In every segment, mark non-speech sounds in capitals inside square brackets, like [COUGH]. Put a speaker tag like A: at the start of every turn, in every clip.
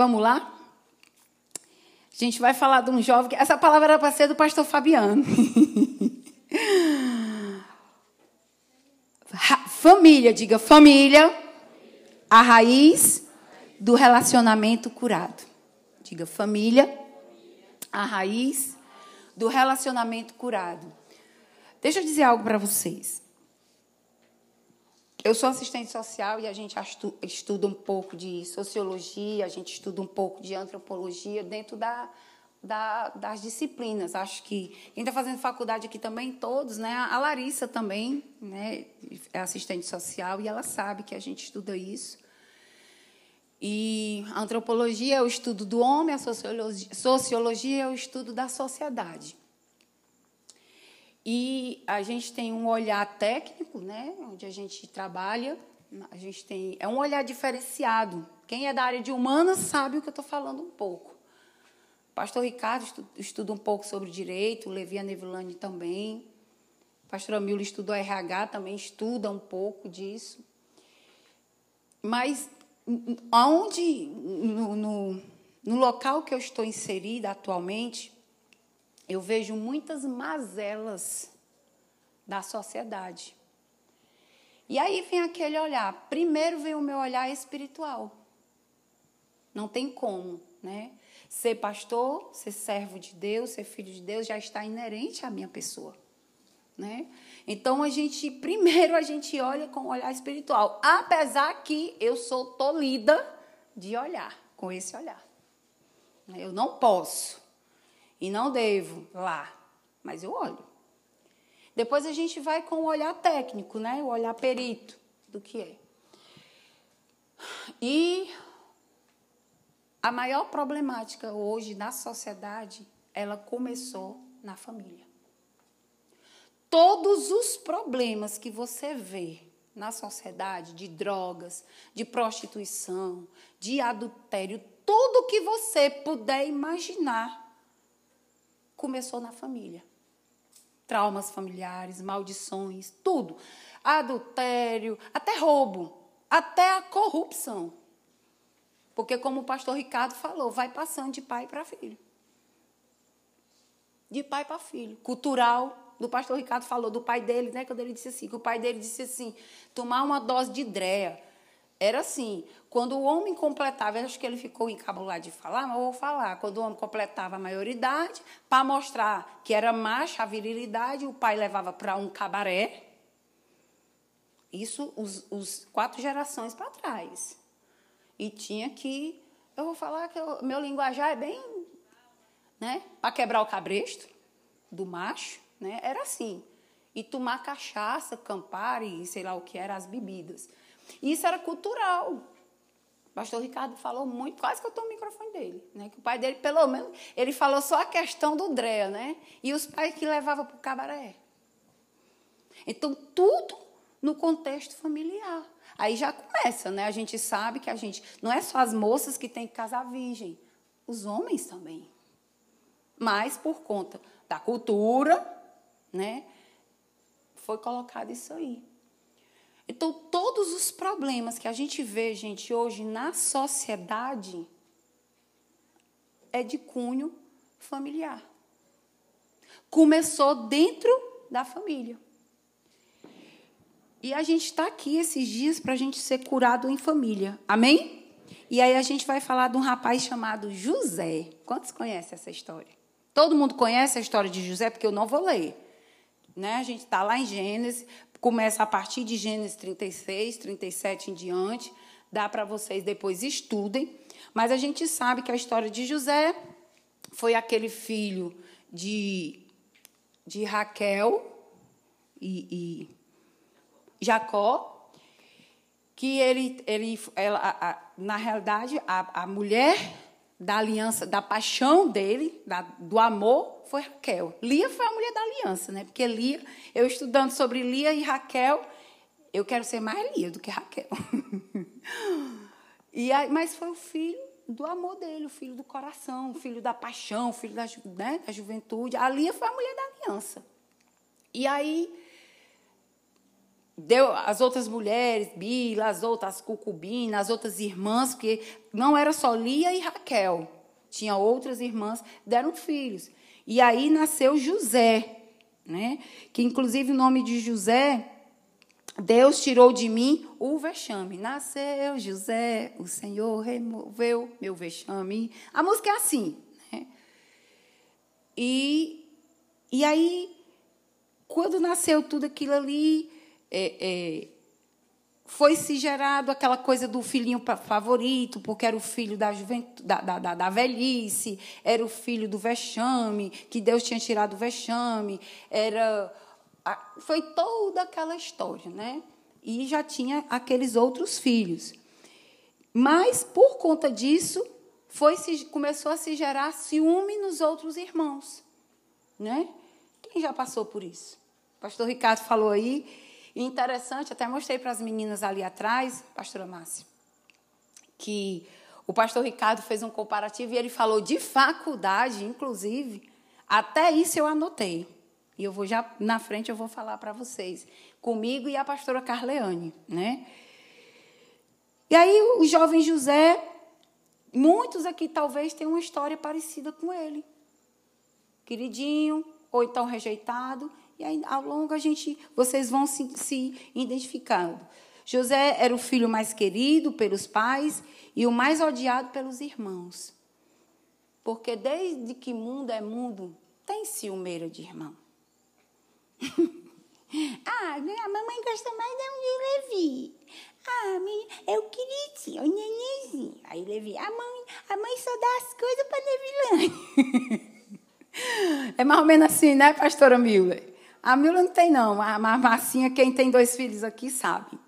A: Vamos lá? A gente vai falar de um jovem. Essa palavra era para ser do pastor Fabiano. [LAUGHS] família, diga família, a raiz do relacionamento curado. Diga família, a raiz do relacionamento curado. Deixa eu dizer algo para vocês. Eu sou assistente social e a gente estuda um pouco de sociologia, a gente estuda um pouco de antropologia dentro da, da, das disciplinas. Acho que quem está fazendo faculdade aqui também, todos, né? A Larissa também né? é assistente social e ela sabe que a gente estuda isso. E a antropologia é o estudo do homem, a sociologia, sociologia é o estudo da sociedade. E a gente tem um olhar técnico, né, onde a gente trabalha, a gente tem é um olhar diferenciado. Quem é da área de humanas sabe o que eu estou falando um pouco. O pastor Ricardo estuda um pouco sobre direito, o Levi Nevilani também. O pastor Amilo estudou RH, também estuda um pouco disso. Mas aonde no, no, no local que eu estou inserida atualmente, eu vejo muitas mazelas da sociedade. E aí vem aquele olhar. Primeiro vem o meu olhar espiritual. Não tem como, né? Ser pastor, ser servo de Deus, ser filho de Deus já está inerente à minha pessoa, né? Então a gente primeiro a gente olha com o olhar espiritual, apesar que eu sou tolhida de olhar com esse olhar. Eu não posso e não devo lá, mas eu olho. Depois a gente vai com o olhar técnico, né? O olhar perito do que é. E a maior problemática hoje na sociedade, ela começou na família. Todos os problemas que você vê na sociedade, de drogas, de prostituição, de adultério, tudo que você puder imaginar, começou na família. Traumas familiares, maldições, tudo. Adultério, até roubo, até a corrupção. Porque, como o pastor Ricardo falou, vai passando de pai para filho. De pai para filho. Cultural. O pastor Ricardo falou do pai dele, né? Quando ele disse assim, que o pai dele disse assim: tomar uma dose de dreia era assim, quando o homem completava, acho que ele ficou encabulado de falar, mas eu vou falar, quando o homem completava a maioridade, para mostrar que era macho, a virilidade, o pai levava para um cabaré. Isso os, os quatro gerações para trás. E tinha que, eu vou falar que o meu linguajar é bem, né, para quebrar o cabresto do macho, né, era assim. E tomar cachaça, campari, sei lá o que era, as bebidas. Isso era cultural. O pastor Ricardo falou muito, quase que eu tomo o microfone dele, né? Que o pai dele, pelo menos, ele falou só a questão do Drea, né? E os pais que levavam para o cabaré. Então, tudo no contexto familiar. Aí já começa, né? A gente sabe que a gente. Não é só as moças que têm que casar virgem, os homens também. Mas por conta da cultura, né? Foi colocado isso aí. Então, todos os problemas que a gente vê, gente, hoje na sociedade é de cunho familiar. Começou dentro da família. E a gente está aqui esses dias para a gente ser curado em família. Amém? E aí a gente vai falar de um rapaz chamado José. Quantos conhecem essa história? Todo mundo conhece a história de José, porque eu não vou ler. Né? A gente está lá em Gênesis, começa a partir de Gênesis 36, 37 em diante. Dá para vocês depois estudem. Mas a gente sabe que a história de José foi aquele filho de, de Raquel e, e Jacó, que ele, ele ela, a, na realidade, a, a mulher da aliança, da paixão dele, da, do amor, foi Raquel. Lia foi a mulher da aliança, né? Porque Lia, eu estudando sobre Lia e Raquel, eu quero ser mais Lia do que Raquel. [LAUGHS] e aí, mas foi o filho do amor dele, o filho do coração, o filho da paixão, o filho da, né, da juventude. A Lia foi a mulher da aliança. E aí, deu as outras mulheres, Bila, as outras cucubinas, as outras irmãs, porque não era só Lia e Raquel, tinha outras irmãs, deram filhos. E aí nasceu José, né? que inclusive o nome de José, Deus tirou de mim o vexame. Nasceu José, o Senhor removeu meu vexame. A música é assim. Né? E, e aí, quando nasceu tudo aquilo ali, é, é, foi se gerado aquela coisa do filhinho favorito, porque era o filho da, da, da, da, velhice, era o filho do vexame, que Deus tinha tirado o vexame, era foi toda aquela história, né? E já tinha aqueles outros filhos. Mas por conta disso, foi se, começou a se gerar ciúme nos outros irmãos, né? Quem já passou por isso? O pastor Ricardo falou aí e interessante, até mostrei para as meninas ali atrás, pastora Márcia, que o pastor Ricardo fez um comparativo e ele falou de faculdade, inclusive. Até isso eu anotei. E eu vou já na frente eu vou falar para vocês, comigo e a pastora Carleane, né? E aí o jovem José, muitos aqui talvez tenham uma história parecida com ele. Queridinho, ou então rejeitado, e aí, ao longo, a gente, vocês vão se, se identificando. José era o filho mais querido pelos pais e o mais odiado pelos irmãos. Porque desde que mundo é mundo, tem ciumeira de irmão. [LAUGHS] ah, minha mamãe gosta mais de Levi. Ah, minha, eu queria o nenenzinho. Aí Levi, a mãe, a mãe só dá as coisas para Levilane. [LAUGHS] é mais ou menos assim, né, pastora Miller? A Mila não tem, não. A Marcinha, quem tem dois filhos aqui, sabe.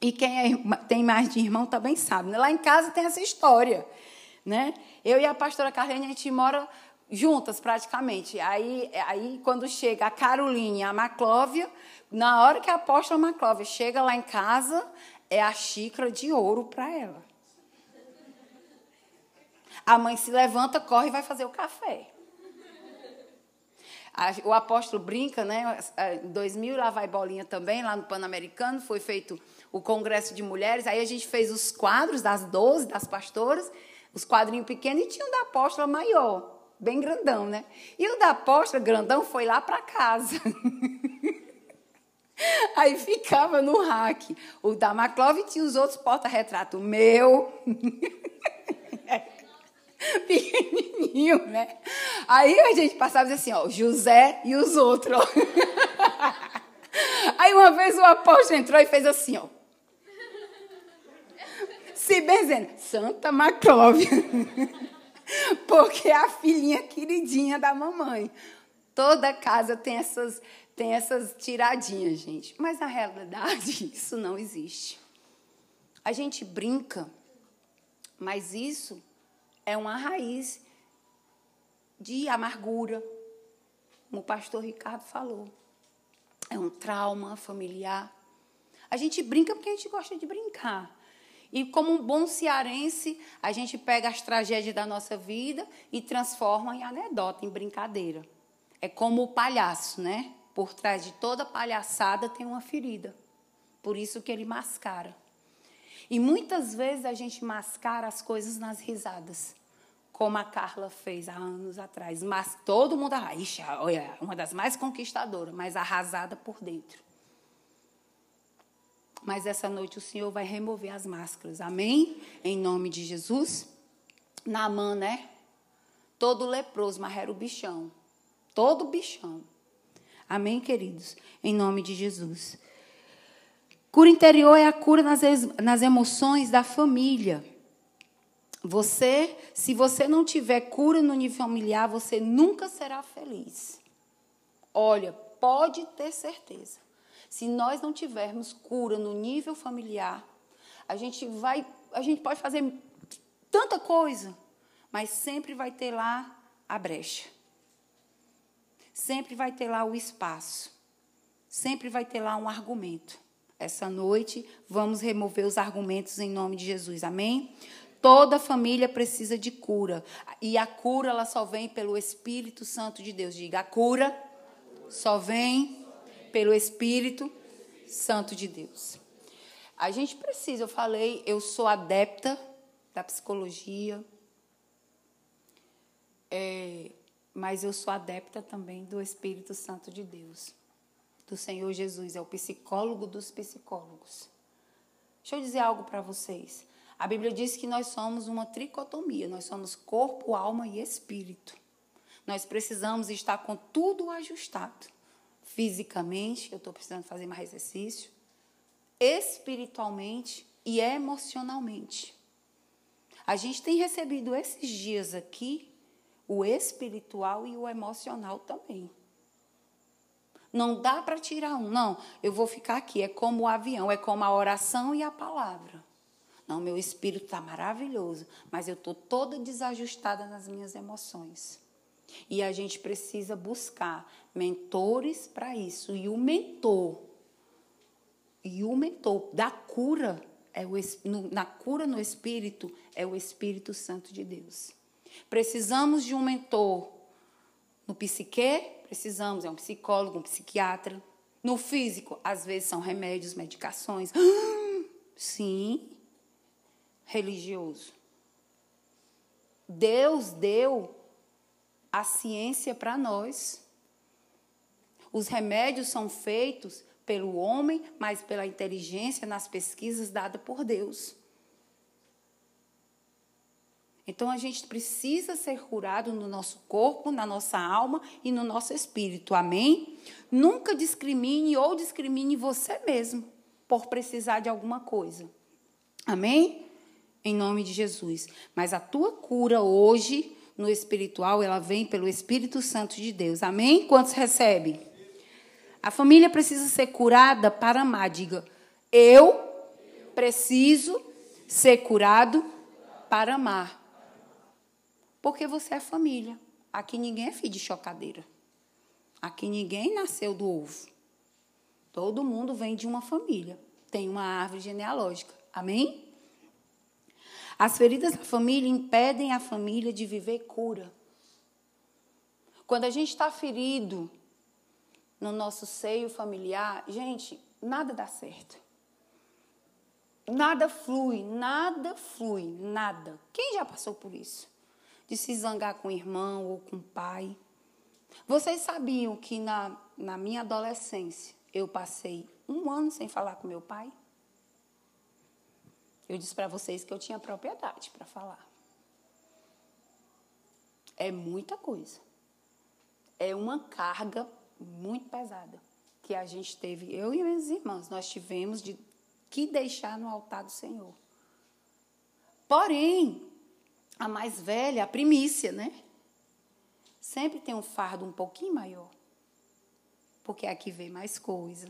A: E quem é, tem mais de irmão também sabe. Lá em casa tem essa história. Né? Eu e a pastora Carlene, a gente mora juntas praticamente. Aí, aí quando chega a Caroline e a Maclóvia, na hora que a apóstola Maclóvia chega lá em casa, é a xícara de ouro para ela. A mãe se levanta, corre e vai fazer o café o apóstolo brinca, né? Em 2000 lá vai bolinha também, lá no Pan-Americano, foi feito o congresso de mulheres. Aí a gente fez os quadros das 12, das pastoras, os quadrinhos pequenos, e tinha um da apóstola maior, bem grandão, né? E o da apóstola grandão foi lá para casa. [LAUGHS] Aí ficava no rack. O da Maclove tinha os outros porta-retrato meu. [LAUGHS] pequenininho, né? Aí a gente passava assim, ó, José e os outros. Aí uma vez o apóstolo entrou e fez assim, ó. Se benzendo, Santa Maclóvia. [LAUGHS] Porque é a filhinha queridinha da mamãe. Toda casa tem essas, tem essas tiradinhas, gente. Mas na realidade, [LAUGHS] isso não existe. A gente brinca, mas isso é uma raiz de amargura, como o pastor Ricardo falou. É um trauma familiar. A gente brinca porque a gente gosta de brincar. E como um bom cearense, a gente pega as tragédias da nossa vida e transforma em anedota, em brincadeira. É como o palhaço, né? Por trás de toda palhaçada tem uma ferida. Por isso que ele mascara. E muitas vezes a gente mascara as coisas nas risadas, como a Carla fez há anos atrás. Mas todo mundo, ah, ixi, olha, uma das mais conquistadoras, mas arrasada por dentro. Mas essa noite o Senhor vai remover as máscaras. Amém? Em nome de Jesus. Namã, né? Todo leproso, mas era o bichão. Todo bichão. Amém, queridos? Em nome de Jesus. Cura interior é a cura nas, nas emoções da família. Você, se você não tiver cura no nível familiar, você nunca será feliz. Olha, pode ter certeza. Se nós não tivermos cura no nível familiar, a gente vai, a gente pode fazer tanta coisa, mas sempre vai ter lá a brecha. Sempre vai ter lá o espaço. Sempre vai ter lá um argumento. Essa noite, vamos remover os argumentos em nome de Jesus. Amém? Toda família precisa de cura. E a cura, ela só vem pelo Espírito Santo de Deus. Diga, a cura só vem pelo Espírito Santo de Deus. A gente precisa, eu falei, eu sou adepta da psicologia, é, mas eu sou adepta também do Espírito Santo de Deus, do Senhor Jesus, é o psicólogo dos psicólogos. Deixa eu dizer algo para vocês. A Bíblia diz que nós somos uma tricotomia, nós somos corpo, alma e espírito. Nós precisamos estar com tudo ajustado. Fisicamente, eu estou precisando fazer mais exercício. Espiritualmente e emocionalmente. A gente tem recebido esses dias aqui o espiritual e o emocional também. Não dá para tirar um, não. Eu vou ficar aqui. É como o avião, é como a oração e a palavra. Não, meu espírito está maravilhoso, mas eu estou toda desajustada nas minhas emoções. E a gente precisa buscar mentores para isso. E o mentor, e o mentor da cura, é o, na cura no espírito, é o Espírito Santo de Deus. Precisamos de um mentor no psique, precisamos, é um psicólogo, um psiquiatra. No físico, às vezes são remédios, medicações. [GASPS] Sim, religioso. Deus deu a ciência para nós. Os remédios são feitos pelo homem, mas pela inteligência nas pesquisas dadas por Deus. Então a gente precisa ser curado no nosso corpo, na nossa alma e no nosso espírito. Amém? Nunca discrimine ou discrimine você mesmo por precisar de alguma coisa. Amém? Em nome de Jesus. Mas a tua cura hoje no espiritual, ela vem pelo Espírito Santo de Deus. Amém? Quantos recebem? A família precisa ser curada para amar. Diga, eu preciso ser curado para amar. Porque você é família. Aqui ninguém é filho de chocadeira. Aqui ninguém nasceu do ovo. Todo mundo vem de uma família. Tem uma árvore genealógica. Amém? As feridas da família impedem a família de viver cura. Quando a gente está ferido no nosso seio familiar, gente, nada dá certo. Nada flui, nada flui, nada. Quem já passou por isso? de se zangar com o irmão ou com o pai. Vocês sabiam que na, na minha adolescência eu passei um ano sem falar com meu pai? Eu disse para vocês que eu tinha propriedade para falar. É muita coisa. É uma carga muito pesada que a gente teve, eu e minhas irmãs, nós tivemos de que deixar no altar do Senhor. Porém, a mais velha, a primícia, né? Sempre tem um fardo um pouquinho maior. Porque aqui vem mais coisa.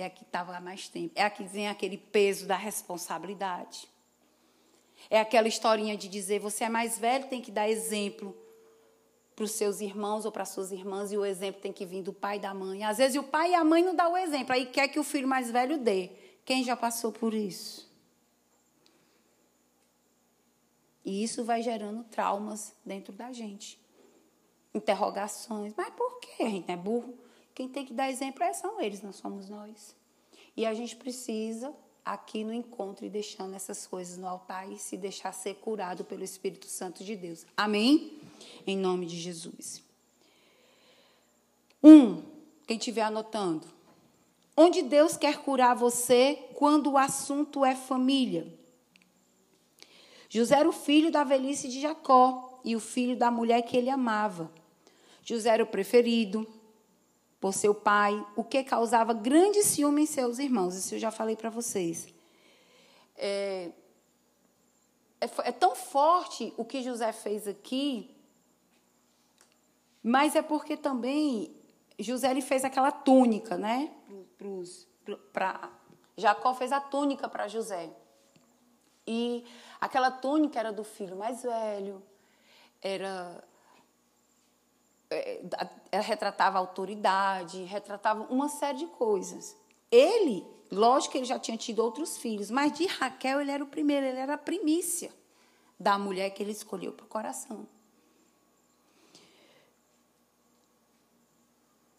A: É aqui estava mais tempo. É aqui vem aquele peso da responsabilidade. É aquela historinha de dizer: você é mais velho, tem que dar exemplo para os seus irmãos ou para as suas irmãs, e o exemplo tem que vir do pai e da mãe. Às vezes o pai e a mãe não dão o exemplo, aí quer que o filho mais velho dê. Quem já passou por isso? E isso vai gerando traumas dentro da gente. Interrogações. Mas por quê? A gente é burro. Quem tem que dar exemplo é, são eles, não somos nós. E a gente precisa, aqui no encontro, ir deixando essas coisas no altar e se deixar ser curado pelo Espírito Santo de Deus. Amém? Em nome de Jesus. Um, quem estiver anotando. Onde Deus quer curar você quando o assunto é família. José era o filho da velhice de Jacó e o filho da mulher que ele amava. José era o preferido por seu pai, o que causava grande ciúme em seus irmãos. Isso eu já falei para vocês. É, é, é tão forte o que José fez aqui, mas é porque também José ele fez aquela túnica, né? Para Jacó fez a túnica para José. E aquela túnica era do filho mais velho, era retratava a autoridade, retratava uma série de coisas. Ele, lógico que ele já tinha tido outros filhos, mas de Raquel ele era o primeiro, ele era a primícia da mulher que ele escolheu para o coração.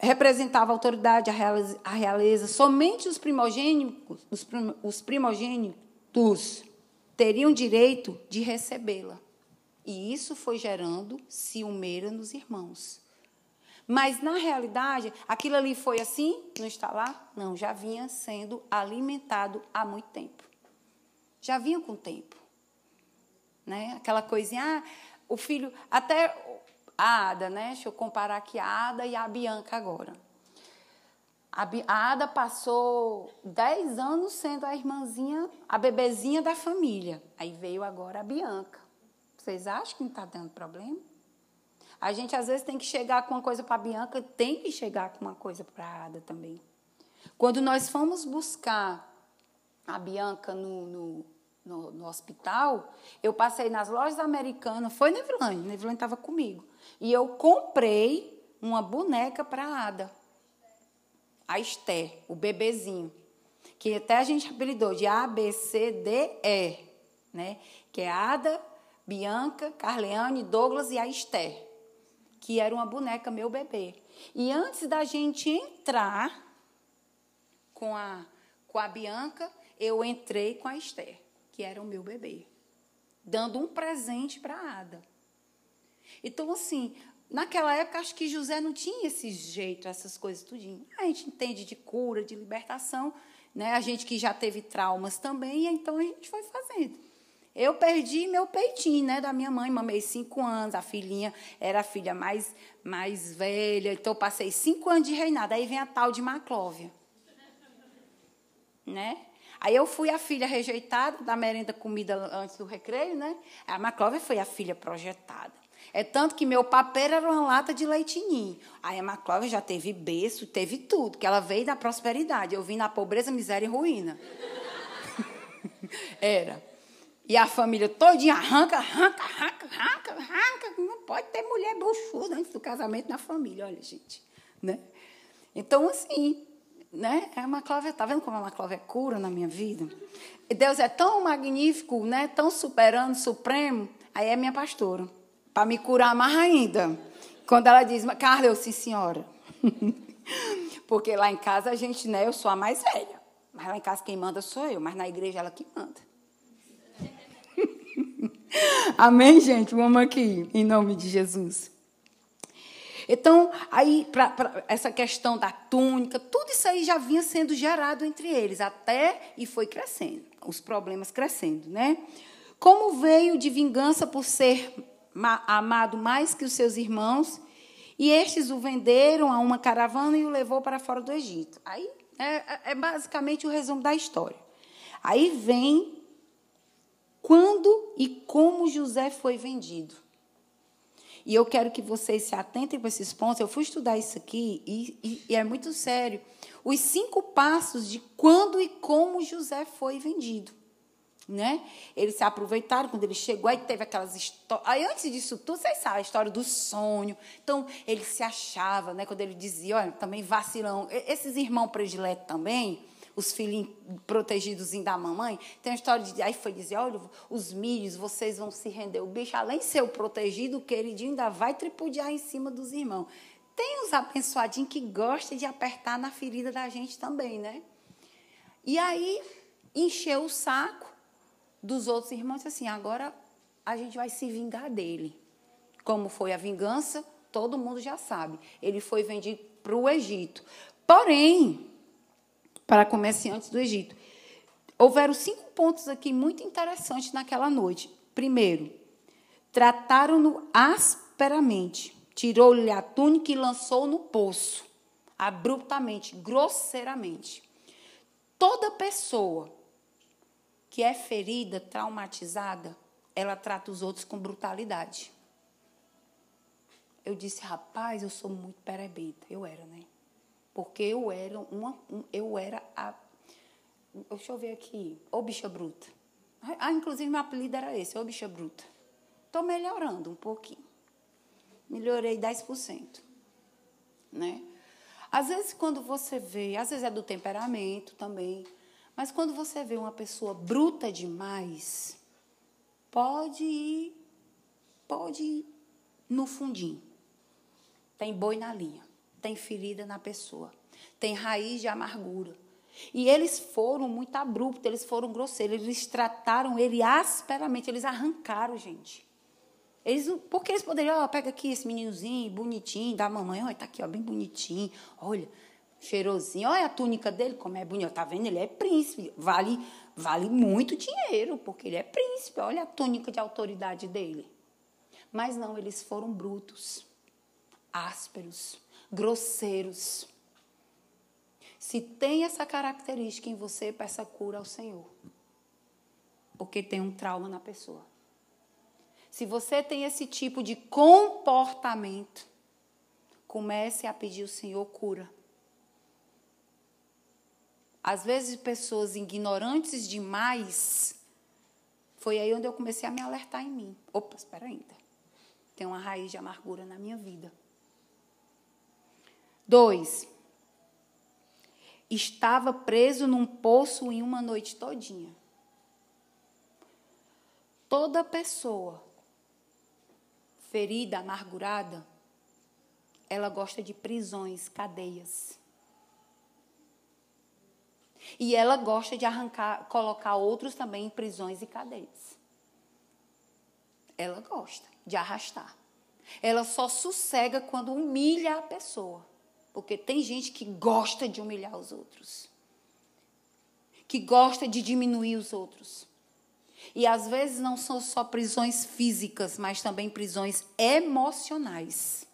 A: representava a autoridade, a realeza, somente os primogênitos, os, os primogênitos teriam direito de recebê-la. E isso foi gerando ciumeira nos irmãos. Mas, na realidade, aquilo ali foi assim? Não está lá? Não, já vinha sendo alimentado há muito tempo. Já vinha com o tempo. Né? Aquela coisinha, ah, o filho, até a Ada, né? Deixa eu comparar aqui a Ada e a Bianca agora. A, a Ada passou 10 anos sendo a irmãzinha, a bebezinha da família. Aí veio agora a Bianca. Vocês acham que não está dando problema? A gente às vezes tem que chegar com uma coisa para a Bianca, tem que chegar com uma coisa para a Ada também. Quando nós fomos buscar a Bianca no, no, no, no hospital, eu passei nas lojas americanas, foi Nevilane, Nevilane estava comigo, e eu comprei uma boneca para a Ada, a Esther, o bebezinho, que até a gente apelidou de A, B, C, D, E, né? que é Ada, Bianca, Carleane, Douglas e a Esther que era uma boneca meu bebê. E antes da gente entrar com a, com a Bianca, eu entrei com a Esther, que era o meu bebê, dando um presente para a Ada. Então, assim, naquela época, acho que José não tinha esse jeito, essas coisas tudinho. A gente entende de cura, de libertação, né? a gente que já teve traumas também, então a gente foi fazendo. Eu perdi meu peitinho, né, da minha mãe, mamei cinco anos, a filhinha era a filha mais, mais velha, então passei cinco anos de reinado. Aí vem a tal de Maclóvia. Né? Aí eu fui a filha rejeitada da merenda comida antes do recreio, né? A Maclóvia foi a filha projetada. É tanto que meu papel era uma lata de leitinho. Aí a Maclóvia já teve berço, teve tudo, que ela veio da prosperidade. Eu vim na pobreza, miséria e ruína. [LAUGHS] era. E a família todinha arranca, arranca, arranca, arranca, arranca. Não pode ter mulher buchuda antes do casamento na família, olha, gente. Né? Então, assim, né? É uma Cláudia, tá vendo como a Cláudia é cura na minha vida? Deus é tão magnífico, né? Tão superando, supremo. Aí é minha pastora, para me curar mais ainda. Quando ela diz, Carla, eu sim, senhora. [LAUGHS] Porque lá em casa a gente, né? Eu sou a mais velha. Mas lá em casa quem manda sou eu, mas na igreja ela que manda. [LAUGHS] Amém, gente? Vamos aqui, em nome de Jesus. Então, aí, para essa questão da túnica, tudo isso aí já vinha sendo gerado entre eles, até e foi crescendo, os problemas crescendo, né? Como veio de vingança por ser amado mais que os seus irmãos, e estes o venderam a uma caravana e o levou para fora do Egito. Aí é, é, é basicamente o resumo da história. Aí vem quando e como José foi vendido. E eu quero que vocês se atentem para esses pontos. Eu fui estudar isso aqui e, e, e, é muito sério. Os cinco passos de quando e como José foi vendido. Né? Eles se aproveitaram quando ele chegou, aí teve aquelas histórias. Aí antes disso tudo, vocês sabem, a história do sonho. Então, ele se achava, né? quando ele dizia, olha, também vacilão. Esses irmãos prediletos também, os filhinhos protegidos da mamãe. Tem uma história de. Aí foi dizer: olha, os milhos, vocês vão se render. O bicho, além de ser o protegido, o queridinho, ainda vai tripudiar em cima dos irmãos. Tem uns abençoadinhos que gostam de apertar na ferida da gente também, né? E aí encheu o saco dos outros irmãos assim: agora a gente vai se vingar dele. Como foi a vingança, todo mundo já sabe. Ele foi vendido para o Egito. Porém, para comerciantes do Egito. Houveram cinco pontos aqui muito interessantes naquela noite. Primeiro, trataram-no asperamente, tirou-lhe a túnica e lançou no poço, abruptamente, grosseiramente. Toda pessoa que é ferida, traumatizada, ela trata os outros com brutalidade. Eu disse, rapaz, eu sou muito perebenta. Eu era, né? Porque eu era uma. Eu era a. Deixa eu ver aqui. Ô bicha bruta. Ah, inclusive meu apelido era esse, ô bicha bruta. Estou melhorando um pouquinho. Melhorei 10%. Né? Às vezes, quando você vê, às vezes é do temperamento também, mas quando você vê uma pessoa bruta demais, pode ir, pode ir no fundinho. Tem boi na linha. Tem ferida na pessoa, tem raiz de amargura. E eles foram muito abruptos, eles foram grosseiros, eles trataram ele asperamente, eles arrancaram, gente. Eles, porque eles poderiam, ó, pega aqui esse meninozinho, bonitinho, da mamãe, olha, tá aqui, ó, bem bonitinho, olha, cheirosinho, olha a túnica dele, como é bonito, tá vendo? Ele é príncipe, vale, vale muito dinheiro, porque ele é príncipe, olha a túnica de autoridade dele. Mas não, eles foram brutos, ásperos, grosseiros. Se tem essa característica em você, peça cura ao Senhor. Porque tem um trauma na pessoa. Se você tem esse tipo de comportamento, comece a pedir ao Senhor cura. Às vezes, pessoas ignorantes demais, foi aí onde eu comecei a me alertar em mim. Opa, espera ainda. Tem uma raiz de amargura na minha vida. Dois, estava preso num poço em uma noite todinha. Toda pessoa ferida, amargurada, ela gosta de prisões, cadeias. E ela gosta de arrancar, colocar outros também em prisões e cadeias. Ela gosta de arrastar. Ela só sossega quando humilha a pessoa. Porque tem gente que gosta de humilhar os outros. Que gosta de diminuir os outros. E às vezes não são só prisões físicas, mas também prisões emocionais.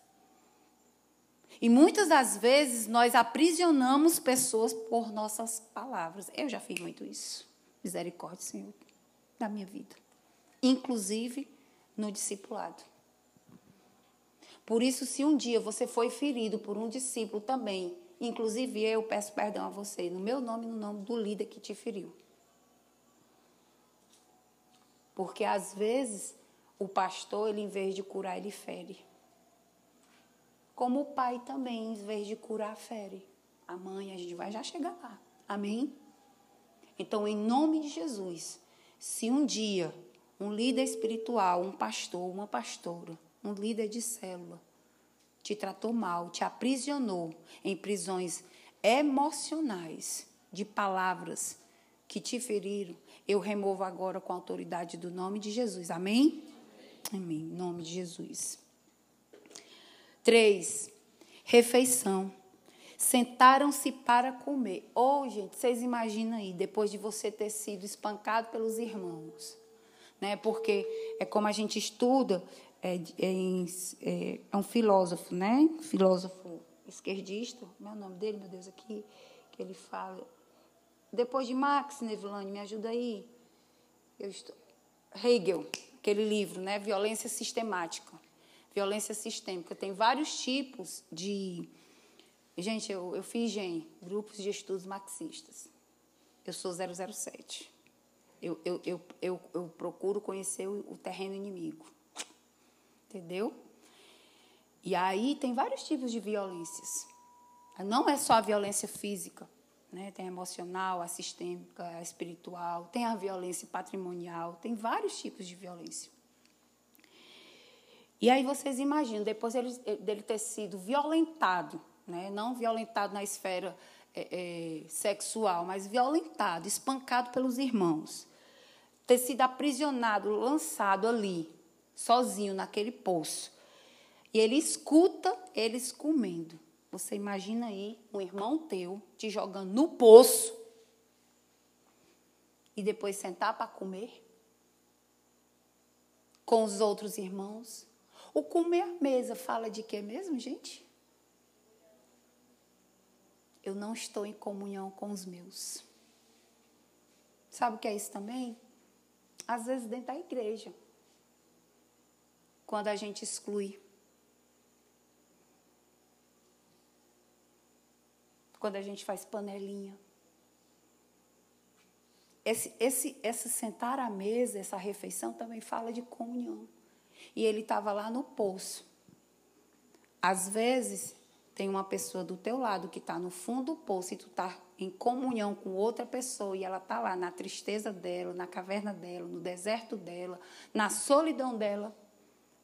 A: E muitas das vezes nós aprisionamos pessoas por nossas palavras. Eu já fiz muito isso. Misericórdia, Senhor, da minha vida. Inclusive no discipulado. Por isso, se um dia você foi ferido por um discípulo também, inclusive eu peço perdão a você, no meu nome e no nome do líder que te feriu. Porque às vezes o pastor, ele em vez de curar, ele fere. Como o pai também, em vez de curar, fere. A mãe, a gente vai já chegar lá. Amém? Então, em nome de Jesus, se um dia um líder espiritual, um pastor, uma pastora, um líder de célula, te tratou mal, te aprisionou em prisões emocionais, de palavras que te feriram, eu removo agora com a autoridade do nome de Jesus. Amém? Amém. Em nome de Jesus. Três, refeição. Sentaram-se para comer. Oh, gente, vocês imaginam aí, depois de você ter sido espancado pelos irmãos, né? Porque é como a gente estuda, é, é, é, é um filósofo, né? Filósofo esquerdista, o nome dele, meu Deus, aqui, que ele fala, depois de Max Nevlani, me ajuda aí. Eu estou... Hegel, aquele livro, né? Violência sistemática. Violência sistêmica. Tem vários tipos de. Gente, eu, eu fiz GEM, grupos de estudos marxistas. Eu sou 007. Eu, eu, eu, eu, eu procuro conhecer o, o terreno inimigo. Entendeu? E aí tem vários tipos de violências. Não é só a violência física. Né? Tem a emocional, a sistêmica, a espiritual, tem a violência patrimonial, tem vários tipos de violência. E aí vocês imaginam, depois dele ter sido violentado, né? não violentado na esfera é, é, sexual, mas violentado, espancado pelos irmãos, ter sido aprisionado, lançado ali, sozinho naquele poço. E ele escuta eles comendo. Você imagina aí um irmão teu te jogando no poço e depois sentar para comer com os outros irmãos. O comer à mesa fala de quê mesmo, gente? Eu não estou em comunhão com os meus. Sabe o que é isso também? Às vezes dentro da igreja. Quando a gente exclui quando a gente faz panelinha. Esse, esse, esse sentar à mesa, essa refeição também fala de comunhão. E ele estava lá no poço. Às vezes, tem uma pessoa do teu lado que está no fundo do poço e tu está em comunhão com outra pessoa e ela está lá na tristeza dela, na caverna dela, no deserto dela, na solidão dela,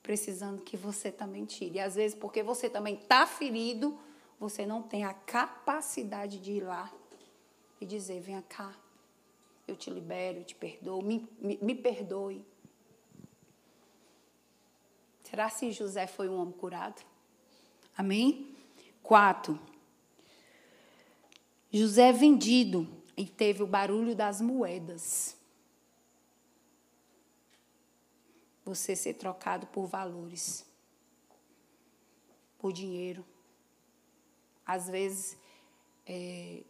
A: precisando que você também tire. E às vezes, porque você também está ferido, você não tem a capacidade de ir lá e dizer: venha cá, eu te libero, eu te perdoo, me, me, me perdoe. Será se José foi um homem curado? Amém? Quatro. José é vendido e teve o barulho das moedas. Você ser trocado por valores, por dinheiro. Às vezes, é,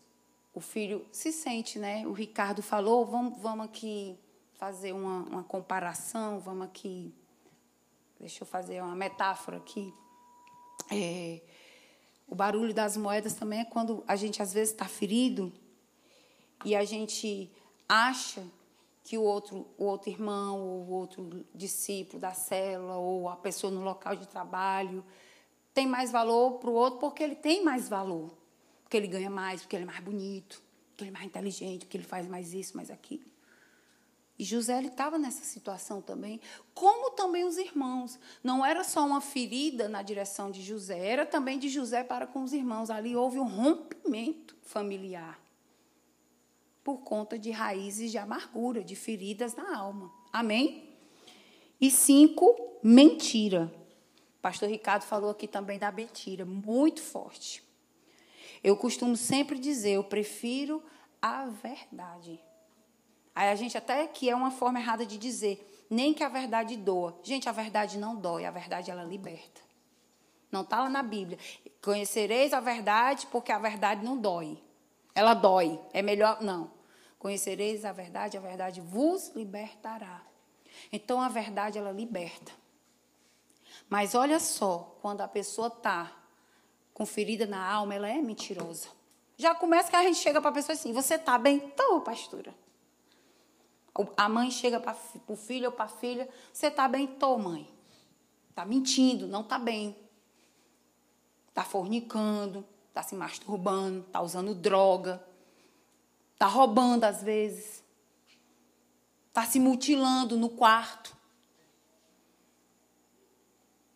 A: o filho se sente, né? O Ricardo falou, vamos, vamos aqui fazer uma, uma comparação, vamos aqui Deixa eu fazer uma metáfora aqui. É, o barulho das moedas também é quando a gente às vezes está ferido e a gente acha que o outro, o outro irmão, ou o outro discípulo da célula, ou a pessoa no local de trabalho, tem mais valor para o outro porque ele tem mais valor. Porque ele ganha mais, porque ele é mais bonito, porque ele é mais inteligente, porque ele faz mais isso, mais aquilo. E José estava nessa situação também, como também os irmãos. Não era só uma ferida na direção de José, era também de José para com os irmãos. Ali houve um rompimento familiar por conta de raízes de amargura, de feridas na alma. Amém? E cinco, mentira. Pastor Ricardo falou aqui também da mentira, muito forte. Eu costumo sempre dizer, eu prefiro a verdade Aí a gente até que é uma forma errada de dizer, nem que a verdade doa. Gente, a verdade não dói, a verdade ela liberta. Não está lá na Bíblia. Conhecereis a verdade porque a verdade não dói. Ela dói. É melhor. Não. Conhecereis a verdade, a verdade vos libertará. Então a verdade ela liberta. Mas olha só, quando a pessoa está com ferida na alma, ela é mentirosa. Já começa que a gente chega para a pessoa assim: Você está bem? Estou, pastora. A mãe chega para o filho ou para a filha: Você está bem? Tô, mãe. Está mentindo, não está bem. Está fornicando, está se masturbando, está usando droga, está roubando às vezes, está se mutilando no quarto,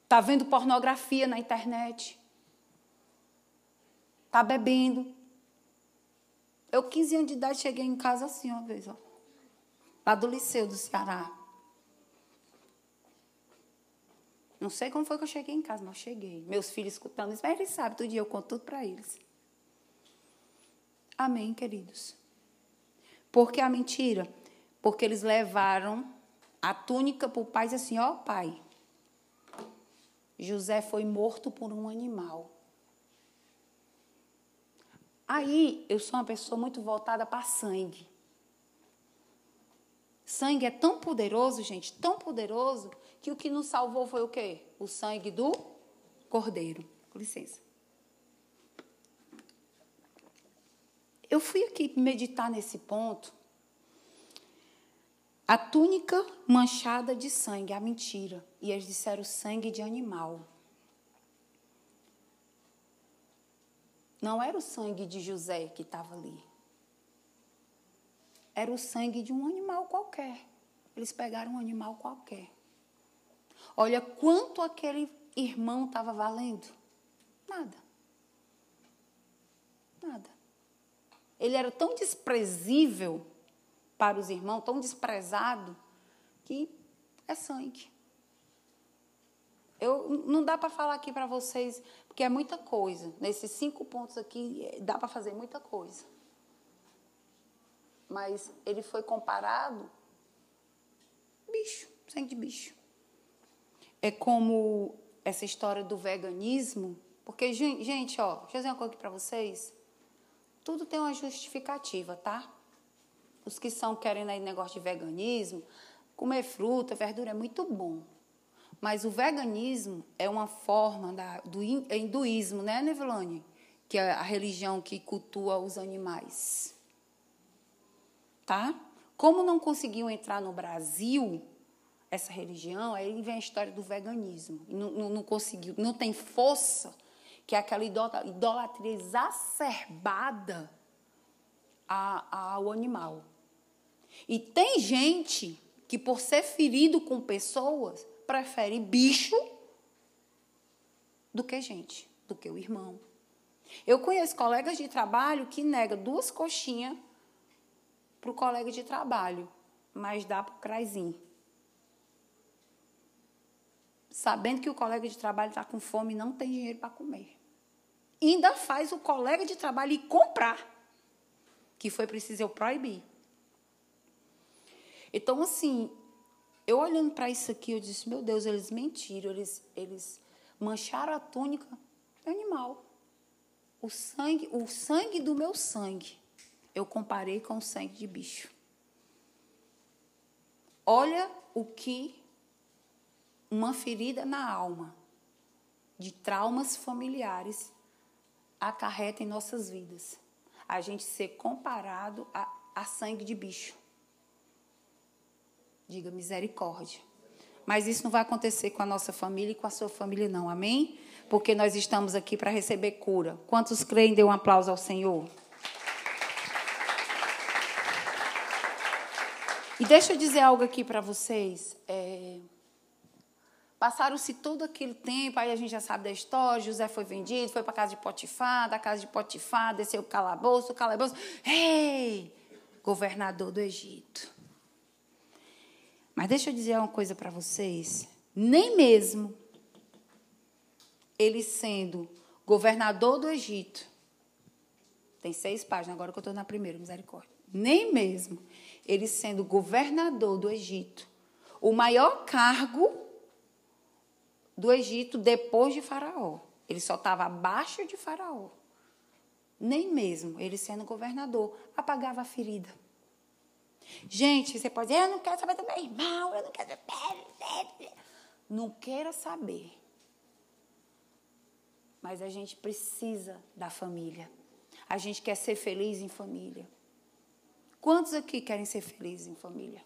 A: está vendo pornografia na internet, está bebendo. Eu, 15 anos de idade, cheguei em casa assim uma vez, ó lá do Liceu do Ceará. Não sei como foi que eu cheguei em casa, mas cheguei. Meus filhos escutando isso, mas eles sabem, todo dia eu conto tudo para eles. Amém, queridos. Por que a mentira? Porque eles levaram a túnica para o pai e assim, ó oh, pai, José foi morto por um animal. Aí eu sou uma pessoa muito voltada para sangue. Sangue é tão poderoso, gente, tão poderoso, que o que nos salvou foi o quê? O sangue do cordeiro. Com licença. Eu fui aqui meditar nesse ponto. A túnica manchada de sangue, a mentira. E eles disseram sangue de animal. Não era o sangue de José que estava ali era o sangue de um animal qualquer. Eles pegaram um animal qualquer. Olha quanto aquele irmão estava valendo. Nada. Nada. Ele era tão desprezível para os irmãos, tão desprezado, que é sangue. Eu, não dá para falar aqui para vocês, porque é muita coisa. Nesses cinco pontos aqui, dá para fazer muita coisa mas ele foi comparado bicho, sangue de bicho. É como essa história do veganismo, porque gente, ó, deixa eu dizer uma coisa aqui para vocês. Tudo tem uma justificativa, tá? Os que são querendo aí negócio de veganismo, comer fruta, verdura é muito bom. Mas o veganismo é uma forma da, do hinduísmo, né, Nevelone? Que é a religião que cultua os animais tá? Como não conseguiu entrar no Brasil essa religião, aí vem a história do veganismo. Não, não, não conseguiu, não tem força, que é aquela idolatria exacerbada ao animal. E tem gente que, por ser ferido com pessoas, prefere bicho do que gente, do que o irmão. Eu conheço colegas de trabalho que nega duas coxinhas para o colega de trabalho, mas dá para o. Sabendo que o colega de trabalho está com fome e não tem dinheiro para comer. ainda faz o colega de trabalho ir comprar, que foi preciso eu proibir. Então, assim, eu olhando para isso aqui, eu disse, meu Deus, eles mentiram, eles, eles mancharam a túnica do animal. O sangue, o sangue do meu sangue, eu comparei com o sangue de bicho. Olha o que uma ferida na alma de traumas familiares acarreta em nossas vidas. A gente ser comparado a, a sangue de bicho. Diga misericórdia. Mas isso não vai acontecer com a nossa família e com a sua família, não. Amém? Porque nós estamos aqui para receber cura. Quantos creem? Dê um aplauso ao Senhor. E deixa eu dizer algo aqui para vocês. É... Passaram-se todo aquele tempo, aí a gente já sabe da história. José foi vendido, foi para a casa de Potifar, da casa de Potifar, desceu o calabouço, o calabouço. Ei! Governador do Egito. Mas deixa eu dizer uma coisa para vocês. Nem mesmo ele sendo governador do Egito, tem seis páginas, agora que eu estou na primeira, misericórdia. Nem mesmo ele sendo governador do Egito, o maior cargo do Egito depois de Faraó. Ele só estava abaixo de Faraó. Nem mesmo ele sendo governador apagava a ferida. Gente, você pode dizer, eu não quero saber do meu irmão, eu não quero saber. Não queira saber. Mas a gente precisa da família. A gente quer ser feliz em família. Quantos aqui querem ser felizes em família?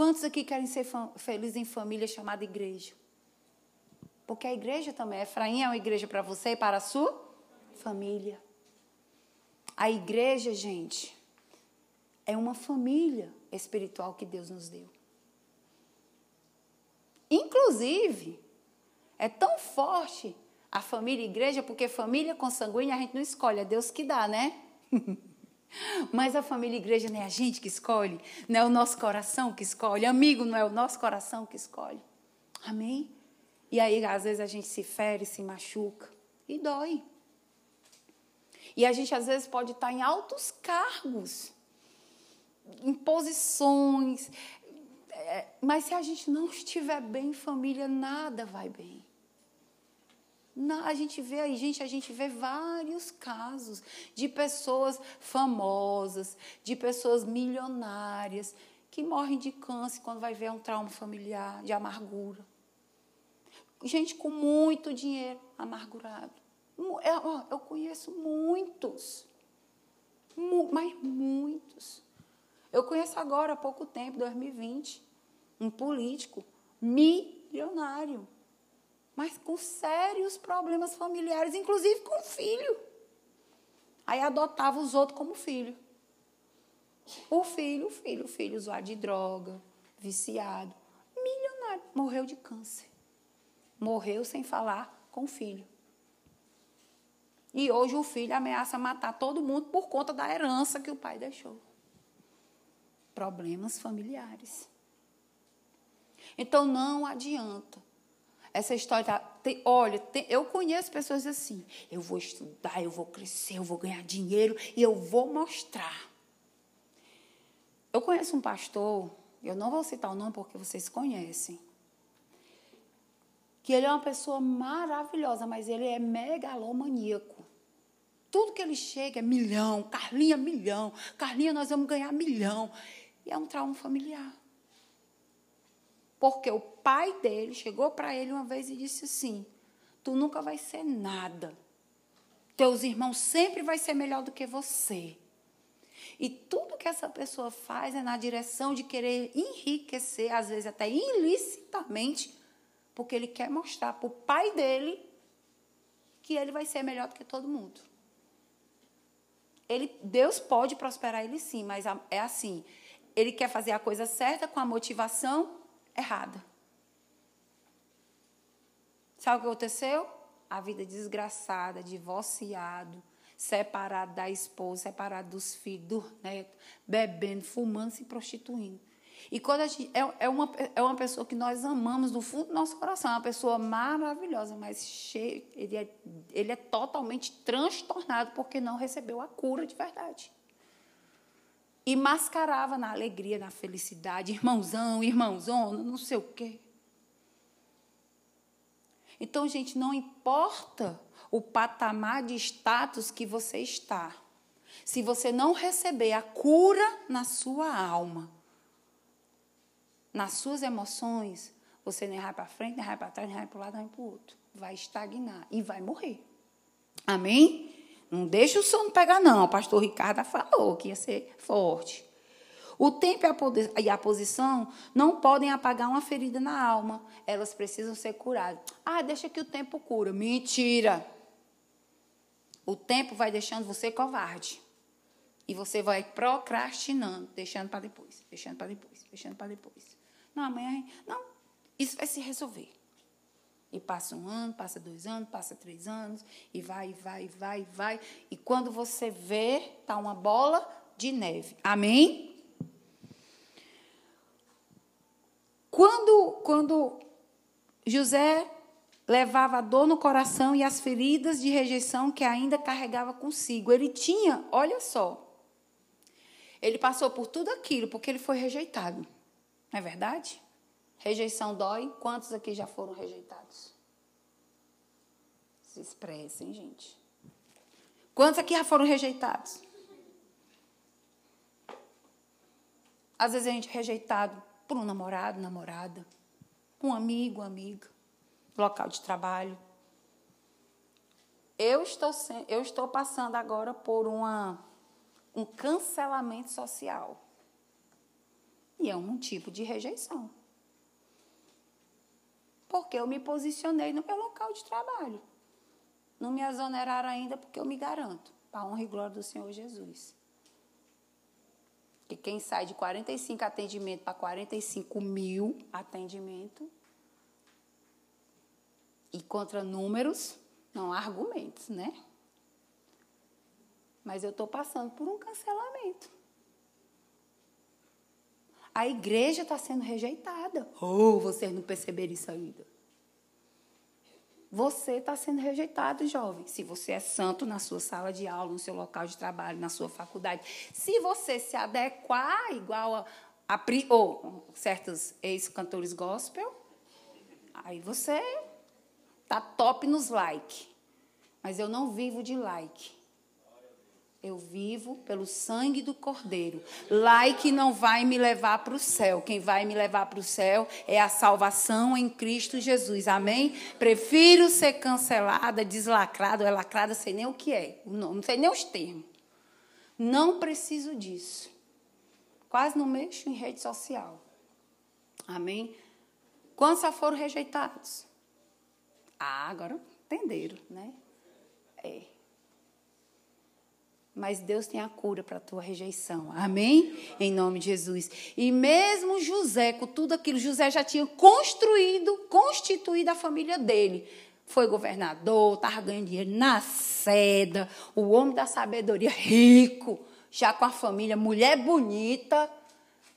A: Quantos aqui querem ser felizes em família chamada igreja? Porque a igreja também, Efraim é uma igreja para você e para a sua família. A igreja, gente, é uma família espiritual que Deus nos deu. Inclusive, é tão forte a família e a igreja, porque família consanguínea a gente não escolhe, é Deus que dá, né? [LAUGHS] Mas a família igreja não é a gente que escolhe, não é o nosso coração que escolhe, amigo não é o nosso coração que escolhe. Amém? E aí, às vezes, a gente se fere, se machuca e dói. E a gente às vezes pode estar em altos cargos, em posições, é, mas se a gente não estiver bem em família, nada vai bem. A gente vê aí, gente, a gente vê vários casos de pessoas famosas, de pessoas milionárias, que morrem de câncer quando vai ver um trauma familiar, de amargura. Gente com muito dinheiro amargurado. Eu, eu conheço muitos, mas muitos. Eu conheço agora, há pouco tempo, 2020, um político milionário, mas com sérios problemas familiares, inclusive com filho. Aí adotava os outros como filho. O filho, o filho, o filho usuário de droga, viciado, milionário, morreu de câncer. Morreu sem falar com o filho. E hoje o filho ameaça matar todo mundo por conta da herança que o pai deixou. Problemas familiares. Então não adianta. Essa história tá, tem, olha, tem, eu conheço pessoas assim. Eu vou estudar, eu vou crescer, eu vou ganhar dinheiro e eu vou mostrar. Eu conheço um pastor, eu não vou citar o nome porque vocês conhecem que ele é uma pessoa maravilhosa, mas ele é megalomaníaco. Tudo que ele chega é milhão, Carlinha, milhão, Carlinha, nós vamos ganhar milhão. E é um trauma familiar. Porque o pai dele chegou para ele uma vez e disse assim: Tu nunca vai ser nada. Teus irmãos sempre vai ser melhor do que você. E tudo que essa pessoa faz é na direção de querer enriquecer, às vezes até ilicitamente, porque ele quer mostrar para o pai dele que ele vai ser melhor do que todo mundo. Ele, Deus pode prosperar ele sim, mas é assim. Ele quer fazer a coisa certa com a motivação errada. Sabe o que aconteceu? A vida desgraçada, divorciado, separado da esposa, separado dos filhos, do neto, bebendo, fumando, se prostituindo. E quando a gente, é, é, uma, é uma pessoa que nós amamos do fundo do nosso coração, é uma pessoa maravilhosa, mas cheio, ele, é, ele é totalmente transtornado porque não recebeu a cura de verdade. E mascarava na alegria, na felicidade, irmãozão, irmãozona, não sei o quê. Então, gente, não importa o patamar de status que você está. Se você não receber a cura na sua alma, nas suas emoções, você nem vai para frente, nem vai para trás, nem vai para o lado, nem para o outro. Vai estagnar e vai morrer. Amém? Não deixa o sono pegar, não. O pastor Ricardo falou que ia ser forte. O tempo e a posição não podem apagar uma ferida na alma. Elas precisam ser curadas. Ah, deixa que o tempo cura. Mentira. O tempo vai deixando você covarde. E você vai procrastinando, deixando para depois, deixando para depois, deixando para depois. Não, amanhã. Não, isso vai se resolver. E passa um ano, passa dois anos, passa três anos, e vai, vai, vai, vai. E quando você vê, está uma bola de neve. Amém? Quando, quando José levava a dor no coração e as feridas de rejeição que ainda carregava consigo, ele tinha, olha só, ele passou por tudo aquilo porque ele foi rejeitado. Não é verdade? Rejeição dói. Quantos aqui já foram rejeitados? Se expressem, gente. Quantos aqui já foram rejeitados? Às vezes a gente é rejeitado por um namorado, namorada, um amigo, amiga, local de trabalho. Eu estou, eu estou passando agora por uma, um cancelamento social. E é um tipo de rejeição. Porque eu me posicionei no meu local de trabalho. Não me exoneraram ainda porque eu me garanto, para a honra e glória do Senhor Jesus. Que quem sai de 45 atendimentos para 45 mil atendimento e contra números, não há argumentos, né? Mas eu estou passando por um cancelamento. A igreja está sendo rejeitada. Ou oh, vocês não perceberam isso ainda? Você está sendo rejeitado, jovem. Se você é santo na sua sala de aula, no seu local de trabalho, na sua faculdade. Se você se adequar igual a, a ou certos ex-cantores gospel, aí você tá top nos like. Mas eu não vivo de like. Eu vivo pelo sangue do Cordeiro. Like não vai me levar para o céu. Quem vai me levar para o céu é a salvação em Cristo Jesus. Amém? Prefiro ser cancelada, deslacrada, ou é lacrada, sei nem o que é. Não sei nem os termos. Não preciso disso. Quase não mexo em rede social. Amém? Quantos já foram rejeitados? Ah, agora entenderam, né? É mas Deus tem a cura para a tua rejeição. Amém? Em nome de Jesus. E mesmo José, com tudo aquilo, José já tinha construído, constituído a família dele. Foi governador, estava ganhando dinheiro na seda, o homem da sabedoria, rico, já com a família, mulher bonita,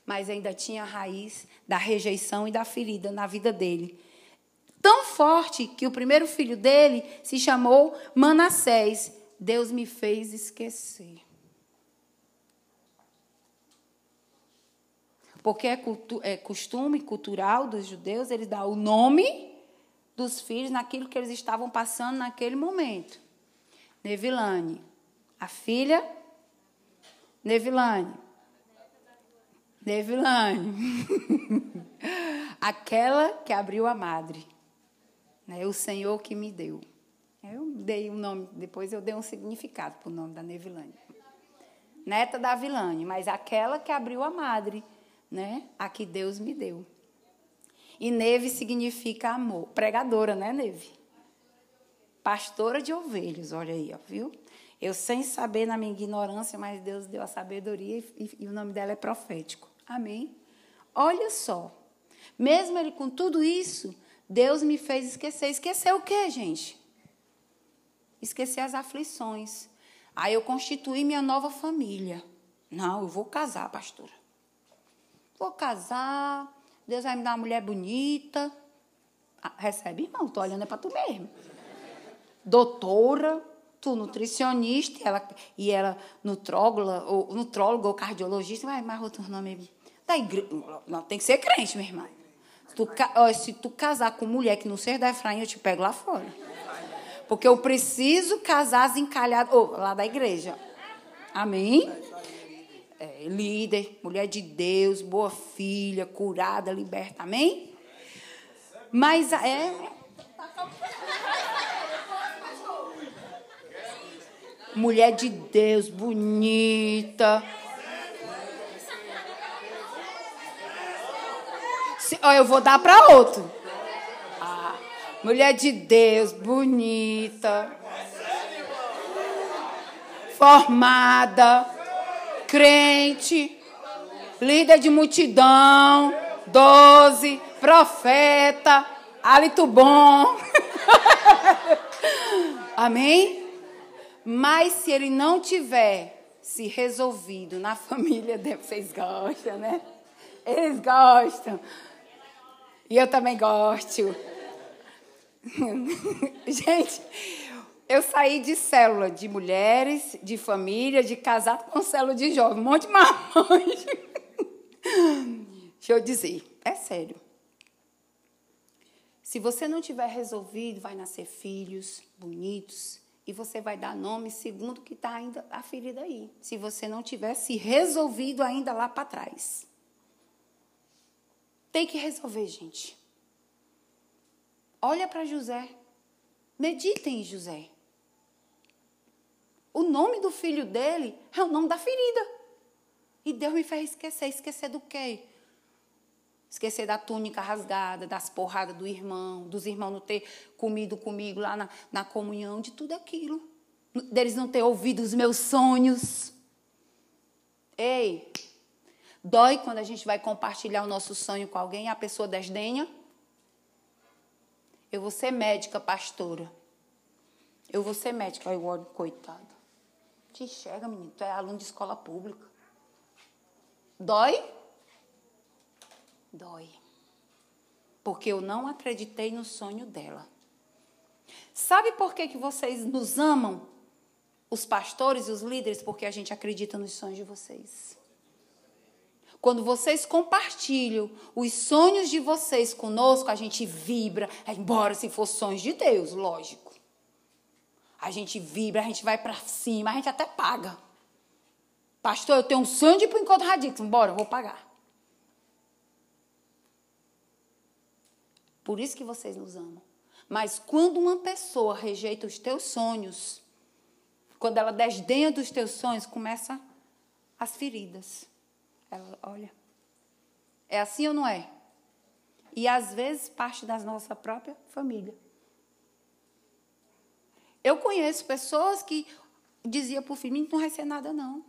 A: mas ainda tinha a raiz da rejeição e da ferida na vida dele. Tão forte que o primeiro filho dele se chamou Manassés Deus me fez esquecer. Porque é, cultu é costume cultural dos judeus, eles dão o nome dos filhos naquilo que eles estavam passando naquele momento. Nevilane, a filha Nevilane. Nevilane. [LAUGHS] Aquela que abriu a madre. Né? O Senhor que me deu. Dei um nome, depois eu dei um significado para o nome da Nevilane. Neta da Vilane, mas aquela que abriu a madre, né? A que Deus me deu. E Neve significa amor. Pregadora, né, Neve? Pastora de ovelhas, olha aí, ó, viu? Eu sem saber na minha ignorância, mas Deus deu a sabedoria e, e, e o nome dela é profético. Amém? Olha só. Mesmo ele com tudo isso, Deus me fez esquecer. Esquecer o quê, gente? Esquecer as aflições. Aí eu constituí minha nova família. Não, eu vou casar, pastora. Vou casar, Deus vai me dar uma mulher bonita. Ah, recebe, irmão, tô olhando é para tu mesmo. Doutora, tu nutricionista, ela, e ela nutróloga, ou, nutróloga ou cardiologista, mas mais outro nome. Da igreja, não, tem que ser crente, minha irmã. Tu, se tu casar com mulher que não seja da Efraim, eu te pego lá fora. Porque eu preciso casar as encalhadas, oh, lá da igreja. Amém? É, líder, mulher de Deus, boa filha, curada, liberta. Amém? Mas é. Mulher de Deus, bonita. Se, ó, eu vou dar para outro. Mulher de Deus, bonita. Formada. Crente. Líder de multidão. Doze. Profeta. Hálito bom. [LAUGHS] Amém? Mas se ele não tiver se resolvido na família vocês gostam, né? Eles gostam. E eu também gosto. [LAUGHS] Gente, eu saí de célula de mulheres, de família, de casado com célula de jovem, um monte de mamães. Deixa eu dizer, é sério. Se você não tiver resolvido, vai nascer filhos bonitos, e você vai dar nome segundo que está ainda a ferida aí. Se você não tivesse resolvido ainda lá para trás. Tem que resolver, gente. Olha para José. Meditem em José. O nome do filho dele é o nome da ferida. E Deus me fez esquecer. Esquecer do quê? Esquecer da túnica rasgada, das porradas do irmão, dos irmãos não ter comido comigo lá na, na comunhão, de tudo aquilo. Deles não ter ouvido os meus sonhos. Ei, dói quando a gente vai compartilhar o nosso sonho com alguém e a pessoa desdenha? Eu vou ser médica, pastora. Eu vou ser médica. Aí o olho, coitado. Te enxerga, menino. Tu é aluno de escola pública. Dói? dói. Porque eu não acreditei no sonho dela. Sabe por que, que vocês nos amam? Os pastores e os líderes, porque a gente acredita nos sonhos de vocês. Quando vocês compartilham os sonhos de vocês conosco, a gente vibra, embora se for sonhos de Deus, lógico. A gente vibra, a gente vai para cima, a gente até paga. Pastor, eu tenho um sonho de ir para o encontro radix, bora, eu vou pagar. Por isso que vocês nos amam. Mas quando uma pessoa rejeita os teus sonhos, quando ela desdenha dos teus sonhos, começa as feridas. Ela, olha, é assim ou não é? E às vezes parte da nossa própria família. Eu conheço pessoas que diziam para o filho, não vai ser nada não.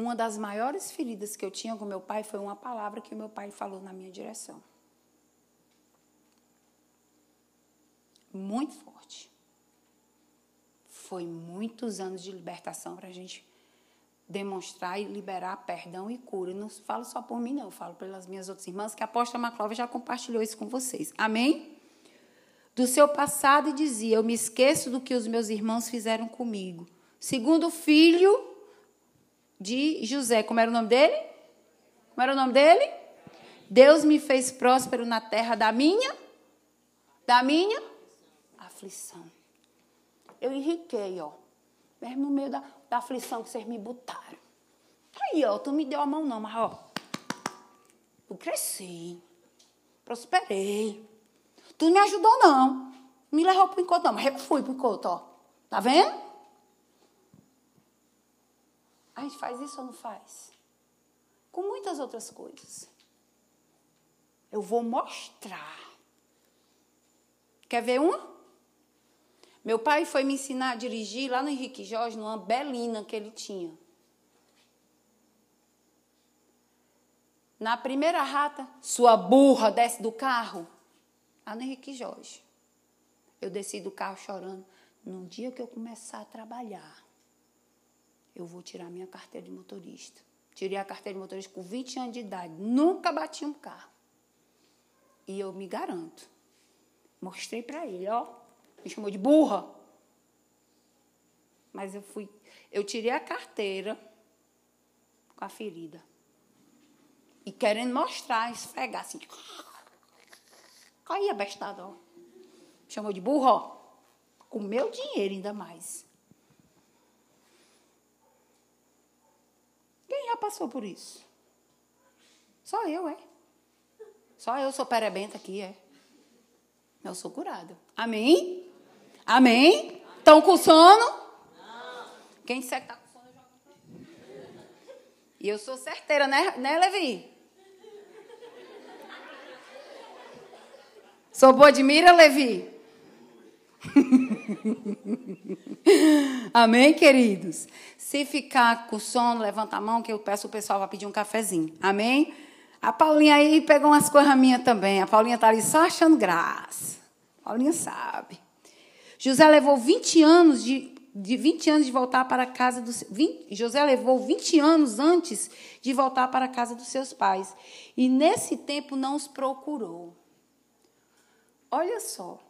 A: uma das maiores feridas que eu tinha com meu pai foi uma palavra que meu pai falou na minha direção. Muito forte. Foi muitos anos de libertação para a gente demonstrar e liberar perdão e cura. não falo só por mim, não, eu falo pelas minhas outras irmãs, que a apóstola Maclova já compartilhou isso com vocês. Amém? Do seu passado e dizia: Eu me esqueço do que os meus irmãos fizeram comigo. Segundo filho de José. Como era o nome dele? Como era o nome dele? Deus me fez próspero na terra da minha, da minha aflição. Eu enriquei, ó. Mesmo no meio da, da aflição que vocês me botaram. Aí, ó, tu me deu a mão não, mas ó. Eu cresci. Prosperei. Tu não me ajudou, não. Me levou pro encontro, não, mas eu fui pro encontro, ó. Tá vendo? A gente faz isso ou não faz? Com muitas outras coisas. Eu vou mostrar. Quer ver uma? Meu pai foi me ensinar a dirigir lá no Henrique Jorge, numa belina que ele tinha. Na primeira rata, sua burra desce do carro. Lá no Henrique Jorge. Eu desci do carro chorando. No dia que eu começar a trabalhar, eu vou tirar minha carteira de motorista. Tirei a carteira de motorista com 20 anos de idade. Nunca bati um carro. E eu me garanto. Mostrei para ele, ó. Me chamou de burra. Mas eu fui. Eu tirei a carteira com a ferida. E querendo mostrar, esfregar assim. Caía bestada, ó. Me chamou de burra, ó. Com meu dinheiro ainda mais. Quem já passou por isso? Só eu, é. Só eu sou perebenta aqui, é. Eu sou curada. Amém? Amém? Estão com sono? Não. Quem disser que está com sono, joga. E eu sou certeira, né, né Levi? Sou boa de mira, Levi? [LAUGHS] Amém, queridos? Se ficar com sono, levanta a mão que eu peço o pessoal para pedir um cafezinho. Amém? A Paulinha aí pegou umas coisas minhas também. A Paulinha está ali só achando graça. A Paulinha sabe. José levou 20 anos de, de 20 anos de voltar para a casa dos 20, José levou 20 anos antes de voltar para a casa dos seus pais. E nesse tempo não os procurou. Olha só.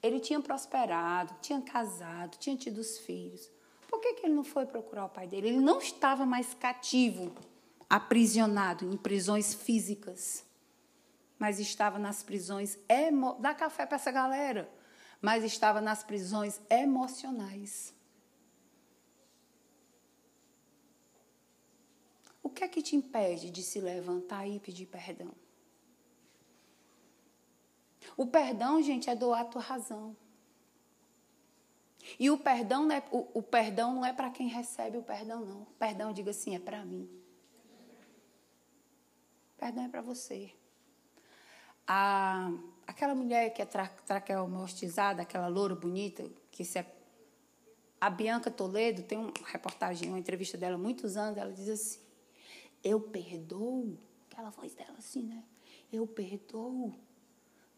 A: Ele tinha prosperado, tinha casado, tinha tido os filhos. Por que, que ele não foi procurar o pai dele? Ele não estava mais cativo aprisionado em prisões físicas, mas estava nas prisões emo... dá café para essa galera, mas estava nas prisões emocionais. O que é que te impede de se levantar e pedir perdão? O perdão, gente, é doar a tua razão. E o perdão não é, o, o perdão não é para quem recebe o perdão, não. O perdão, diga assim, é para mim. Perdão é para você. A, aquela mulher que é tra, traqueomostizada, aquela loura bonita, que se é, a Bianca Toledo, tem uma reportagem, uma entrevista dela muitos anos, ela diz assim, eu perdoo, aquela voz dela assim, né? Eu perdoo,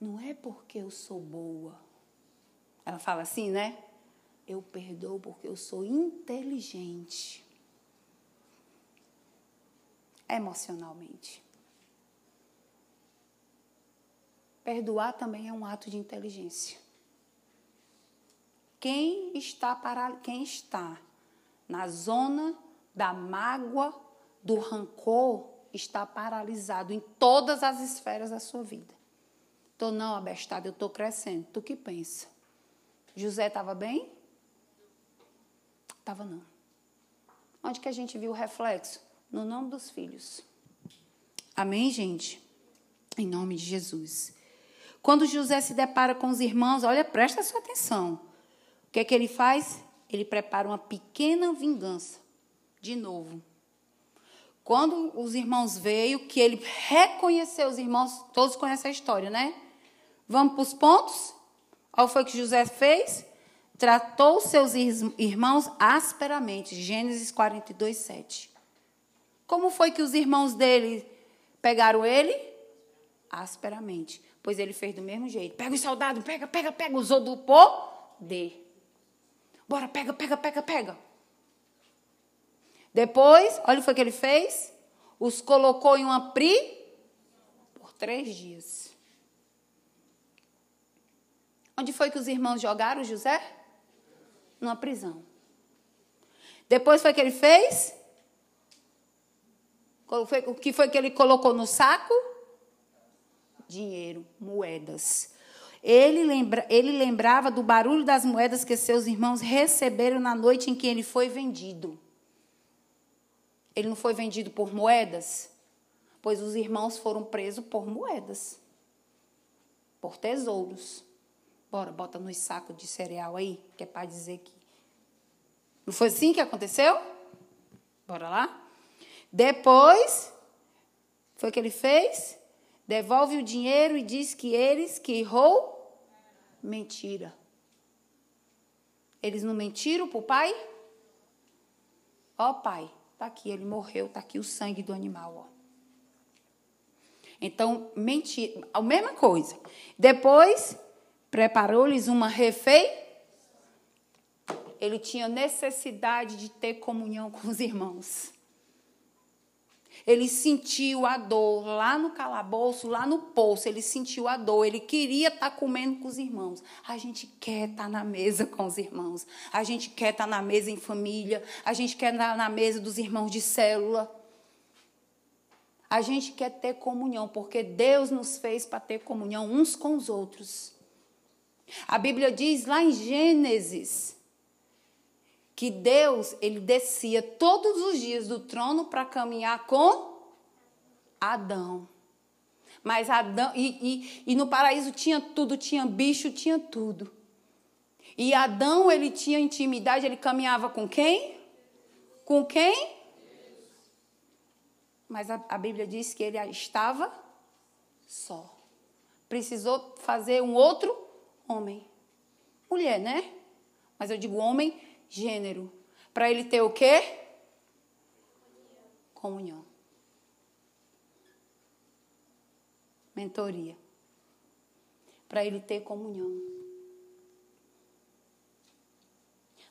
A: não é porque eu sou boa. Ela fala assim, né? Eu perdoo porque eu sou inteligente. Emocionalmente. Perdoar também é um ato de inteligência. Quem está para quem está na zona da mágoa, do rancor, está paralisado em todas as esferas da sua vida. Estou não abestado, eu estou crescendo. Tu que pensa? José estava bem? Estava não. Onde que a gente viu o reflexo? No nome dos filhos. Amém, gente? Em nome de Jesus. Quando José se depara com os irmãos, olha, presta sua atenção. O que é que ele faz? Ele prepara uma pequena vingança. De novo. Quando os irmãos veio, que ele reconheceu os irmãos, todos conhecem a história, né? Vamos para os pontos? Olha o que foi que José fez? Tratou seus irmãos asperamente. Gênesis 42, 7. Como foi que os irmãos dele pegaram ele? Asperamente pois ele fez do mesmo jeito. Pega os soldados, pega, pega, pega. Usou do poder. Bora, pega, pega, pega, pega. Depois, olha o que foi que ele fez. Os colocou em uma pri por três dias. Onde foi que os irmãos jogaram José? Numa prisão. Depois foi que ele fez? O que foi que ele colocou no saco? Dinheiro, moedas. Ele, lembra, ele lembrava do barulho das moedas que seus irmãos receberam na noite em que ele foi vendido. Ele não foi vendido por moedas? Pois os irmãos foram presos por moedas, por tesouros. Bora, bota nos sacos de cereal aí, que é para dizer que. Não foi assim que aconteceu? Bora lá? Depois, foi o que ele fez? Devolve o dinheiro e diz que eles que errou, mentira. Eles não mentiram para o pai? Ó pai, tá aqui, ele morreu, tá aqui o sangue do animal, ó. Então, mentir, a mesma coisa. Depois, preparou-lhes uma refeição. Ele tinha necessidade de ter comunhão com os irmãos. Ele sentiu a dor lá no calabouço, lá no poço. Ele sentiu a dor. Ele queria estar tá comendo com os irmãos. A gente quer estar tá na mesa com os irmãos. A gente quer estar tá na mesa em família. A gente quer estar na mesa dos irmãos de célula. A gente quer ter comunhão, porque Deus nos fez para ter comunhão uns com os outros. A Bíblia diz lá em Gênesis que Deus ele descia todos os dias do trono para caminhar com Adão. Mas Adão e, e, e no paraíso tinha tudo, tinha bicho, tinha tudo. E Adão ele tinha intimidade, ele caminhava com quem? Com quem? Mas a, a Bíblia diz que ele estava só. Precisou fazer um outro homem. Mulher, né? Mas eu digo homem gênero. Para ele ter o quê? Comunhão. Mentoria. Para ele ter comunhão.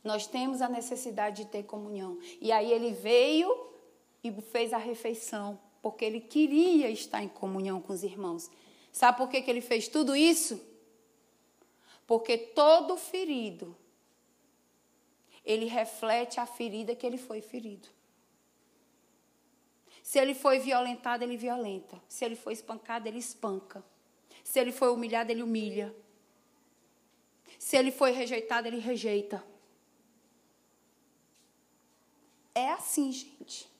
A: Nós temos a necessidade de ter comunhão. E aí ele veio e fez a refeição, porque ele queria estar em comunhão com os irmãos. Sabe por que, que ele fez tudo isso? Porque todo ferido ele reflete a ferida que ele foi ferido. Se ele foi violentado, ele violenta. Se ele foi espancado, ele espanca. Se ele foi humilhado, ele humilha. Se ele foi rejeitado, ele rejeita. É assim, gente.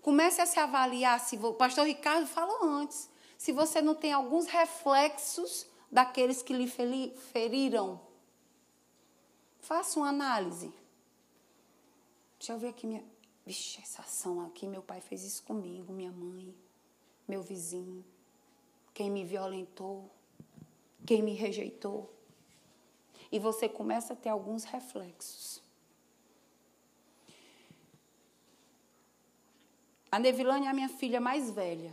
A: Comece a se avaliar. Se o pastor Ricardo falou antes. Se você não tem alguns reflexos daqueles que lhe feriram. Faça uma análise. Deixa eu ver aqui minha. Vixe, essa ação aqui, meu pai fez isso comigo, minha mãe, meu vizinho, quem me violentou, quem me rejeitou. E você começa a ter alguns reflexos. A Nevilane é a minha filha mais velha.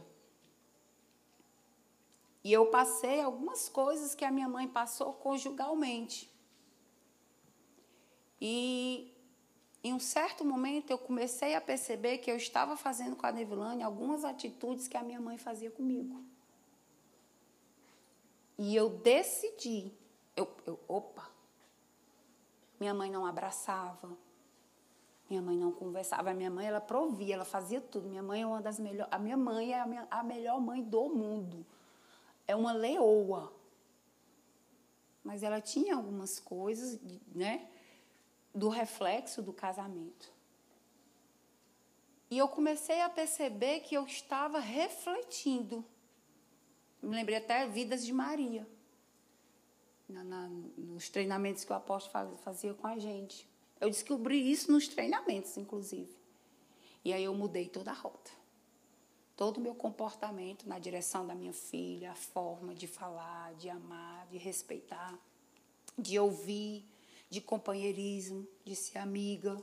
A: E eu passei algumas coisas que a minha mãe passou conjugalmente. E em um certo momento eu comecei a perceber que eu estava fazendo com a Nevilane algumas atitudes que a minha mãe fazia comigo. E eu decidi, eu, eu, opa, minha mãe não abraçava, minha mãe não conversava, a minha mãe ela provia, ela fazia tudo. Minha mãe é uma das melhores, a minha mãe é a, minha, a melhor mãe do mundo. É uma leoa. Mas ela tinha algumas coisas, né? Do reflexo do casamento. E eu comecei a perceber que eu estava refletindo. Me lembrei até vidas de Maria, na, na, nos treinamentos que o apóstolo fazia com a gente. Eu descobri isso nos treinamentos, inclusive. E aí eu mudei toda a rota. Todo o meu comportamento na direção da minha filha, a forma de falar, de amar, de respeitar, de ouvir, de companheirismo, de ser amiga.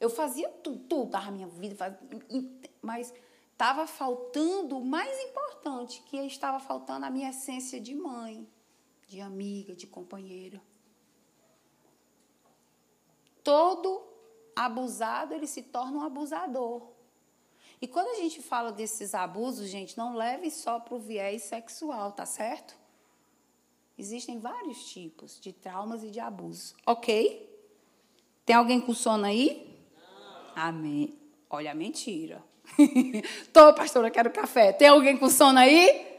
A: Eu fazia tudo, tudo estava na minha vida, mas estava faltando o mais importante, que estava faltando a minha essência de mãe, de amiga, de companheira. Todo abusado, ele se torna um abusador. E quando a gente fala desses abusos, gente, não leve só para o viés sexual, tá certo? Existem vários tipos de traumas e de abusos. Ok? Tem alguém com sono aí? Não. Amém. Olha a mentira. [LAUGHS] Tô, pastora, quero café. Tem alguém com sono aí?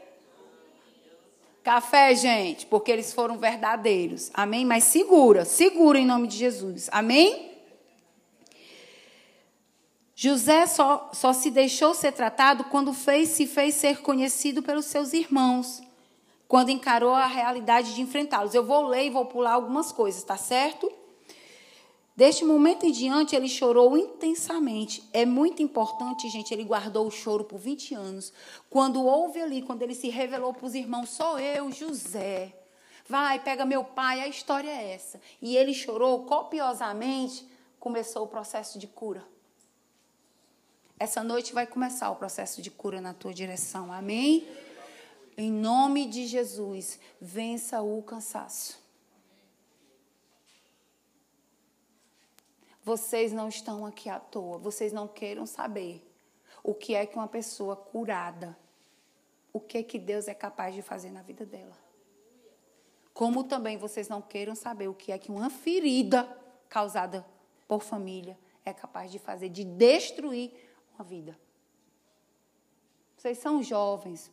A: Café, gente, porque eles foram verdadeiros. Amém? Mas segura, segura em nome de Jesus. Amém? José só, só se deixou ser tratado quando fez, se fez ser conhecido pelos seus irmãos quando encarou a realidade de enfrentá-los. Eu vou ler e vou pular algumas coisas, tá certo? Deste momento em diante, ele chorou intensamente. É muito importante, gente, ele guardou o choro por 20 anos. Quando houve ali, quando ele se revelou para os irmãos, sou eu, José. Vai, pega meu pai, a história é essa. E ele chorou copiosamente, começou o processo de cura. Essa noite vai começar o processo de cura na tua direção. Amém? Em nome de Jesus, vença o cansaço. Vocês não estão aqui à toa. Vocês não queiram saber o que é que uma pessoa curada, o que é que Deus é capaz de fazer na vida dela. Como também vocês não queiram saber o que é que uma ferida causada por família é capaz de fazer, de destruir uma vida. Vocês são jovens.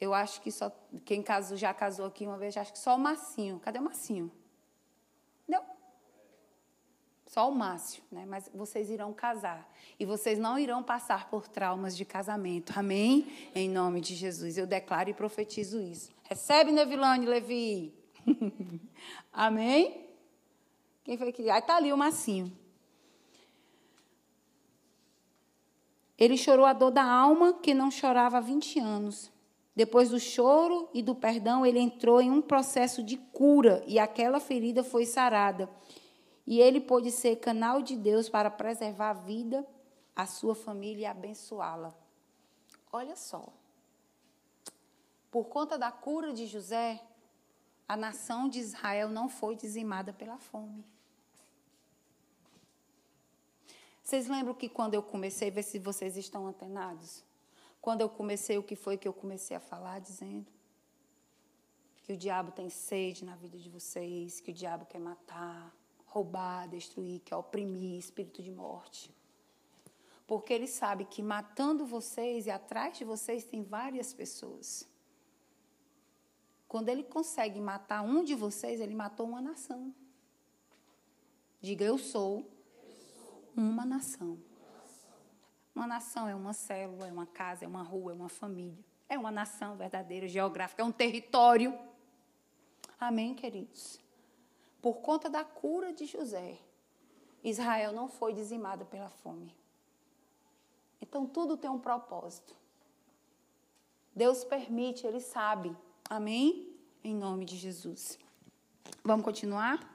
A: Eu acho que só quem casou, já casou aqui uma vez, acho que só o Massinho. Cadê o Massinho? Não. Só o Márcio, né? Mas vocês irão casar e vocês não irão passar por traumas de casamento. Amém? Em nome de Jesus. Eu declaro e profetizo isso. Recebe, Nevilane Levi. [LAUGHS] Amém? Quem foi que. Aí está ali o Massinho. Ele chorou a dor da alma que não chorava há 20 anos. Depois do choro e do perdão, ele entrou em um processo de cura e aquela ferida foi sarada. E ele pôde ser canal de Deus para preservar a vida, a sua família e abençoá-la. Olha só. Por conta da cura de José, a nação de Israel não foi dizimada pela fome. Vocês lembram que quando eu comecei, ver se vocês estão antenados? Quando eu comecei, o que foi que eu comecei a falar, dizendo? Que o diabo tem sede na vida de vocês, que o diabo quer matar, roubar, destruir, quer oprimir, espírito de morte. Porque ele sabe que matando vocês e atrás de vocês tem várias pessoas. Quando ele consegue matar um de vocês, ele matou uma nação. Diga, eu sou uma nação. Uma nação é uma célula, é uma casa, é uma rua, é uma família. É uma nação verdadeira, geográfica, é um território. Amém, queridos? Por conta da cura de José, Israel não foi dizimada pela fome. Então tudo tem um propósito. Deus permite, Ele sabe. Amém? Em nome de Jesus. Vamos continuar?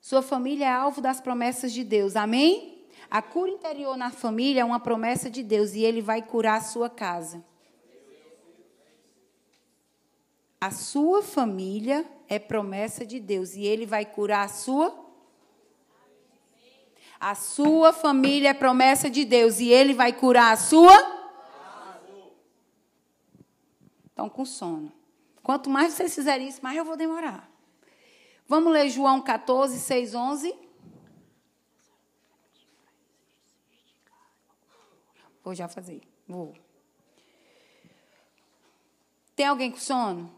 A: Sua família é alvo das promessas de Deus. Amém? A cura interior na família é uma promessa de Deus e Ele vai curar a sua casa. A sua família é promessa de Deus e Ele vai curar a sua. A sua família é promessa de Deus e Ele vai curar a sua. Estão com sono. Quanto mais vocês fizerem isso, mais eu vou demorar. Vamos ler João 14, 6, 11. Vou já fazer. Vou. Tem alguém com sono?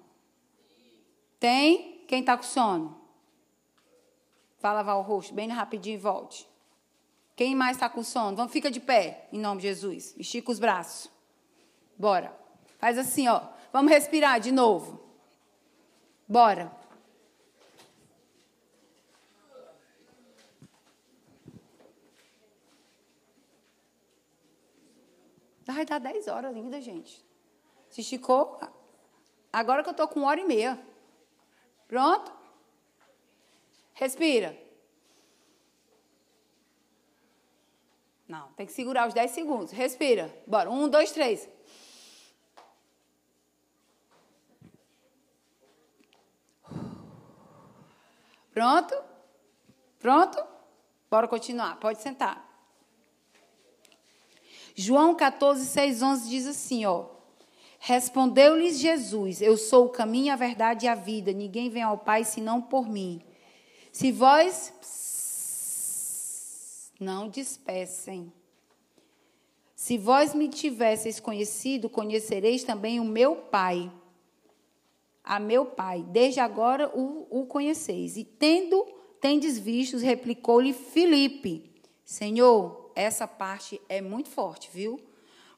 A: Tem? Quem está com sono? Vá lavar o rosto bem rapidinho e volte. Quem mais está com sono? Vamos, fica de pé, em nome de Jesus. Estica os braços. Bora. Faz assim, ó. Vamos respirar de novo. Bora. Vai dar 10 horas ainda, gente. Se esticou. Agora que eu estou com uma hora e meia. Pronto? Respira. Não, tem que segurar os 10 segundos. Respira. Bora. Um, dois, três. Pronto? Pronto? Bora continuar. Pode sentar. João 14, 6, 11 diz assim, ó. Respondeu-lhes Jesus: Eu sou o caminho, a verdade e a vida. Ninguém vem ao Pai senão por mim. Se vós não despecem. Se vós me tivesseis conhecido, conhecereis também o meu Pai. A meu Pai. Desde agora o, o conheceis. E tendo tendes vistos, replicou-lhe Filipe: Senhor, essa parte é muito forte, viu?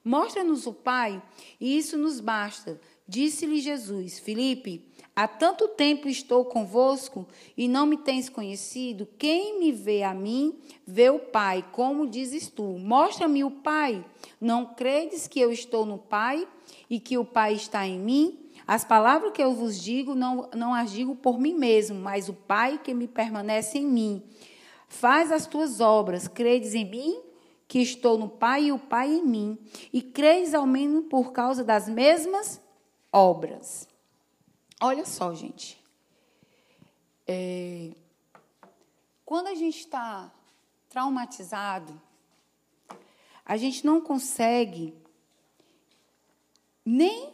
A: Mostra-nos o Pai, e isso nos basta. Disse-lhe Jesus: Filipe, há tanto tempo estou convosco e não me tens conhecido. Quem me vê a mim, vê o Pai, como dizes tu. Mostra-me o Pai. Não credes que eu estou no Pai e que o Pai está em mim? As palavras que eu vos digo, não, não as digo por mim mesmo, mas o Pai que me permanece em mim. Faz as tuas obras, credes em mim, que estou no Pai e o Pai em mim, e creis ao menos por causa das mesmas obras. Olha só, gente. É, quando a gente está traumatizado, a gente não consegue nem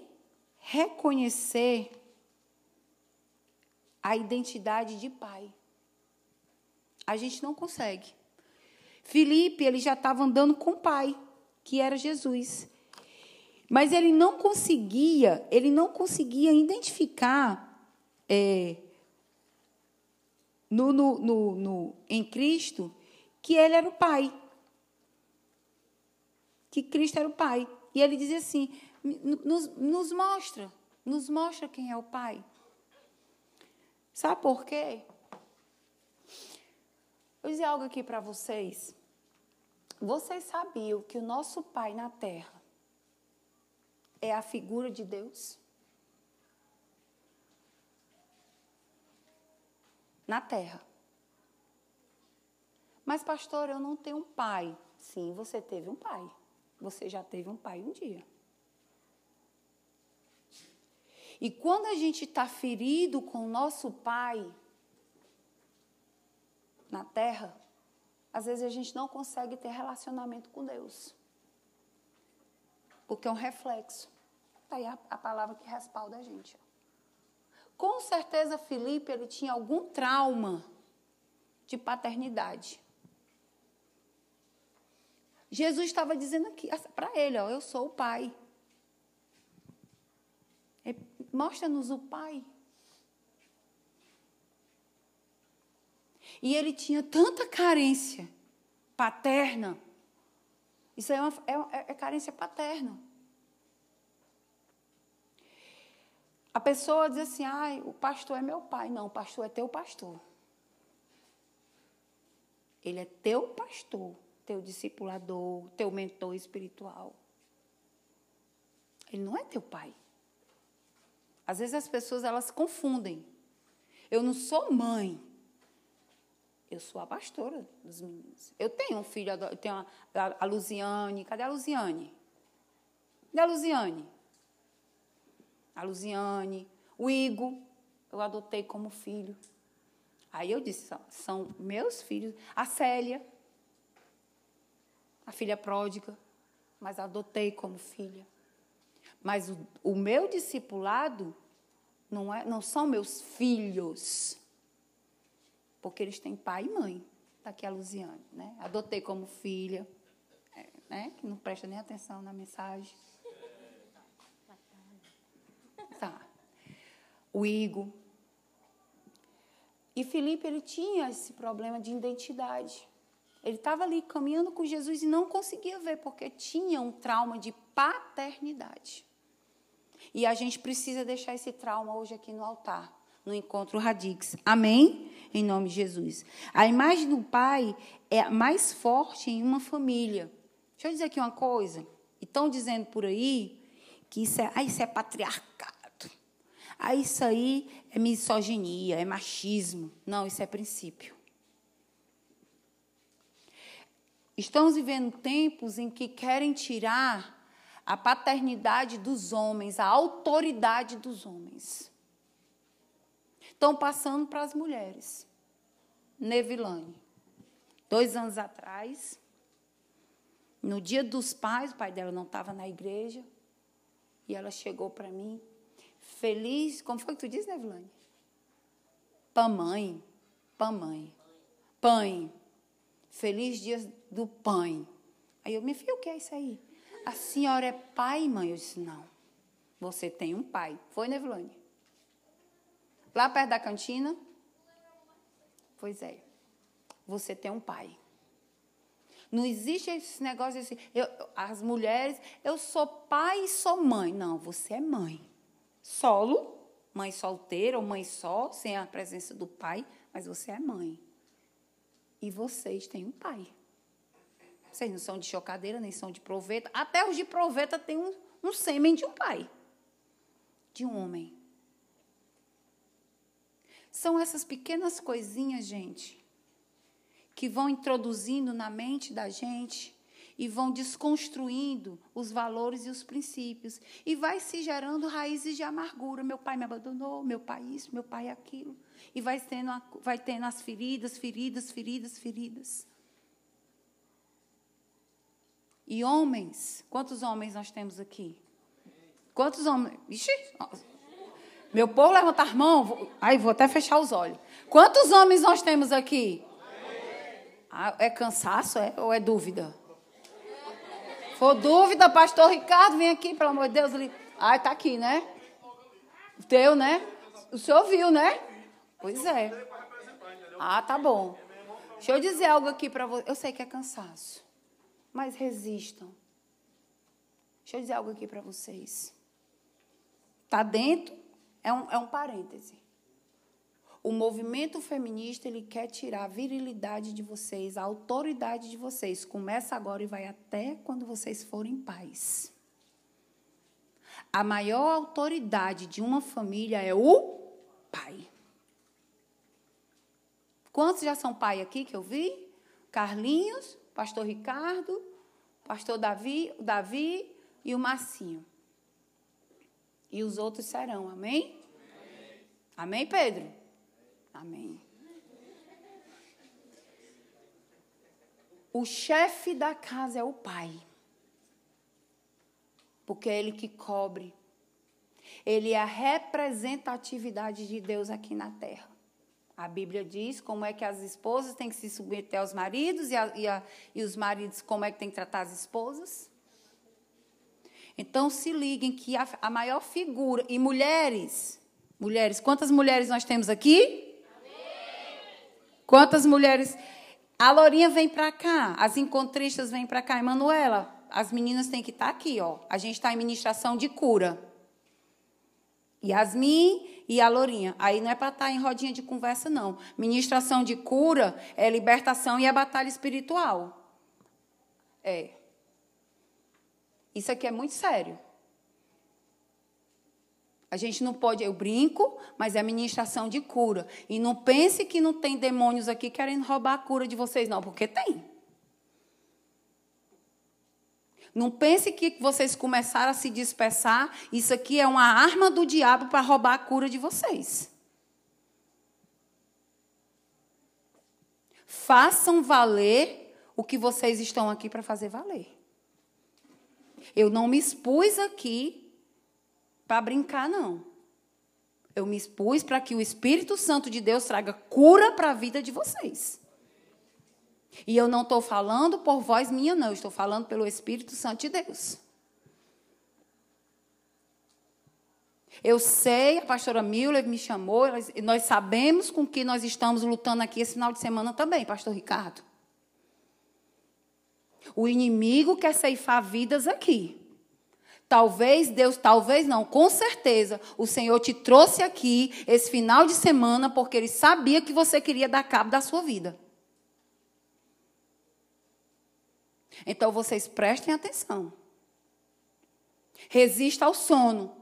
A: reconhecer a identidade de pai. A gente não consegue. Felipe, ele já estava andando com o pai, que era Jesus. Mas ele não conseguia, ele não conseguia identificar é, no, no, no, no, em Cristo que ele era o pai. Que Cristo era o pai. E ele dizia assim: nos, nos mostra, nos mostra quem é o pai. Sabe por quê? Vou dizer algo aqui para vocês. Vocês sabiam que o nosso pai na terra é a figura de Deus? Na terra. Mas, pastor, eu não tenho um pai. Sim, você teve um pai. Você já teve um pai um dia. E quando a gente está ferido com o nosso pai na terra, às vezes a gente não consegue ter relacionamento com Deus. Porque é um reflexo. Está aí a, a, palavra que respalda a gente. Com certeza, Felipe ele tinha algum trauma de paternidade. Jesus estava dizendo aqui para ele, ó, eu sou o pai. Mostra-nos o pai. E ele tinha tanta carência paterna. Isso é, uma, é, é carência paterna. A pessoa diz assim: ah, o pastor é meu pai. Não, o pastor é teu pastor. Ele é teu pastor, teu discipulador, teu mentor espiritual. Ele não é teu pai. Às vezes as pessoas elas confundem. Eu não sou mãe. Eu sou a pastora dos meninos. Eu tenho um filho, eu tenho a, a, a Luziane. Cadê a Luziane? Cadê a Luziane? A Luziane. O Igo, eu adotei como filho. Aí eu disse, são, meus filhos. A Célia, a filha pródiga, mas adotei como filha. Mas o, o meu discipulado não, é, não são meus filhos, porque eles têm pai e mãe. Está aqui a Luziane, né? Adotei como filha, é, né? que não presta nem atenção na mensagem. Tá. O Igo. E Felipe, ele tinha esse problema de identidade. Ele estava ali caminhando com Jesus e não conseguia ver, porque tinha um trauma de paternidade. E a gente precisa deixar esse trauma hoje aqui no altar, no encontro Radix. Amém? Em nome de Jesus. A imagem do pai é mais forte em uma família. Deixa eu dizer aqui uma coisa. Estão dizendo por aí que isso é, ah, isso é patriarcado. Ah, isso aí é misoginia, é machismo. Não, isso é princípio. Estamos vivendo tempos em que querem tirar a paternidade dos homens, a autoridade dos homens. Estão passando para as mulheres. Nevilane. Dois anos atrás, no dia dos pais, o pai dela não estava na igreja, e ela chegou para mim, feliz. Como foi que tu disse, Nevilane? Pamãe. Pamãe. Pãe. Feliz dia do pãe. Aí eu, me filha, o que é isso aí? a senhora é pai mãe? Eu disse, não. Você tem um pai. Foi, Nevilane? Lá perto da cantina? Pois é. Você tem um pai. Não existe esse negócio assim. Eu, as mulheres, eu sou pai e sou mãe. Não, você é mãe. Solo, mãe solteira ou mãe só, sem a presença do pai, mas você é mãe. E vocês têm um pai. Vocês não são de chocadeira, nem são de proveta. Até os de proveta têm um, um sêmen de um pai, de um homem. São essas pequenas coisinhas, gente, que vão introduzindo na mente da gente e vão desconstruindo os valores e os princípios. E vai se gerando raízes de amargura. Meu pai me abandonou, meu pai isso, meu pai aquilo. E vai tendo, vai tendo as feridas, feridas, feridas, feridas. E homens, quantos homens nós temos aqui? Quantos homens? Ixi, meu povo levanta as mãos. Aí vou até fechar os olhos. Quantos homens nós temos aqui? Ah, é cansaço é? ou é dúvida? For dúvida, pastor Ricardo, vem aqui, pelo amor de Deus. Ele... Ah, está aqui, né? Teu, né? O senhor viu, né? Pois é. Ah, tá bom. Deixa eu dizer algo aqui para você. Eu sei que é cansaço, mas resistam. Deixa eu dizer algo aqui para vocês. Está dentro, é um, é um parêntese. O movimento feminista ele quer tirar a virilidade de vocês, a autoridade de vocês. Começa agora e vai até quando vocês forem pais. A maior autoridade de uma família é o pai. Quantos já são pai aqui que eu vi? Carlinhos, pastor Ricardo, pastor Davi, Davi e o Marcinho. E os outros serão, amém? Amém, amém Pedro? Amém. O chefe da casa é o pai. Porque é ele que cobre. Ele é a representatividade de Deus aqui na terra. A Bíblia diz como é que as esposas têm que se submeter aos maridos e, a, e, a, e os maridos como é que têm que tratar as esposas. Então se liguem que a, a maior figura. E mulheres, mulheres, quantas mulheres nós temos aqui? Quantas mulheres. A Lourinha vem para cá, as encontristas vêm para cá. Emanuela, as meninas têm que estar tá aqui, ó. A gente está em ministração de cura. Yasmin e a Lourinha. Aí não é para estar tá em rodinha de conversa, não. Ministração de cura é libertação e é batalha espiritual. É. Isso aqui é muito sério. A gente não pode, eu brinco, mas é ministração de cura. E não pense que não tem demônios aqui querendo roubar a cura de vocês, não, porque tem. Não pense que vocês começaram a se dispersar. Isso aqui é uma arma do diabo para roubar a cura de vocês. Façam valer o que vocês estão aqui para fazer valer. Eu não me expus aqui para brincar, não. Eu me expus para que o Espírito Santo de Deus traga cura para a vida de vocês. E eu não estou falando por voz minha, não. Estou falando pelo Espírito Santo de Deus. Eu sei, a pastora Miller me chamou, nós sabemos com que nós estamos lutando aqui esse final de semana também, pastor Ricardo. O inimigo quer ceifar vidas aqui. Talvez Deus, talvez não, com certeza, o Senhor te trouxe aqui esse final de semana porque Ele sabia que você queria dar cabo da sua vida. Então vocês prestem atenção. Resista ao sono.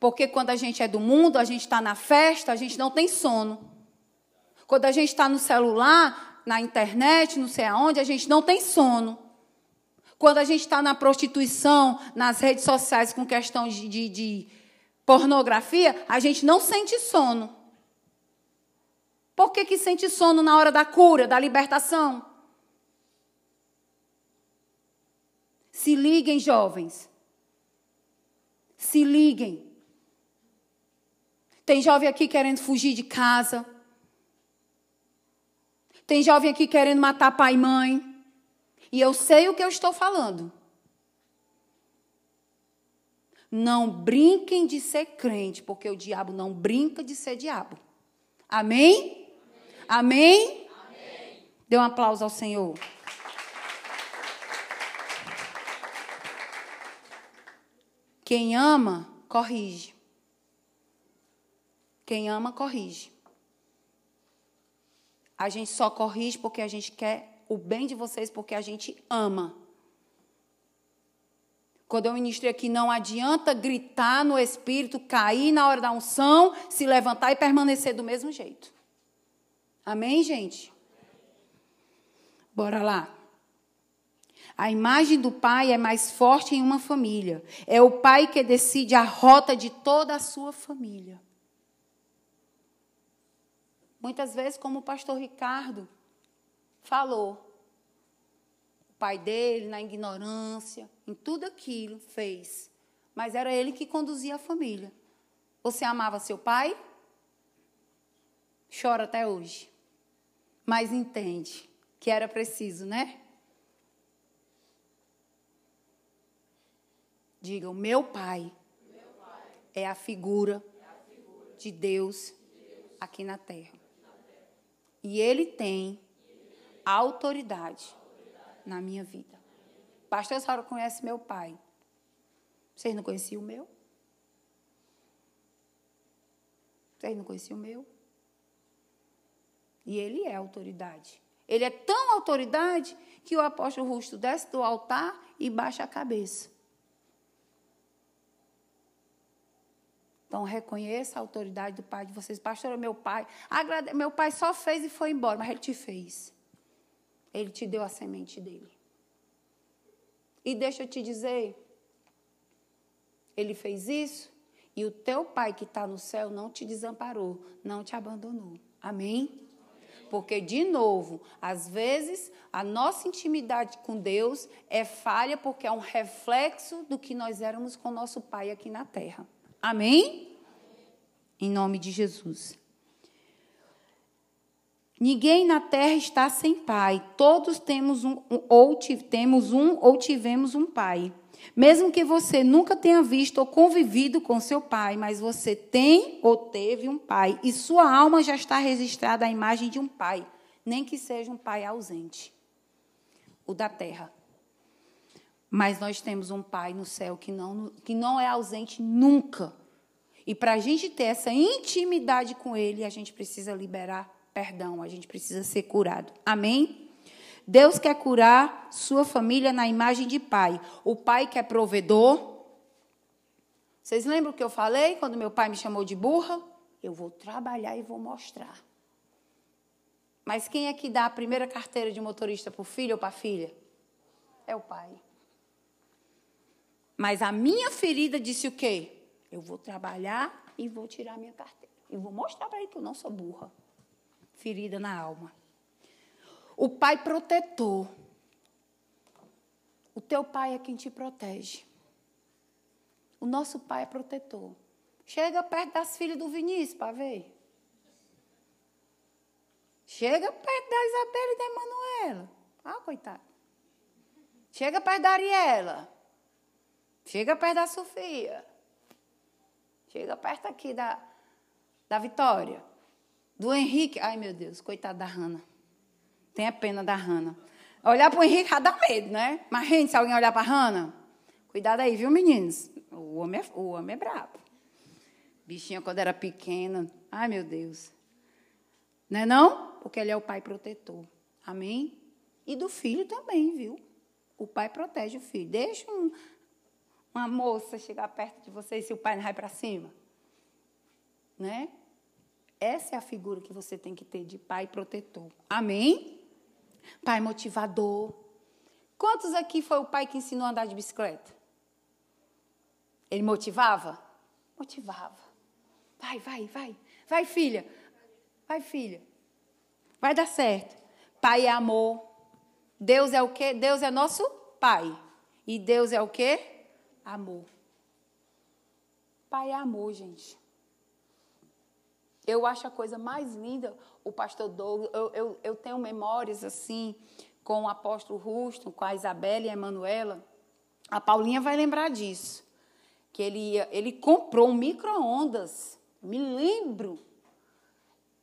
A: Porque quando a gente é do mundo, a gente está na festa, a gente não tem sono. Quando a gente está no celular, na internet, não sei aonde, a gente não tem sono. Quando a gente está na prostituição, nas redes sociais com questão de, de, de pornografia, a gente não sente sono. Por que, que sente sono na hora da cura, da libertação? Se liguem, jovens. Se liguem. Tem jovem aqui querendo fugir de casa. Tem jovem aqui querendo matar pai e mãe. E eu sei o que eu estou falando. Não brinquem de ser crente, porque o diabo não brinca de ser diabo. Amém? Amém? Amém? Dê um aplauso ao Senhor. Quem ama, corrige. Quem ama, corrige. A gente só corrige porque a gente quer o bem de vocês porque a gente ama. Quando eu ministrei aqui, não adianta gritar no espírito, cair na hora da unção, se levantar e permanecer do mesmo jeito. Amém, gente? Bora lá. A imagem do pai é mais forte em uma família. É o pai que decide a rota de toda a sua família. Muitas vezes, como o pastor Ricardo falou, o pai dele, na ignorância, em tudo aquilo, fez. Mas era ele que conduzia a família. Você amava seu pai? Chora até hoje. Mas entende que era preciso, né? Diga, o meu pai, meu pai é, a figura, é a figura de, Deus de Deus aqui. Na terra. E ele tem autoridade, na minha vida. Pastor, senhora conhece meu pai. Vocês não conheciam o meu? Vocês não conheciam o meu? E ele é autoridade. Ele é tão autoridade que o apóstolo Rusto desce do altar e baixa a cabeça. Então, reconheça a autoridade do pai de vocês. Pastor, é meu pai. Agrade... Meu pai só fez e foi embora, mas ele te fez. Ele te deu a semente dele. E deixa eu te dizer, ele fez isso e o teu pai que está no céu não te desamparou, não te abandonou. Amém? Porque, de novo, às vezes a nossa intimidade com Deus é falha porque é um reflexo do que nós éramos com nosso pai aqui na terra. Amém? Em nome de Jesus. Ninguém na terra está sem pai. Todos temos um ou temos um ou tivemos um pai. Mesmo que você nunca tenha visto ou convivido com seu pai, mas você tem ou teve um pai e sua alma já está registrada à imagem de um pai, nem que seja um pai ausente, o da terra. Mas nós temos um Pai no céu que não, que não é ausente nunca. E para a gente ter essa intimidade com Ele, a gente precisa liberar perdão, a gente precisa ser curado. Amém? Deus quer curar sua família na imagem de pai. O pai que é provedor. Vocês lembram o que eu falei quando meu pai me chamou de burra? Eu vou trabalhar e vou mostrar. Mas quem é que dá a primeira carteira de motorista para o filho ou para a filha? É o pai. Mas a minha ferida disse o quê? Eu vou trabalhar e vou tirar minha carteira. E vou mostrar para ele que eu não sou burra. Ferida na alma. O pai protetor. O teu pai é quem te protege. O nosso pai é protetor. Chega perto das filhas do Vinícius para ver. Chega perto da Isabela e da Emanuela. Ah, coitado. Chega perto da Ariela. Chega perto da Sofia. Chega perto aqui da, da Vitória. Do Henrique. Ai, meu Deus, coitado da Hanna. Tenha pena da Hanna. Olhar para o Henrique já dá medo, né? Mas, gente, se alguém olhar para a Hanna, cuidado aí, viu, meninos? O homem é, o homem é brabo. Bichinha, quando era pequena. Ai, meu Deus. Não é não? Porque ele é o pai protetor. Amém? E do filho também, viu? O pai protege o filho. Deixa um, uma moça chegar perto de você e se o pai não vai para cima? Né? Essa é a figura que você tem que ter de pai protetor. Amém? Pai motivador. Quantos aqui foi o pai que ensinou a andar de bicicleta? Ele motivava? Motivava. Vai, vai, vai. Vai, filha. Vai, filha. Vai dar certo. Pai é amor. Deus é o quê? Deus é nosso pai. E Deus é o quê? Amor. Pai é amor, gente. Eu acho a coisa mais linda, o pastor Douglas, eu, eu, eu tenho memórias assim, com o apóstolo Rusto, com a Isabela e a Emanuela. A Paulinha vai lembrar disso. Que ele, ele comprou um micro-ondas. Me lembro.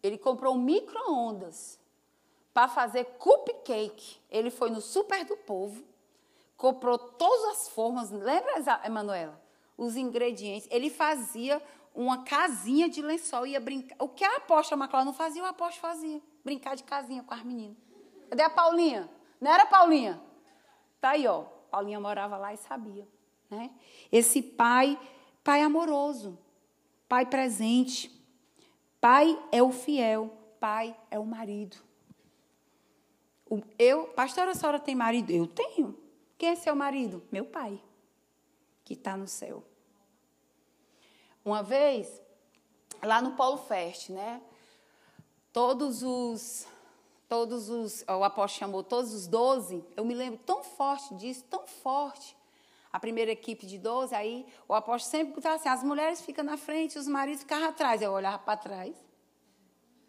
A: Ele comprou um micro-ondas para fazer cupcake. Ele foi no Super do Povo comprou todas as formas, lembra, Emanuela? Os ingredientes. Ele fazia uma casinha de lençol, ia brincar. O que a aposta Maclau não fazia, o aposta fazia. Brincar de casinha com as meninas. Cadê a Paulinha? Não era Paulinha? Tá aí, ó. Paulinha morava lá e sabia. Né? Esse pai, pai amoroso, pai presente. Pai é o fiel, pai é o marido. Eu, pastora, a senhora tem marido? Eu tenho. Quem é seu marido? Meu pai, que está no céu. Uma vez, lá no Polo Fest, né? Todos os. Todos os. O apóstolo chamou todos os doze. Eu me lembro tão forte disso, tão forte. A primeira equipe de doze, aí o apóstolo sempre botava assim: as mulheres ficam na frente, os maridos ficavam atrás. Eu olhava para trás,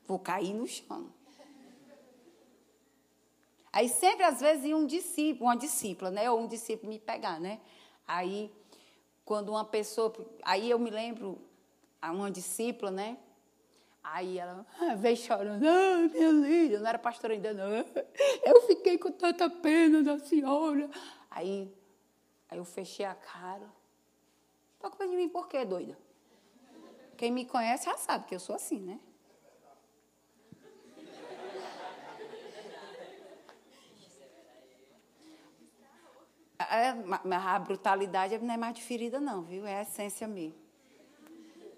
A: vou cair no chão. Aí sempre, às vezes, ia um discípulo, uma discípula, né? Ou um discípulo me pegar, né? Aí, quando uma pessoa. Aí eu me lembro, uma discípula, né? Aí ela ah, veio chorando, ah, minha linda, não era pastora ainda, não. Eu fiquei com tanta pena da senhora. Aí, aí eu fechei a cara. Tá com de mim por quê, doida? Quem me conhece já sabe que eu sou assim, né? É, a brutalidade não é mais de ferida, não, viu? É a essência mesmo.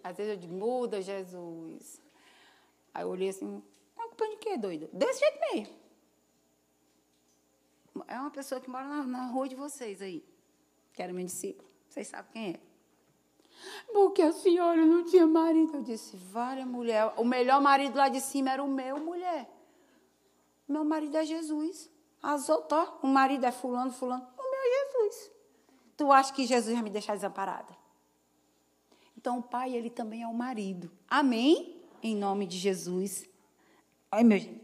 A: Às vezes eu digo, muda, Jesus. Aí eu olhei assim, tá culpa de quê, doida? Desse jeito mesmo. É uma pessoa que mora na, na rua de vocês aí, que era meu discípulo. Vocês sabem quem é. Porque a senhora não tinha marido. Eu disse, várias mulher. O melhor marido lá de cima era o meu, mulher. Meu marido é Jesus. As outras, o marido é fulano, fulano. Jesus. Tu acha que Jesus vai me deixar desamparada? Então, o pai, ele também é o marido. Amém? Em nome de Jesus. Ai, meu gente,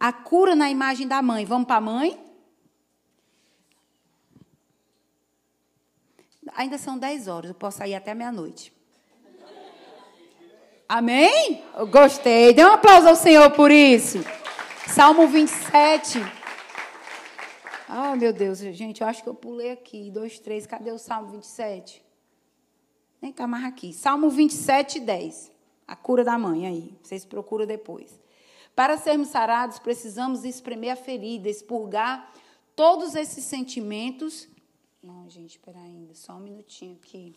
A: A cura na imagem da mãe. Vamos para a mãe? Ainda são 10 horas, eu posso sair até meia-noite. Amém? Eu gostei. Dê um aplauso ao Senhor por isso. Salmo 27. Ah, meu Deus, gente, eu acho que eu pulei aqui. Dois, três, cadê o Salmo 27? Nem está mais aqui. Salmo 27, 10. A cura da mãe aí. Vocês procuram depois. Para sermos sarados, precisamos espremer a ferida, expurgar todos esses sentimentos. Não, gente, espera ainda. Só um minutinho aqui.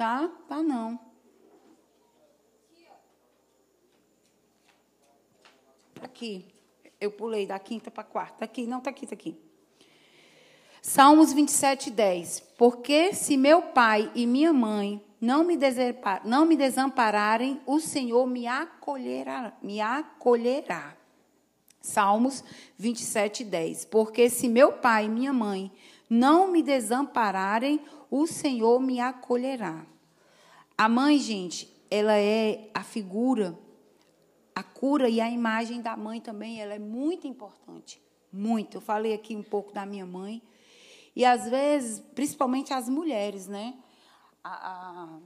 A: Tá? Tá não. Aqui. Eu pulei da quinta para a quarta. Aqui, não, está aqui, está aqui. Salmos 27, 10. Porque se meu pai e minha mãe não me, não me desampararem, o Senhor me acolherá, me acolherá. Salmos 27, 10. Porque se meu pai e minha mãe não me desampararem, o Senhor me acolherá. A mãe, gente, ela é a figura a cura e a imagem da mãe também, ela é muito importante. Muito. Eu falei aqui um pouco da minha mãe. E às vezes, principalmente as mulheres, né? A, a,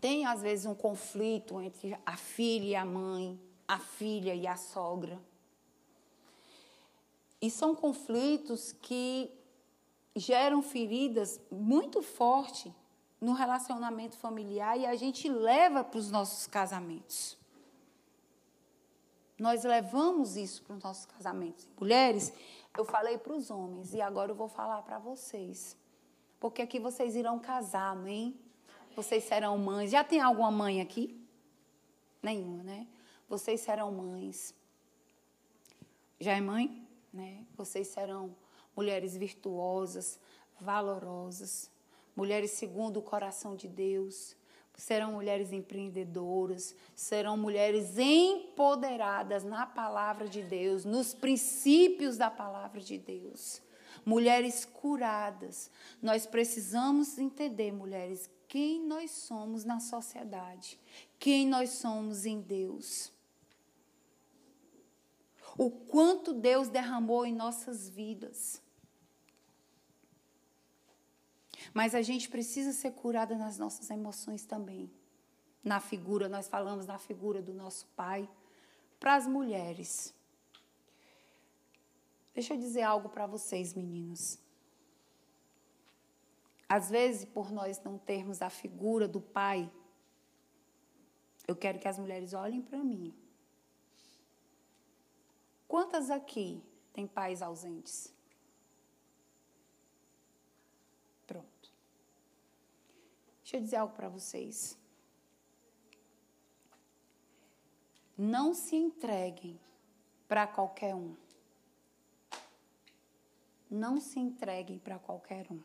A: tem às vezes um conflito entre a filha e a mãe, a filha e a sogra. E são conflitos que geram feridas muito fortes no relacionamento familiar e a gente leva para os nossos casamentos. Nós levamos isso para os nossos casamentos. Mulheres, eu falei para os homens e agora eu vou falar para vocês. Porque aqui vocês irão casar, amém? Vocês serão mães. Já tem alguma mãe aqui? Nenhuma, né? Vocês serão mães. Já é mãe? Né? Vocês serão mulheres virtuosas, valorosas, mulheres segundo o coração de Deus, serão mulheres empreendedoras, serão mulheres empoderadas na palavra de Deus, nos princípios da palavra de Deus. Mulheres curadas. Nós precisamos entender, mulheres, quem nós somos na sociedade, quem nós somos em Deus. O quanto Deus derramou em nossas vidas. Mas a gente precisa ser curada nas nossas emoções também. Na figura, nós falamos na figura do nosso pai. Para as mulheres. Deixa eu dizer algo para vocês, meninos. Às vezes, por nós não termos a figura do pai, eu quero que as mulheres olhem para mim. Quantas aqui têm pais ausentes? Pronto. Deixa eu dizer algo para vocês. Não se entreguem para qualquer um. Não se entreguem para qualquer um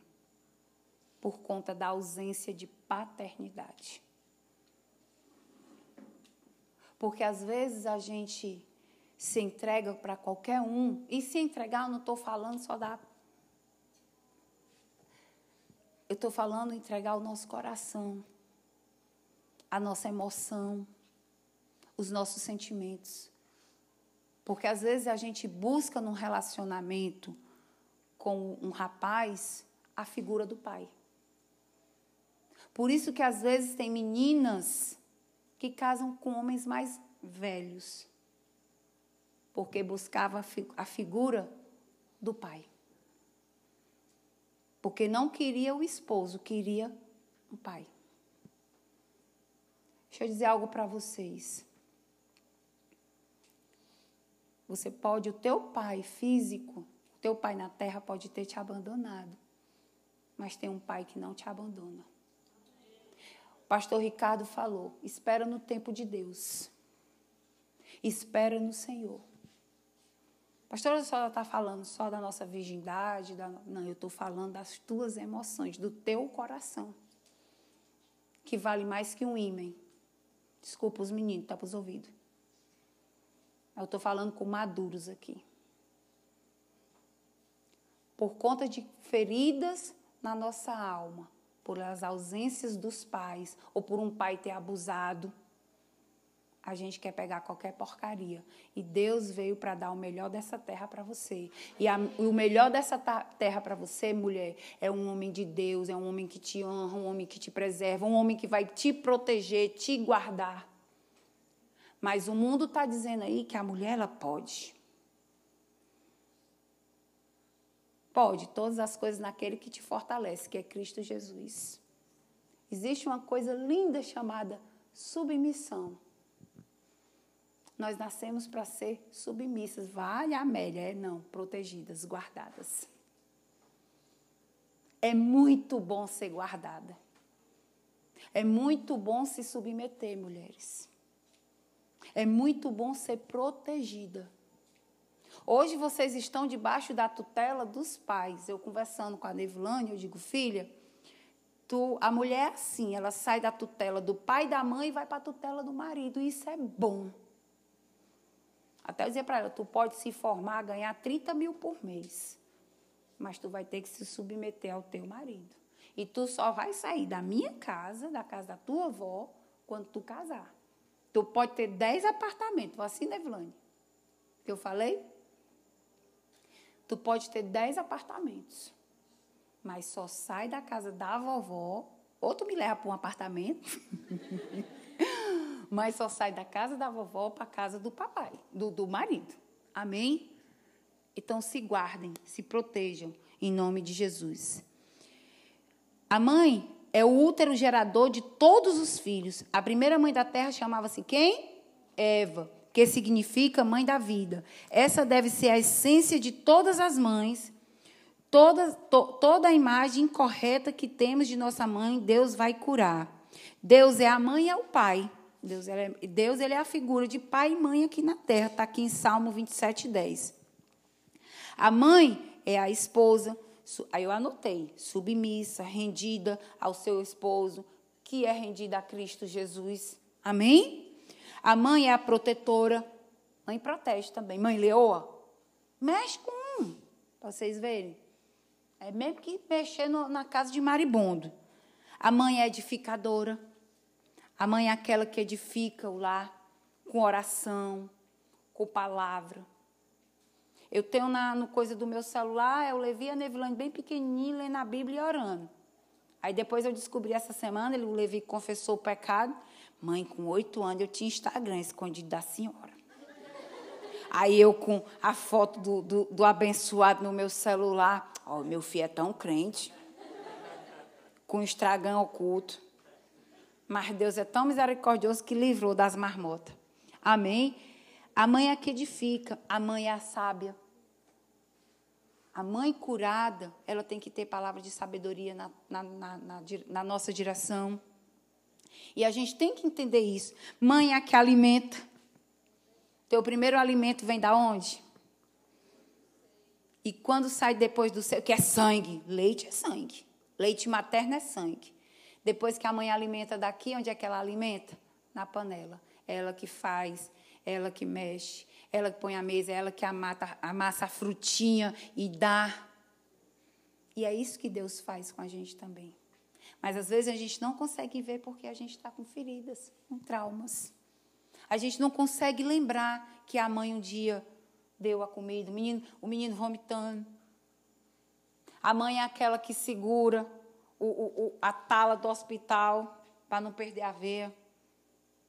A: por conta da ausência de paternidade. Porque às vezes a gente se entrega para qualquer um, e se entregar, eu não estou falando só da. Eu estou falando entregar o nosso coração, a nossa emoção, os nossos sentimentos. Porque às vezes a gente busca num relacionamento com um rapaz a figura do pai. Por isso que às vezes tem meninas que casam com homens mais velhos, porque buscava a figura do pai. Porque não queria o esposo, queria o pai. Deixa eu dizer algo para vocês. Você pode, o teu pai físico, o teu pai na terra pode ter te abandonado, mas tem um pai que não te abandona pastor Ricardo falou: espera no tempo de Deus. Espera no Senhor. Pastor, a senhora está falando só da nossa virgindade? Da... Não, eu estou falando das tuas emoções, do teu coração, que vale mais que um ímã. Desculpa os meninos, tá para os ouvidos. Eu estou falando com maduros aqui. Por conta de feridas na nossa alma, por as ausências dos pais ou por um pai ter abusado, a gente quer pegar qualquer porcaria. E Deus veio para dar o melhor dessa terra para você. E a, o melhor dessa terra para você, mulher, é um homem de Deus, é um homem que te honra, um homem que te preserva, um homem que vai te proteger, te guardar. Mas o mundo está dizendo aí que a mulher ela pode. Pode todas as coisas naquele que te fortalece, que é Cristo Jesus. Existe uma coisa linda chamada submissão. Nós nascemos para ser submissas. Vale, Amélia, é não, protegidas, guardadas. É muito bom ser guardada. É muito bom se submeter, mulheres. É muito bom ser protegida. Hoje vocês estão debaixo da tutela dos pais. Eu conversando com a Nevlane, eu digo, filha, tu, a mulher é assim, ela sai da tutela do pai e da mãe e vai para a tutela do marido. Isso é bom. Até eu dizia para ela, tu pode se formar, ganhar 30 mil por mês, mas tu vai ter que se submeter ao teu marido. E tu só vai sair da minha casa, da casa da tua avó, quando tu casar. Tu pode ter 10 apartamentos, assim, Nevlane? Que eu falei? Tu pode ter 10 apartamentos, mas só sai da casa da vovó, ou tu me leva para um apartamento, [LAUGHS] mas só sai da casa da vovó para a casa do papai, do, do marido. Amém? Então se guardem, se protejam, em nome de Jesus. A mãe é o útero gerador de todos os filhos. A primeira mãe da terra chamava-se quem? Eva que significa mãe da vida. Essa deve ser a essência de todas as mães. Toda, to, toda a imagem incorreta que temos de nossa mãe, Deus vai curar. Deus é a mãe e é o pai. Deus, é, Deus ele é a figura de pai e mãe aqui na terra. Está aqui em Salmo 27, 10. A mãe é a esposa. Aí eu anotei: submissa, rendida ao seu esposo, que é rendida a Cristo Jesus. Amém? A mãe é a protetora. Mãe protege também. Mãe leoa, mexe com um, para vocês verem. É mesmo que mexer no, na casa de maribondo. A mãe é edificadora. A mãe é aquela que edifica o lar com oração, com palavra. Eu tenho na no coisa do meu celular, eu levei a Nevilane bem pequenininha, lendo a Bíblia e orando. Aí depois eu descobri essa semana, ele, o Levi confessou o pecado. Mãe, com oito anos eu tinha Instagram escondido da senhora. Aí eu com a foto do, do, do abençoado no meu celular. Ó, oh, meu filho é tão crente. Com o Instagram oculto. Mas Deus é tão misericordioso que livrou das marmotas. Amém? A mãe é que edifica, a mãe é a sábia. A mãe curada, ela tem que ter palavra de sabedoria na, na, na, na, nossa direção. E a gente tem que entender isso. Mãe é a que alimenta. Teu primeiro alimento vem da onde? E quando sai depois do seu, que é sangue, leite é sangue. Leite materno é sangue. Depois que a mãe alimenta daqui, onde é que ela alimenta? Na panela. Ela que faz, ela que mexe, ela que põe a mesa, ela que amassa, amassa a frutinha e dá. E é isso que Deus faz com a gente também. Mas às vezes a gente não consegue ver porque a gente está com feridas, com traumas. A gente não consegue lembrar que a mãe um dia deu a comida, o menino, o menino vomitando. A mãe é aquela que segura o, o, a tala do hospital para não perder a veia.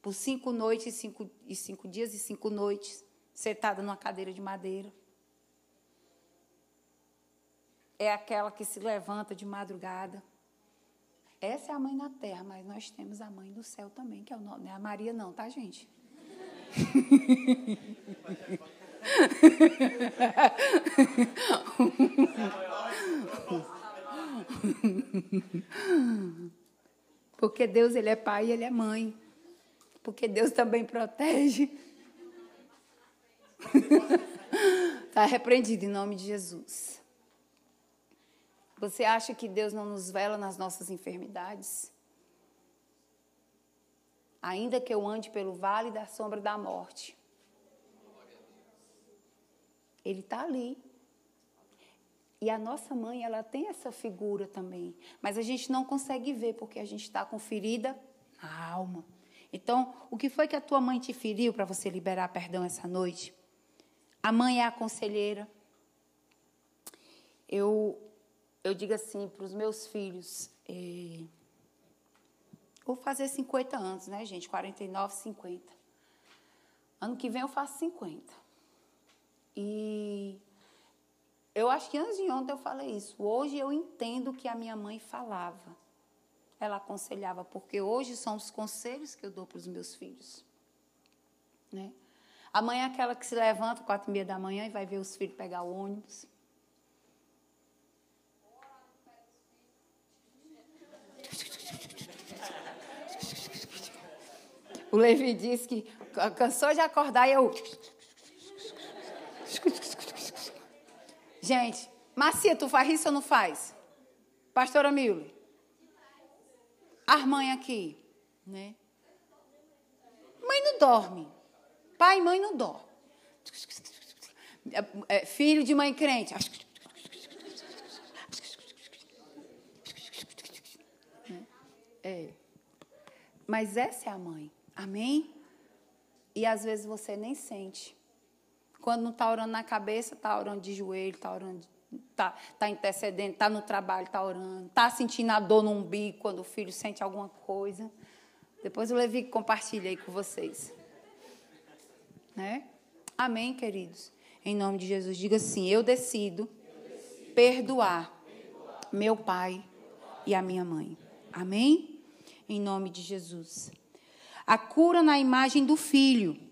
A: Por cinco noites e cinco, e cinco dias e cinco noites, sentada numa cadeira de madeira. É aquela que se levanta de madrugada. Essa é a mãe na terra, mas nós temos a mãe do céu também, que é o nome. Não é a Maria, não, tá, gente? [LAUGHS] [LAUGHS] [LAUGHS] Porque Deus ele é pai e ele é mãe. Porque Deus também protege. Está [LAUGHS] repreendido em nome de Jesus. Você acha que Deus não nos vela nas nossas enfermidades? Ainda que eu ande pelo vale da sombra da morte, Ele está ali. E a nossa mãe, ela tem essa figura também. Mas a gente não consegue ver porque a gente está com ferida na alma. Então, o que foi que a tua mãe te feriu para você liberar perdão essa noite? A mãe é a conselheira. Eu, eu digo assim para os meus filhos: eh, vou fazer 50 anos, né, gente? 49, 50. Ano que vem eu faço 50. E eu acho que antes de ontem eu falei isso. Hoje eu entendo que a minha mãe falava. Ela aconselhava, porque hoje são os conselhos que eu dou para os meus filhos. Né? A mãe é aquela que se levanta quatro e meia da manhã e vai ver os filhos pegar o ônibus. O Levi disse que cansou de acordar e eu. Gente, Marcia, tu faz isso ou não faz? Pastora Mille. As mães aqui, né? Mãe não dorme. Pai e mãe não dorme. É, é, filho de mãe crente. É. Mas essa é a mãe. Amém? E às vezes você nem sente. Quando não está orando na cabeça, está orando de joelho, está orando, está tá intercedendo, está no trabalho, está orando, está sentindo a dor no umbigo quando o filho sente alguma coisa. Depois o Levi compartilha aí com vocês. Né? Amém, queridos? Em nome de Jesus, diga assim: eu decido, eu decido perdoar, perdoar meu pai e a minha mãe. Amém? Em nome de Jesus. A cura na imagem do filho.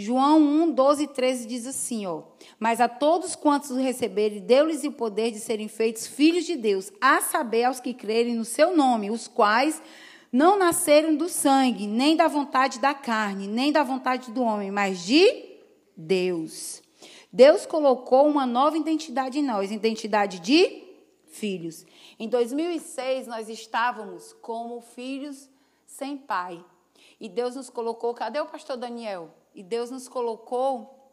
A: João 1, 12 e 13 diz assim, ó. Mas a todos quantos o receberem, deu-lhes o poder de serem feitos filhos de Deus, a saber aos que crerem no seu nome, os quais não nasceram do sangue, nem da vontade da carne, nem da vontade do homem, mas de Deus. Deus colocou uma nova identidade em nós, identidade de filhos. Em 2006, nós estávamos como filhos sem pai. E Deus nos colocou, cadê o pastor Daniel? E Deus nos colocou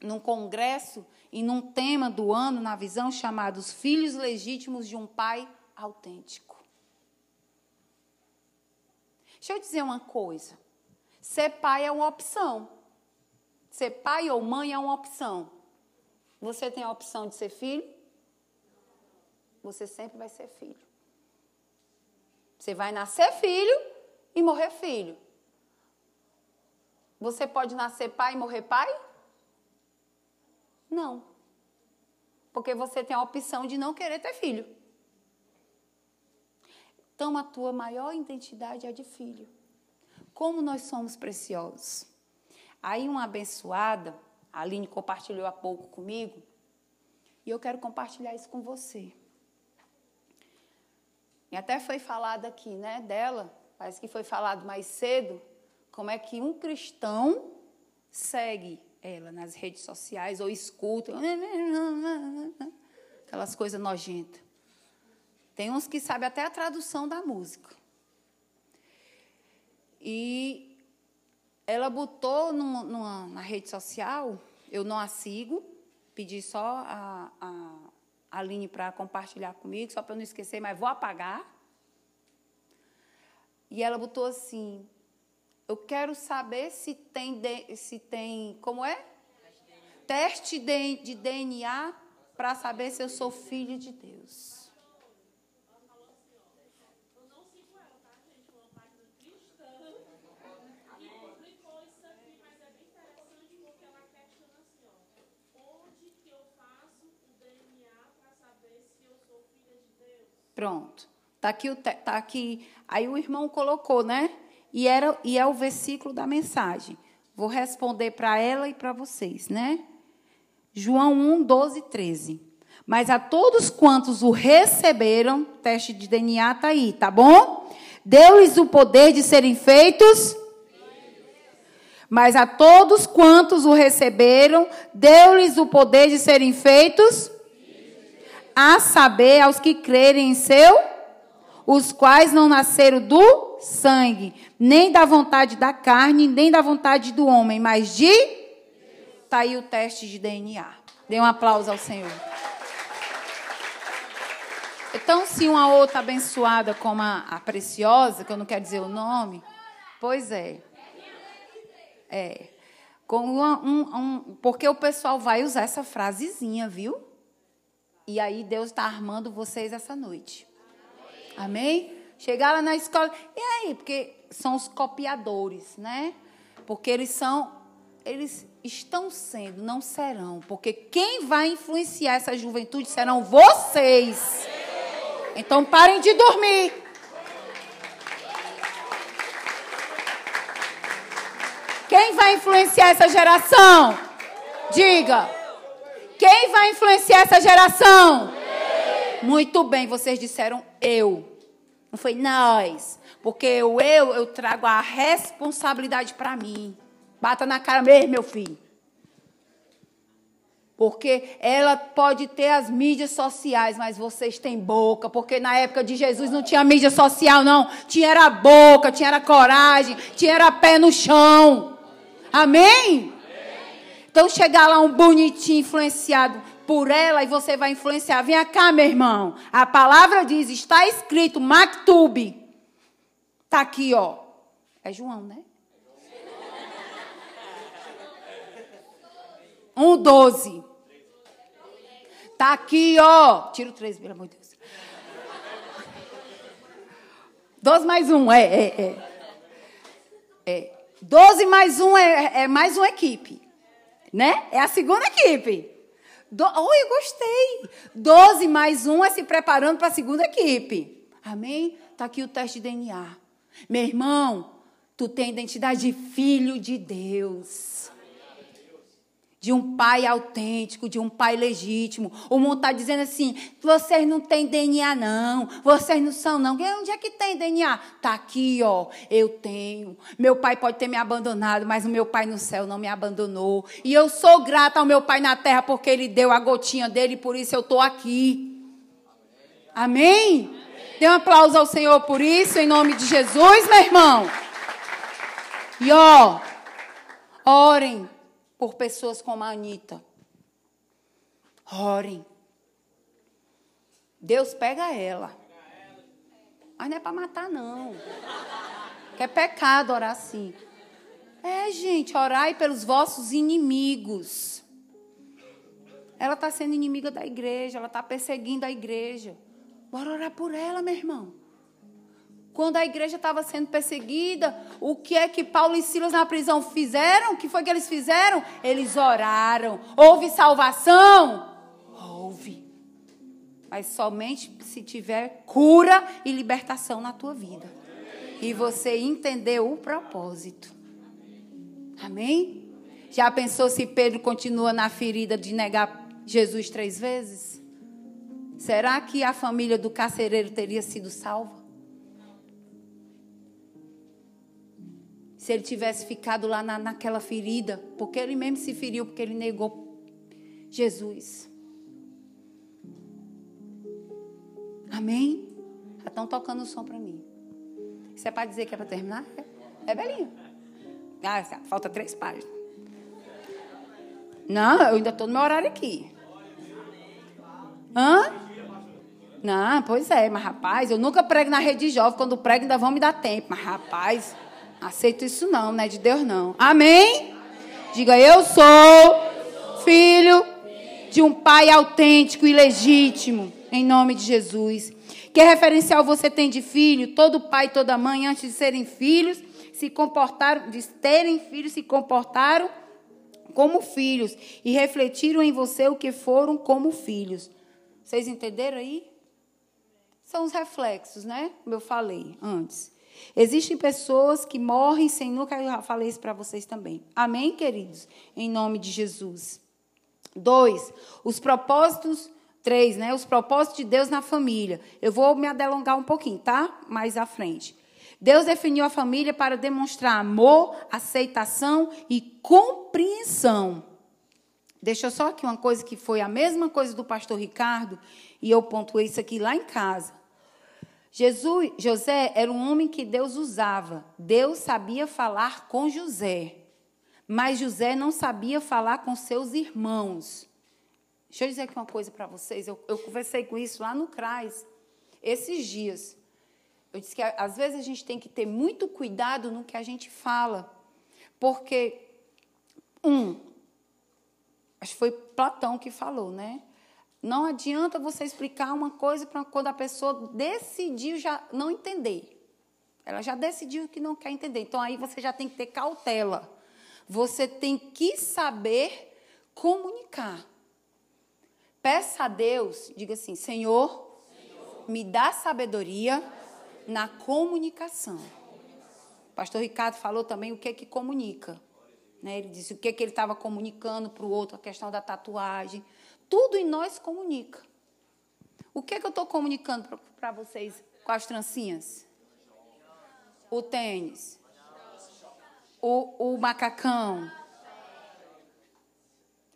A: num congresso e num tema do ano, na visão, chamado Os Filhos Legítimos de um Pai Autêntico. Deixa eu dizer uma coisa. Ser pai é uma opção. Ser pai ou mãe é uma opção. Você tem a opção de ser filho? Você sempre vai ser filho. Você vai nascer filho e morrer filho. Você pode nascer pai e morrer pai? Não. Porque você tem a opção de não querer ter filho. Então, a tua maior identidade é de filho. Como nós somos preciosos. Aí, uma abençoada, a Aline compartilhou há pouco comigo, E eu quero compartilhar isso com você. E até foi falado aqui, né, dela, parece que foi falado mais cedo, como é que um cristão segue ela nas redes sociais ou escuta aquelas coisas nojentas. Tem uns que sabem até a tradução da música. E ela botou numa, numa, na rede social, eu não a sigo, pedi só a, a Aline para compartilhar comigo, só para não esquecer, mas vou apagar. E ela botou assim: Eu quero saber se tem, se tem como é? Teste de, de DNA para saber se eu sou filho de Deus. Pronto. Tá aqui, tá aqui. Aí o irmão colocou, né? E, era, e é o versículo da mensagem. Vou responder para ela e para vocês, né? João 1, 12, 13. Mas a todos quantos o receberam, teste de DNA está aí, tá bom? Deu-lhes o poder de serem feitos. Mas a todos quantos o receberam, deu-lhes o poder de serem feitos a saber, aos que crerem em seu, os quais não nasceram do sangue, nem da vontade da carne, nem da vontade do homem, mas de. Está aí o teste de DNA. Dê um aplauso ao Senhor. Então, se uma outra abençoada como a, a preciosa, que eu não quero dizer o nome, pois é. É. Com uma, um, um, porque o pessoal vai usar essa frasezinha, viu? E aí Deus está armando vocês essa noite. Amém? Chegar lá na escola. E aí? Porque são os copiadores, né? Porque eles são. Eles estão sendo, não serão. Porque quem vai influenciar essa juventude serão vocês. Então parem de dormir. Quem vai influenciar essa geração? Diga. Quem vai influenciar essa geração? Eu. Muito bem, vocês disseram eu. Não foi nós. Porque o eu, eu trago a responsabilidade para mim. Bata na cara mesmo, meu filho. Porque ela pode ter as mídias sociais, mas vocês têm boca. Porque na época de Jesus não tinha mídia social, não. Tinha era boca, tinha era coragem, tinha era pé no chão. Amém? Então chegar lá um bonitinho influenciado por ela e você vai influenciar. Vem cá, meu irmão. A palavra diz, está escrito, Mactube. Está aqui, ó. É João, né? Um doze. Está aqui, ó. Tira o três, pelo amor de Deus. Doze mais um, é, é, é. é. Doze mais um é, é mais uma equipe né? É a segunda equipe. Do... Eu gostei. Doze mais um é se preparando para a segunda equipe. Amém? Está aqui o teste de DNA. Meu irmão, tu tem identidade de filho de Deus de um pai autêntico, de um pai legítimo. O mundo está dizendo assim: vocês não têm DNA, não. Vocês não são, não. Onde é que tem DNA? Está aqui, ó. Eu tenho. Meu pai pode ter me abandonado, mas o meu pai no céu não me abandonou. E eu sou grata ao meu pai na terra porque ele deu a gotinha dele e por isso eu estou aqui. Amém? Amém? Dê um aplauso ao Senhor por isso, em nome de Jesus, meu irmão. E ó, orem por pessoas como a Anitta. Orem. Deus pega ela. Mas não é para matar, não. Que é pecado orar assim. É, gente, orai pelos vossos inimigos. Ela está sendo inimiga da igreja, ela está perseguindo a igreja. Bora orar por ela, meu irmão. Quando a igreja estava sendo perseguida, o que é que Paulo e Silas na prisão fizeram? O que foi que eles fizeram? Eles oraram. Houve salvação? Houve. Mas somente se tiver cura e libertação na tua vida. E você entendeu o propósito. Amém? Já pensou se Pedro continua na ferida de negar Jesus três vezes? Será que a família do carcereiro teria sido salva? Se ele tivesse ficado lá na, naquela ferida, porque ele mesmo se feriu, porque ele negou Jesus. Amém? Já estão tocando o som para mim. Isso é para dizer que é para terminar? É, é belinho. Ah, falta três páginas. Não, eu ainda estou no meu horário aqui. Hã? Não, pois é, mas rapaz, eu nunca prego na rede jovem. Quando prego, ainda vão me dar tempo. Mas rapaz, aceito isso não, não é de Deus não. Amém? Diga, eu sou filho de um pai autêntico e legítimo. Em nome de Jesus. Que referencial você tem de filho? Todo pai e toda mãe, antes de serem filhos, se comportaram, de terem filhos, se comportaram como filhos e refletiram em você o que foram como filhos. Vocês entenderam aí? São os reflexos, né? Como eu falei antes. Existem pessoas que morrem sem nunca. Eu já falei isso para vocês também. Amém, queridos? Em nome de Jesus. Dois, os propósitos. Três, né? Os propósitos de Deus na família. Eu vou me adelongar um pouquinho, tá? Mais à frente. Deus definiu a família para demonstrar amor, aceitação e compreensão. Deixa eu só aqui uma coisa que foi a mesma coisa do pastor Ricardo, e eu pontuei isso aqui lá em casa. Jesus, José era um homem que Deus usava. Deus sabia falar com José. Mas José não sabia falar com seus irmãos. Deixa eu dizer aqui uma coisa para vocês. Eu, eu conversei com isso lá no CRAS, esses dias. Eu disse que às vezes a gente tem que ter muito cuidado no que a gente fala. Porque, um, acho que foi Platão que falou, né? Não adianta você explicar uma coisa para quando a pessoa decidiu já não entender. Ela já decidiu que não quer entender. Então aí você já tem que ter cautela. Você tem que saber comunicar. Peça a Deus, diga assim: Senhor, Senhor me dá sabedoria na comunicação. O pastor Ricardo falou também o que é que comunica. Né? Ele disse o que, é que ele estava comunicando para o outro, a questão da tatuagem. Tudo em nós comunica. O que é que eu estou comunicando para vocês com as trancinhas? O tênis. O, o macacão.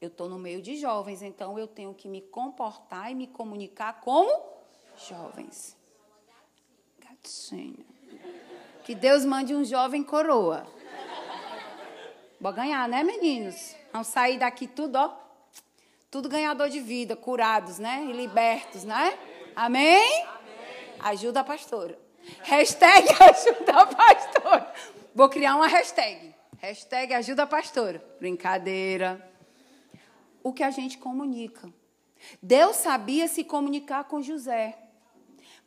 A: Eu estou no meio de jovens, então eu tenho que me comportar e me comunicar como jovens. Gatinho. Que Deus mande um jovem coroa. Vou ganhar, né, meninos? Vamos sair daqui tudo, ó. Tudo ganhador de vida, curados, né? E libertos, né? Amém? Ajuda a pastora. Hashtag [LAUGHS] ajuda a pastora. Vou criar uma hashtag. Hashtag ajuda a pastora. Brincadeira. O que a gente comunica. Deus sabia se comunicar com José.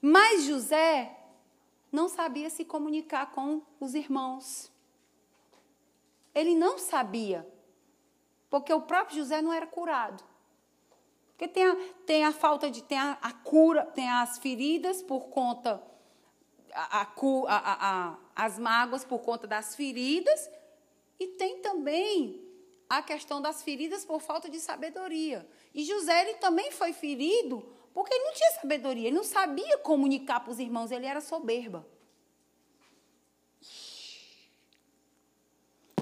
A: Mas José não sabia se comunicar com os irmãos. Ele não sabia. Porque o próprio José não era curado. Porque tem a, tem a falta de. tem a, a cura, tem as feridas por conta. A, a, as mágoas por conta das feridas. E tem também a questão das feridas por falta de sabedoria. E José ele também foi ferido porque ele não tinha sabedoria, ele não sabia comunicar para os irmãos, ele era soberba.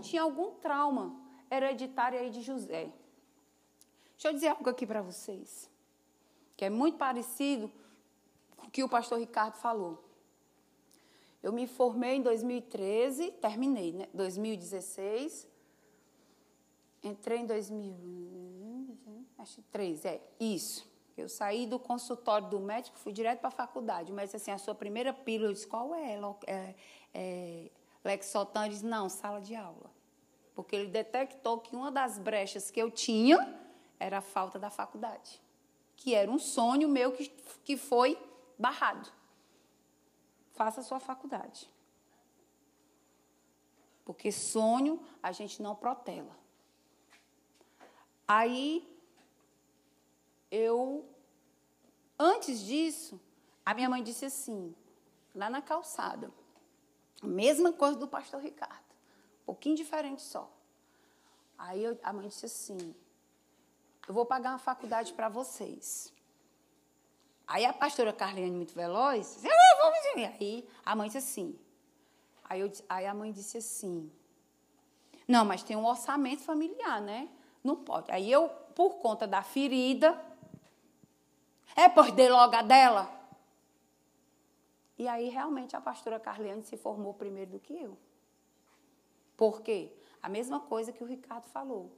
A: Tinha algum trauma hereditário aí de José. Deixa eu dizer algo aqui para vocês, que é muito parecido com o que o pastor Ricardo falou. Eu me formei em 2013, terminei, né? 2016. Entrei em 2000, acho que 3, é, isso. Eu saí do consultório do médico, fui direto para a faculdade. Mas assim, a sua primeira pílula, eu disse, qual é? é, é Lexotan, disse, não, sala de aula. Porque ele detectou que uma das brechas que eu tinha era a falta da faculdade, que era um sonho meu que, que foi barrado. Faça a sua faculdade. Porque sonho a gente não protela. Aí, eu, antes disso, a minha mãe disse assim, lá na calçada, a mesma coisa do pastor Ricardo, um pouquinho diferente só. Aí eu, a mãe disse assim: eu vou pagar uma faculdade para vocês. Aí a pastora Carliane, muito veloz, disse, ah, vamos Aí a mãe disse assim. Aí, eu, aí a mãe disse assim: Não, mas tem um orçamento familiar, né? Não pode. Aí eu, por conta da ferida, é, pois dei logo a dela. E aí, realmente, a pastora Carliane se formou primeiro do que eu. Por quê? A mesma coisa que o Ricardo falou.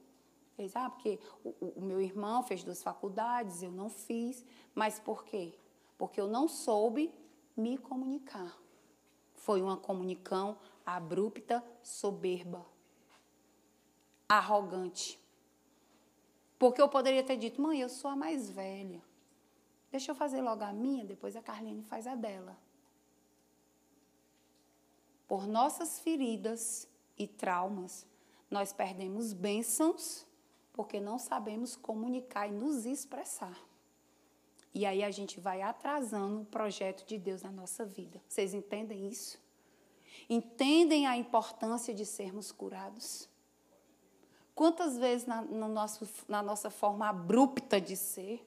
A: Fez, ah, porque o, o, meu irmão fez duas faculdades, eu não fiz. Mas por quê? Porque eu não soube me comunicar. Foi uma comunicação abrupta, soberba, arrogante. Porque eu poderia ter dito, mãe, eu sou a mais velha. Deixa eu fazer logo a minha, depois a Carline faz a dela. Por nossas feridas e traumas, nós perdemos bênçãos porque não sabemos comunicar e nos expressar. E aí a gente vai atrasando o projeto de Deus na nossa vida. Vocês entendem isso? Entendem a importância de sermos curados? Quantas vezes na, no nosso, na nossa forma abrupta de ser,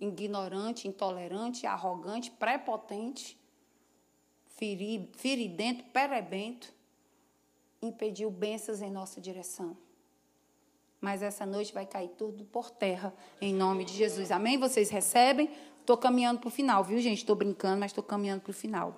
A: ignorante, intolerante, arrogante, prepotente, feri, feridento, perebento, impediu bênçãos em nossa direção. Mas essa noite vai cair tudo por terra, em nome de Jesus. Amém? Vocês recebem? Estou caminhando para o final, viu, gente? Estou brincando, mas estou caminhando para o final.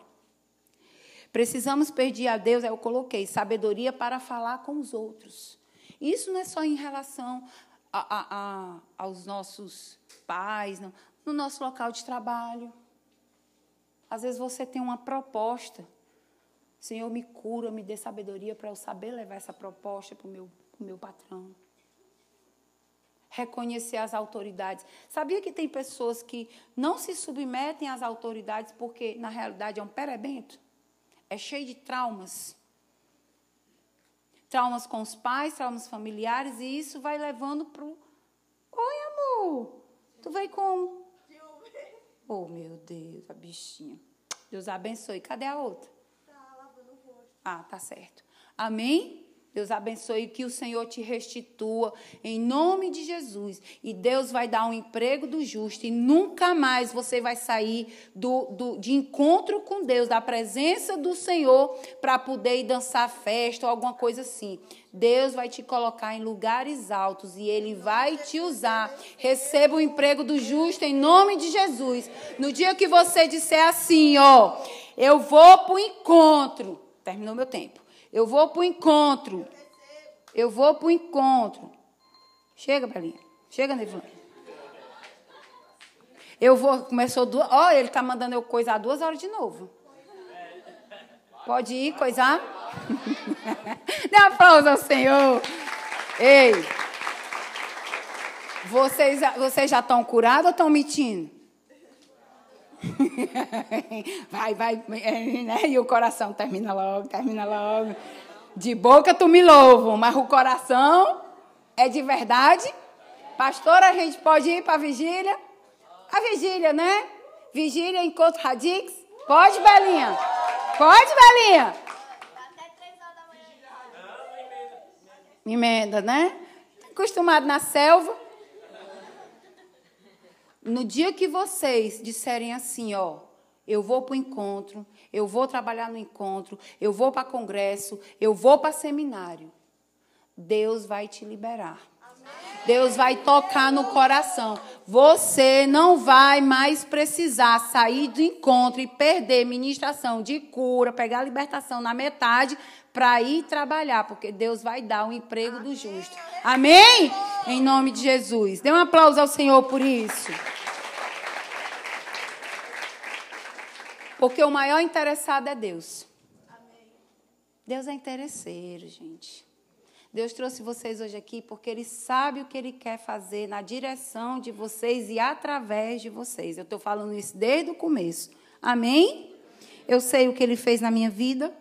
A: Precisamos pedir a Deus, eu coloquei, sabedoria para falar com os outros. Isso não é só em relação a, a, a, aos nossos pais, não. no nosso local de trabalho. Às vezes você tem uma proposta. Senhor, me cura, me dê sabedoria para eu saber levar essa proposta para o meu, meu patrão. Reconhecer as autoridades. Sabia que tem pessoas que não se submetem às autoridades porque, na realidade, é um perebento? É cheio de traumas. Traumas com os pais, traumas familiares, e isso vai levando para o. Oi, amor! Tu veio como? [LAUGHS] Oh, meu Deus, a bichinha. Deus abençoe. Cadê a outra? Tá lavando o rosto. Ah, tá certo. Amém? Deus abençoe que o Senhor te restitua em nome de Jesus. E Deus vai dar um emprego do justo. E nunca mais você vai sair do, do de encontro com Deus, da presença do Senhor, para poder ir dançar festa ou alguma coisa assim. Deus vai te colocar em lugares altos e Ele vai te usar. Receba o emprego do justo em nome de Jesus. No dia que você disser assim, ó, eu vou para o encontro. Terminou meu tempo. Eu vou para o encontro. Eu vou para o encontro. Chega, Belinha. Chega, Nevã. Eu vou. Começou duas. Ó, oh, ele está mandando eu coisar duas horas de novo. Pode ir coisar? [LAUGHS] Dê um aplauso ao Senhor. Ei. Vocês, vocês já estão curados ou estão mentindo? [LAUGHS] vai, vai, [LAUGHS] né? E o coração termina logo, termina logo. De boca tu me louvo, mas o coração é de verdade. Pastor, a gente pode ir para a vigília? A vigília, né? Vigília, encontro Radix. Pode, Belinha? Pode, Belinha? Emenda, né? Acostumado na selva. No dia que vocês disserem assim, ó, eu vou para o encontro, eu vou trabalhar no encontro, eu vou para congresso, eu vou para seminário, Deus vai te liberar. Deus vai tocar no coração. Você não vai mais precisar sair do encontro e perder ministração de cura, pegar a libertação na metade para ir trabalhar, porque Deus vai dar o emprego do justo. Amém? Em nome de Jesus. Dê um aplauso ao Senhor por isso. Porque o maior interessado é Deus. Deus é interesseiro, gente. Deus trouxe vocês hoje aqui porque Ele sabe o que Ele quer fazer na direção de vocês e através de vocês. Eu estou falando isso desde o começo. Amém? Eu sei o que Ele fez na minha vida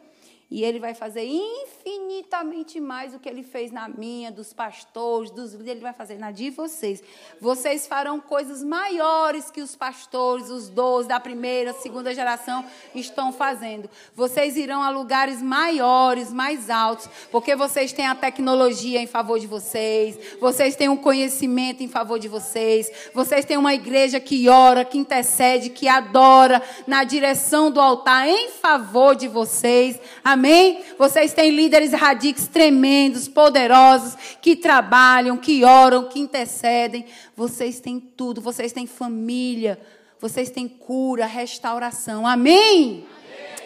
A: e Ele vai fazer infinitamente infinitamente mais do que ele fez na minha, dos pastores, dos ele vai fazer na de vocês. Vocês farão coisas maiores que os pastores, os doze da primeira, segunda geração estão fazendo. Vocês irão a lugares maiores, mais altos, porque vocês têm a tecnologia em favor de vocês, vocês têm um conhecimento em favor de vocês, vocês têm uma igreja que ora, que intercede, que adora na direção do altar em favor de vocês. Amém? Vocês têm líderes radiques tremendos, poderosos, que trabalham, que oram, que intercedem. Vocês têm tudo, vocês têm família, vocês têm cura, restauração. Amém?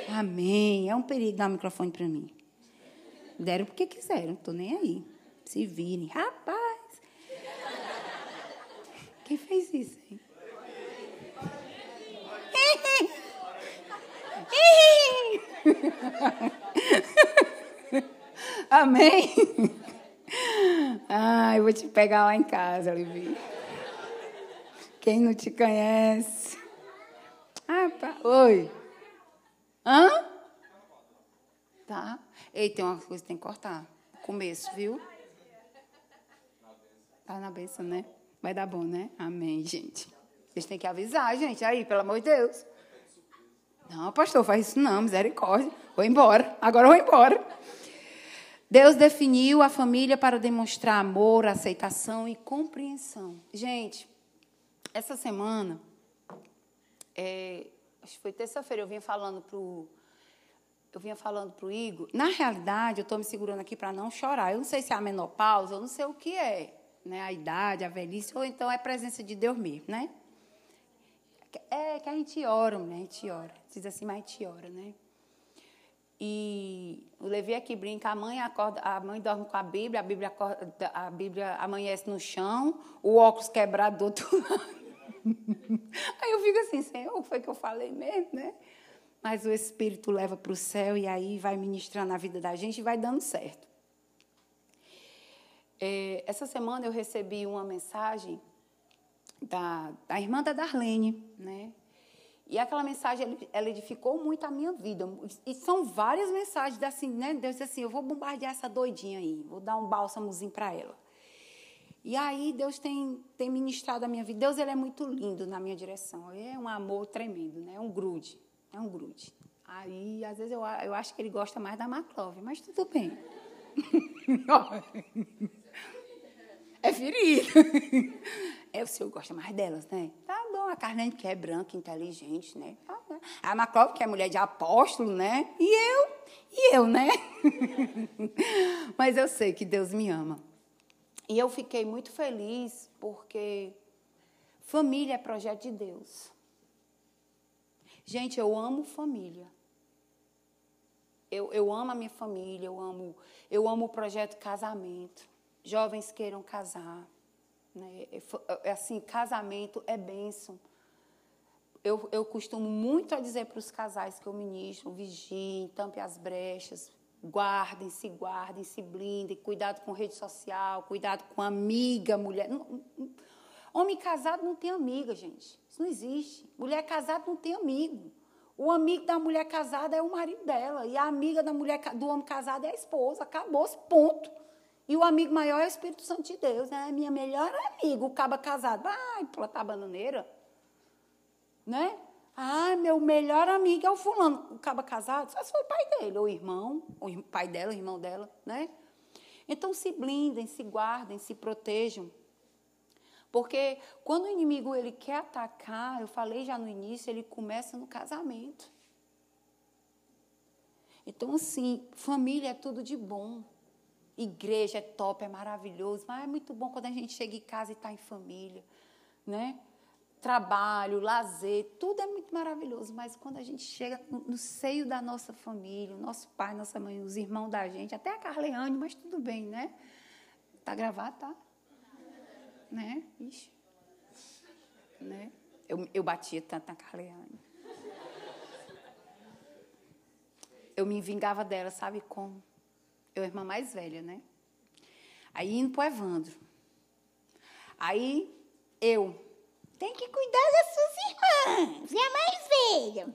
A: Amém. Amém. É um perigo dar o microfone para mim. Deram porque quiseram, não estou nem aí. Se virem. Rapaz! Quem fez isso? Hein? [LAUGHS] Amém? Ai, vou te pegar lá em casa, Livi. Quem não te conhece? Ah, pá. Oi. Hã? Tá. Ei, tem uma coisa que tem que cortar. Começo, viu? Tá na benção, né? Vai dar bom, né? Amém, gente. Vocês têm que avisar, gente, aí, pelo amor de Deus. Não, pastor, faz isso não, misericórdia. Vou embora, agora vou embora. Deus definiu a família para demonstrar amor, aceitação e compreensão. Gente, essa semana, é, acho que foi terça-feira, eu vinha falando para o eu vinha falando para o Igor. Na realidade, eu estou me segurando aqui para não chorar. Eu não sei se é a menopausa, eu não sei o que é, né? A idade, a velhice, ou então é presença de Deus mesmo, né? É que a gente ora, né? A gente ora. Diz assim, mas a gente ora, né? E o Levi aqui brinca, a mãe acorda, a mãe dorme com a Bíblia, a Bíblia, acorda, a Bíblia amanhece no chão, o óculos quebrado do outro [LAUGHS] lado. Aí eu fico assim, Senhor, foi que eu falei mesmo, né? Mas o Espírito leva para o céu e aí vai ministrando a vida da gente e vai dando certo. É, essa semana eu recebi uma mensagem da, da irmã da Darlene, né? E aquela mensagem, ela edificou muito a minha vida. E são várias mensagens assim, né? Deus disse assim, eu vou bombardear essa doidinha aí, vou dar um bálsamozinho para ela. E aí Deus tem, tem ministrado a minha vida. Deus ele é muito lindo na minha direção. É um amor tremendo, né? É um grude, é um grude. Aí, às vezes, eu, eu acho que ele gosta mais da Maclove, mas tudo bem. [LAUGHS] é ferido. [LAUGHS] É, o senhor gosta mais delas, né? Tá a Carlene que é branca, inteligente, né? Tá a Maclove que é mulher de apóstolo, né? E eu? E eu, né? [LAUGHS] Mas eu sei que Deus me ama. E eu fiquei muito feliz porque família é projeto de Deus. Gente, eu amo família. Eu, eu amo a minha família, eu amo, eu amo o projeto casamento. Jovens queiram casar. Né? É, é assim, casamento é bênção. Eu, eu costumo muito a dizer para os casais que eu ministro, vigiem, tampe as brechas, guardem, se guardem, se blindem, cuidado com rede social, cuidado com amiga, mulher. Homem casado não tem amiga, gente. Isso não existe. Mulher casada não tem amigo. O amigo da mulher casada é o marido dela. E a amiga da mulher, do homem casado é a esposa. Acabou-se, ponto. E o amigo maior é o Espírito Santo de Deus, né? Minha melhor amiga, o caba casado. Vai plantar bananeira. Né? Ah, meu melhor amigo é o fulano. O caba casado, só se for o pai dele, ou o irmão, o pai dela, o irmão dela, né? Então se blindem, se guardem, se protejam. Porque quando o inimigo ele quer atacar, eu falei já no início, ele começa no casamento. Então, assim, família é tudo de bom. Igreja é top, é maravilhoso, mas é muito bom quando a gente chega em casa e está em família, né? Trabalho, lazer, tudo é muito maravilhoso, mas quando a gente chega no, no seio da nossa família, nosso pai, nossa mãe, os irmãos da gente, até a Carleane, mas tudo bem, né? Tá gravado, tá? Né? Ixi. Né? Eu, eu batia tanto na Carleane. Eu me vingava dela, sabe como? Eu, irmã mais velha, né? Aí indo pro Evandro. Aí eu, tem que cuidar das suas irmãs, é a mais velha.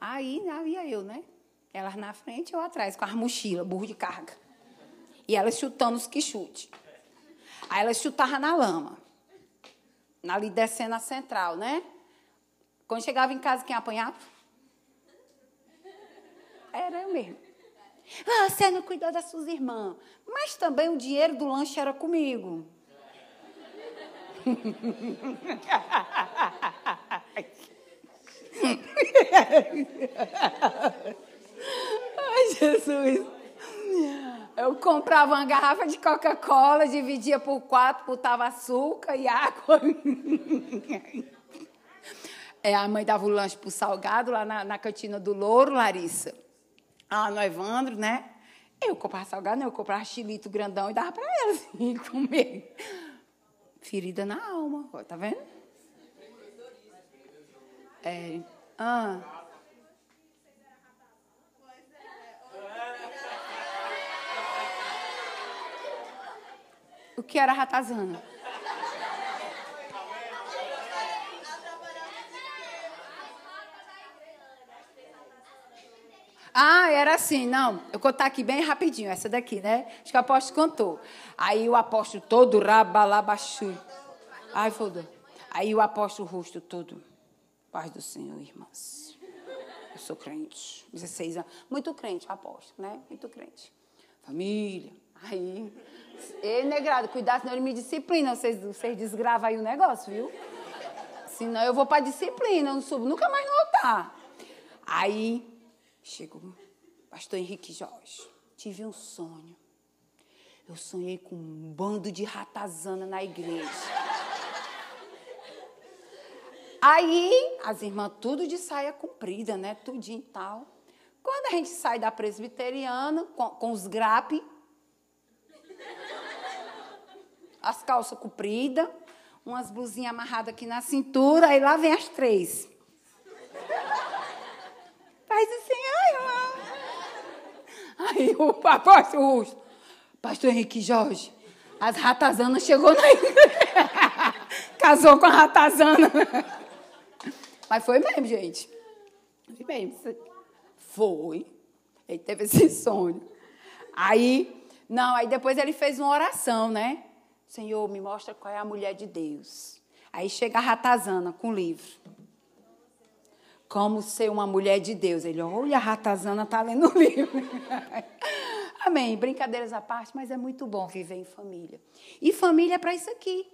A: Aí havia eu, né? Elas na frente ou atrás, com as mochilas, burro de carga. E elas chutando os que chute. Aí elas chutavam na lama. Ali descendo a central, né? Quando chegava em casa, quem apanhava? Era eu mesmo. Ah, você não cuidou das suas irmãs. Mas também o dinheiro do lanche era comigo. [LAUGHS] Ai, Jesus. Eu comprava uma garrafa de Coca-Cola, dividia por quatro, botava açúcar e água. [LAUGHS] É, a mãe dava o lanche pro salgado lá na, na cantina do Louro, Larissa. Ah, no Evandro, né? Eu comprava salgado, eu comprava chilito grandão e dava para ela [LAUGHS] assim, comer. Ferida na alma, ó, tá vendo? É. Ah. O que era ratazana? Ah, era assim, não. Eu contar aqui bem rapidinho, essa daqui, né? Acho que o apóstolo contou. Aí o apóstolo todo rabalabaxu. Ai, foda. Aí o apóstolo rosto todo. Paz do Senhor, irmãs. Eu sou crente. 16 anos. Muito crente, apóstolo, né? Muito crente. Família. Aí. Ei, negrado, cuidado, senão ele me disciplina. Vocês, vocês desgravam aí o negócio, viu? Senão eu vou para disciplina, eu não subo nunca mais no altar. Aí Chegou, pastor Henrique Jorge, tive um sonho. Eu sonhei com um bando de ratazana na igreja. Aí, as irmãs tudo de saia comprida, né? Tudinho e tal. Quando a gente sai da presbiteriana, com, com os grape, as calças compridas, umas blusinhas amarradas aqui na cintura, aí lá vem as três. Faz assim, Aí o apóstolo Rusto, pastor Henrique Jorge, as ratazanas chegou na igreja. [LAUGHS] Casou com a ratazana. Mas foi mesmo, gente. Foi mesmo. Foi. Ele teve esse sonho. Aí, não, aí depois ele fez uma oração, né? Senhor, me mostra qual é a mulher de Deus. Aí chega a ratazana com o livro como ser uma mulher de Deus. Ele, olha, a ratazana está lendo o [LAUGHS] livro. Amém. Brincadeiras à parte, mas é muito bom viver em família. E família é para isso aqui,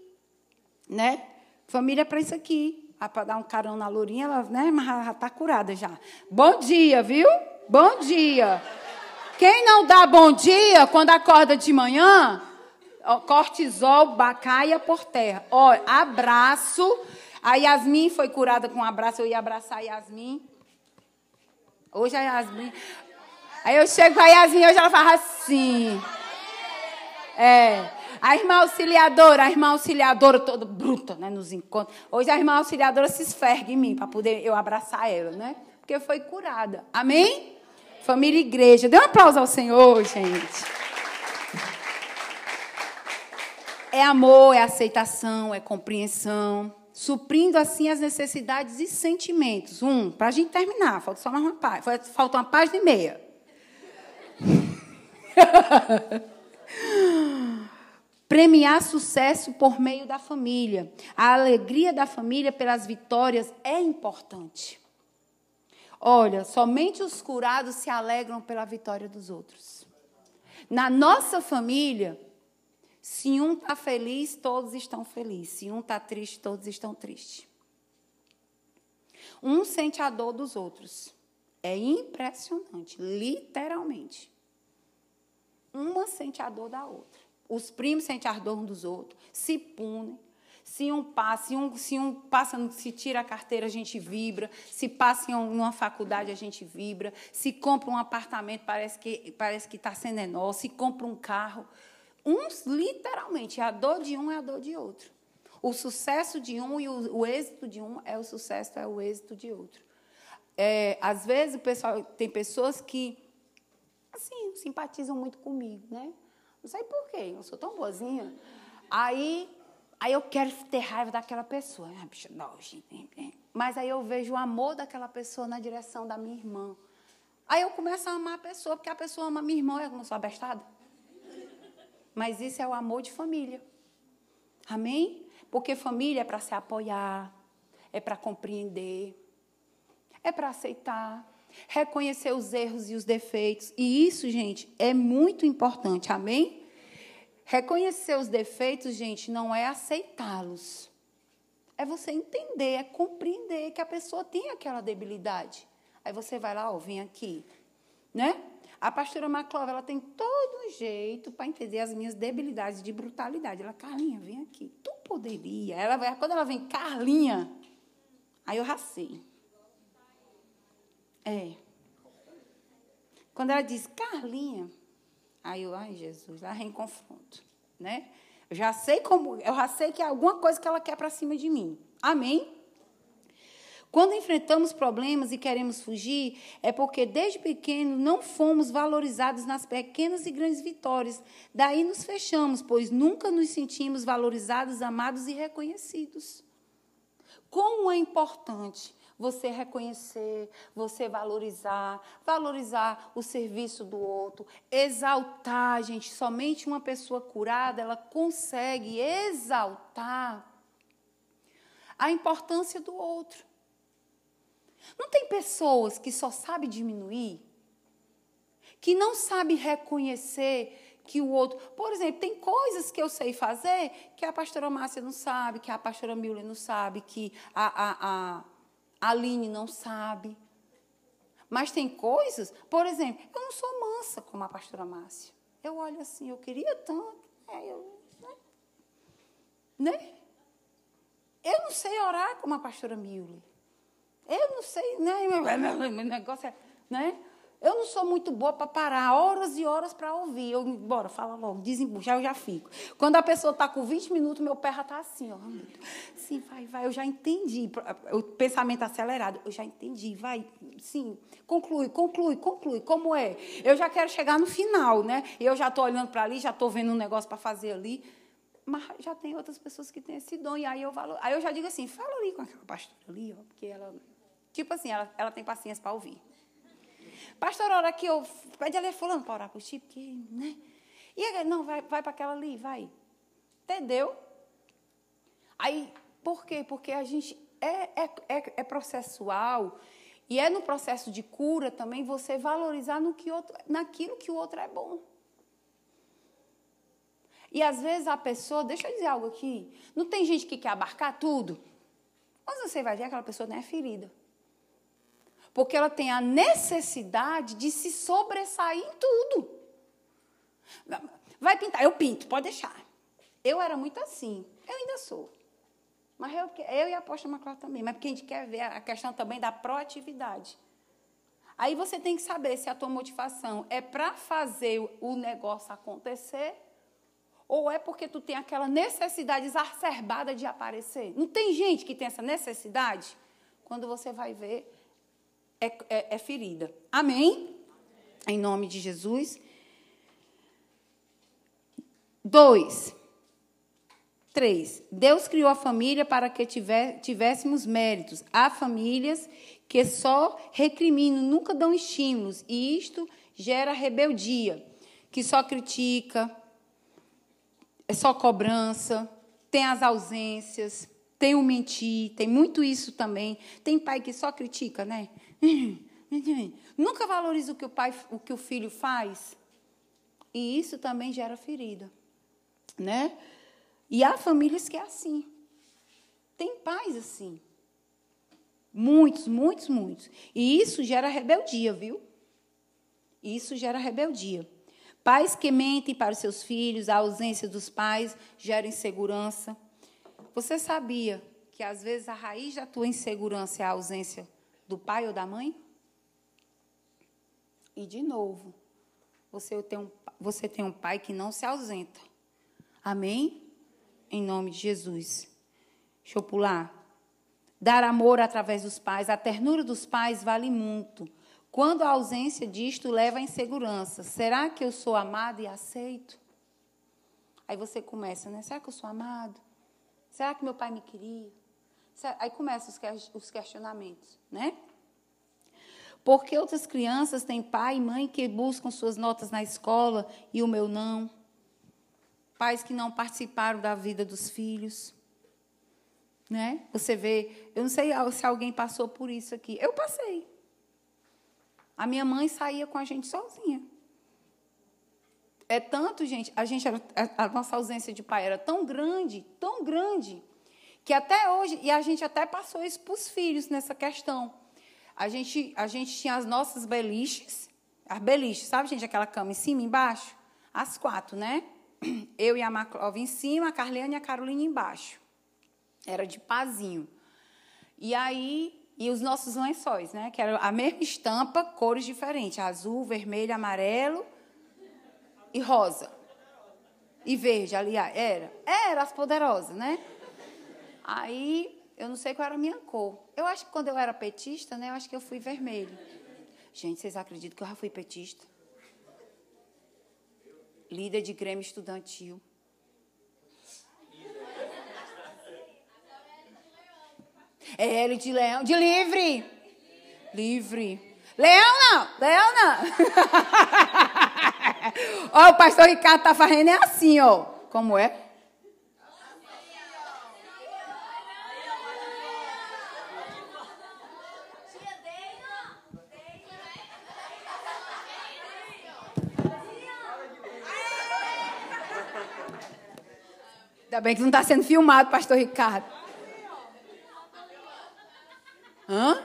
A: né? Família é para isso aqui. Ah, para dar um carão na lourinha, ela, né? Mas já está curada já. Bom dia, viu? Bom dia. Quem não dá bom dia quando acorda de manhã, cortisol caia por terra. Olha, abraço a Yasmin foi curada com um abraço, eu ia abraçar a Yasmin. Hoje a Yasmin. Aí eu chego com a Yasmin, hoje ela fala assim. É. A irmã auxiliadora, a irmã auxiliadora toda bruta, né, nos encontros. Hoje a irmã auxiliadora se esferga em mim para poder eu abraçar ela, né? Porque foi curada. Amém? Família e igreja. Dê um aplauso ao Senhor, gente. É amor, é aceitação, é compreensão suprindo assim as necessidades e sentimentos. Um, para a gente terminar, falta só mais uma página, falta uma página e meia. [LAUGHS] Premiar sucesso por meio da família. A alegria da família pelas vitórias é importante. Olha, somente os curados se alegram pela vitória dos outros. Na nossa família, se um está feliz, todos estão felizes. Se um está triste, todos estão tristes. Um sente a dor dos outros. É impressionante, literalmente. Uma sente a dor da outra. Os primos sentem a dor dos outros, se punem. Se um passa, se um, se um passa, se tira a carteira, a gente vibra. Se passa em uma faculdade, a gente vibra. Se compra um apartamento, parece que parece que está sendo enorme. Se compra um carro, uns, literalmente, a dor de um é a dor de outro. O sucesso de um e o, o êxito de um é o sucesso, é o êxito de outro. É, às vezes, o pessoal tem pessoas que, assim, simpatizam muito comigo, né? Não sei por quê, eu sou tão boazinha. Aí, aí eu quero ter raiva daquela pessoa. Ah, não, gente. Mas aí eu vejo o amor daquela pessoa na direção da minha irmã. Aí eu começo a amar a pessoa, porque a pessoa ama minha irmã, eu não sou abestada. Mas isso é o amor de família. Amém? Porque família é para se apoiar, é para compreender, é para aceitar, reconhecer os erros e os defeitos. E isso, gente, é muito importante. Amém? Reconhecer os defeitos, gente, não é aceitá-los. É você entender, é compreender que a pessoa tem aquela debilidade. Aí você vai lá, ó, vem aqui, né? A pastora Maclova, ela tem todo um jeito para entender as minhas debilidades de brutalidade. Ela, Carlinha, vem aqui. Tu poderia. Ela quando ela vem, Carlinha, aí eu racei. É. Quando ela diz, Carlinha, aí eu, ai, Jesus, lá vem confronto, né? Eu já sei como, eu já sei que é alguma coisa que ela quer para cima de mim. Amém? Quando enfrentamos problemas e queremos fugir, é porque desde pequeno não fomos valorizados nas pequenas e grandes vitórias. Daí nos fechamos, pois nunca nos sentimos valorizados, amados e reconhecidos. Como é importante você reconhecer, você valorizar, valorizar o serviço do outro, exaltar, gente. Somente uma pessoa curada, ela consegue exaltar a importância do outro. Não tem pessoas que só sabem diminuir, que não sabem reconhecer que o outro. Por exemplo, tem coisas que eu sei fazer que a pastora Márcia não sabe, que a pastora Miller não sabe, que a, a, a, a Aline não sabe. Mas tem coisas, por exemplo, eu não sou mansa como a pastora Márcia. Eu olho assim, eu queria tanto. É, eu, né? né? Eu não sei orar como a pastora Miller. Eu não sei, né? [LAUGHS] Meu negócio é, né? Eu não sou muito boa para parar horas e horas para ouvir. Eu, bora, fala logo, desembucha, eu já fico. Quando a pessoa está com 20 minutos, meu pé já está assim, ó. Sim, vai, vai, eu já entendi. O pensamento acelerado, eu já entendi, vai, sim. Conclui, conclui, conclui. Como é? Eu já quero chegar no final, né? Eu já estou olhando para ali, já estou vendo um negócio para fazer ali. Mas já tem outras pessoas que têm esse dom. E aí eu, valor, aí eu já digo assim, fala ali com aquela pastora ali, ó, porque ela Tipo assim, ela, ela tem paciência para ouvir. Pastor, ora aqui, eu pede ali fulano para orar por ti, porque, né? E aí, não, vai, vai para aquela ali, vai. Entendeu? Aí, por quê? Porque a gente é, é, é, é processual e é no processo de cura também você valorizar no que outro, naquilo que o outro é bom. E às vezes a pessoa, deixa eu dizer algo aqui, não tem gente que quer abarcar tudo, mas você vai ver aquela pessoa não é ferida. Porque ela tem a necessidade de se sobressair em tudo. Vai pintar, eu pinto, pode deixar. Eu era muito assim, eu ainda sou. Mas eu, eu e a Aposta Maclau também, mas porque a gente quer ver a questão também da proatividade. Aí você tem que saber se a tua motivação é para fazer o negócio acontecer ou é porque tu tem aquela necessidade exacerbada de aparecer. Não tem gente que tem essa necessidade? Quando você vai ver, é, é, é ferida. Amém? Em nome de Jesus. Dois. Três. Deus criou a família para que tivéssemos méritos. Há famílias que só recriminam, nunca dão estímulos. E isto gera rebeldia, que só critica, é só cobrança, tem as ausências, tem o mentir, tem muito isso também. Tem pai que só critica, né? Nunca valoriza o que o pai, o que o filho faz. E isso também gera ferida, né? E há famílias que é assim. Tem pais assim. Muitos, muitos, muitos. E isso gera rebeldia, viu? Isso gera rebeldia. Pais que mentem para os seus filhos, a ausência dos pais gera insegurança. Você sabia que às vezes a raiz da tua insegurança é a ausência do pai ou da mãe? E de novo, você tem um, você tem um pai que não se ausenta. Amém? Em nome de Jesus. Deixa eu pular. Dar amor através dos pais, a ternura dos pais vale muito. Quando a ausência disto leva à insegurança, será que eu sou amado e aceito? Aí você começa, né? Será que eu sou amado? Será que meu pai me queria? Aí começam os questionamentos, né? Porque outras crianças têm pai e mãe que buscam suas notas na escola e o meu não? Pais que não participaram da vida dos filhos. Né? Você vê, eu não sei se alguém passou por isso aqui. Eu passei. A minha mãe saía com a gente sozinha. É tanto, gente, a gente a nossa ausência de pai era tão grande, tão grande, que até hoje, e a gente até passou isso para os filhos nessa questão. A gente, a gente tinha as nossas beliches, as beliches, sabe, gente, aquela cama em cima e embaixo? As quatro, né? [CLEARS THROAT] Eu e a Maclova em cima, a Carliane e a Carolina embaixo. Era de pazinho. E aí, e os nossos lençóis, né? Que era a mesma estampa, cores diferentes: azul, vermelho, amarelo e rosa. E verde, aliás. Era. Era as poderosas, né? Aí eu não sei qual era a minha cor. Eu acho que quando eu era petista, né, eu acho que eu fui vermelho. Gente, vocês acreditam que eu já fui petista? Líder de Grêmio Estudantil. É L de Leão. De livre. Livre. Leão não. Leão não. [LAUGHS] ó, o pastor Ricardo tá fazendo é assim, ó. Como é? Ainda bem que não está sendo filmado, pastor Ricardo. Hã?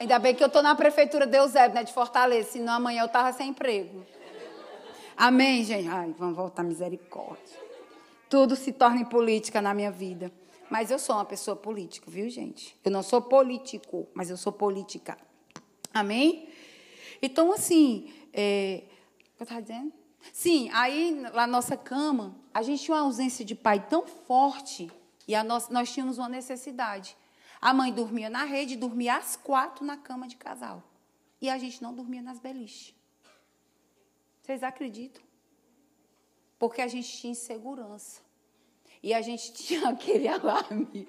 A: Ainda bem que eu estou na prefeitura de Eusébio, né, de Fortaleza, senão amanhã eu estava sem emprego. Amém, gente? Ai, vamos voltar misericórdia. Tudo se torna em política na minha vida. Mas eu sou uma pessoa política, viu, gente? Eu não sou político, mas eu sou política. Amém? Então, assim, é, eu estava dizendo? Sim, aí na nossa cama, a gente tinha uma ausência de pai tão forte e a nossa, nós tínhamos uma necessidade. A mãe dormia na rede, dormia às quatro na cama de casal. E a gente não dormia nas beliches. Vocês acreditam? Porque a gente tinha insegurança. E a gente [LAUGHS] tinha aquele alarme.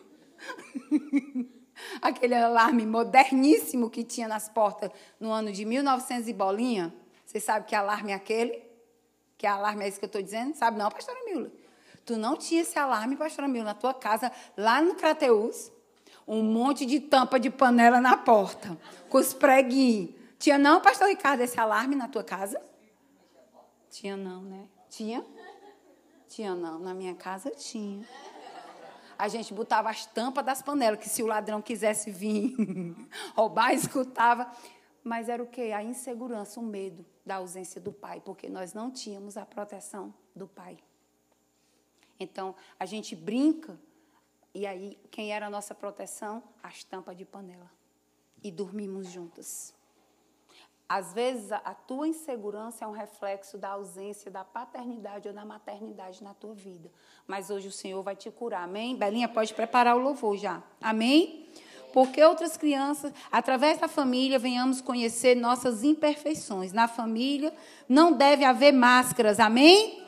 A: [LAUGHS] [LAUGHS] aquele alarme moderníssimo que tinha nas portas no ano de 1900 e bolinha. Você sabe que alarme é aquele? Que alarme é esse que eu estou dizendo? Sabe não, pastora Mila? Tu não tinha esse alarme, pastora Mila, na tua casa, lá no Crateus? Um monte de tampa de panela na porta, com os preguinhos. Tinha não, pastor Ricardo, esse alarme na tua casa? Tinha não, né? Tinha? Tinha não. Na minha casa tinha a gente botava as tampas das panelas, que se o ladrão quisesse vir [LAUGHS] roubar, escutava. Mas era o quê? A insegurança, o medo da ausência do pai, porque nós não tínhamos a proteção do pai. Então, a gente brinca, e aí, quem era a nossa proteção? As tampas de panela. E dormimos juntas. Às vezes, a tua insegurança é um reflexo da ausência da paternidade ou da maternidade na tua vida. Mas hoje o Senhor vai te curar. Amém? Belinha, pode preparar o louvor já. Amém? Porque outras crianças, através da família, venhamos conhecer nossas imperfeições. Na família não deve haver máscaras. Amém?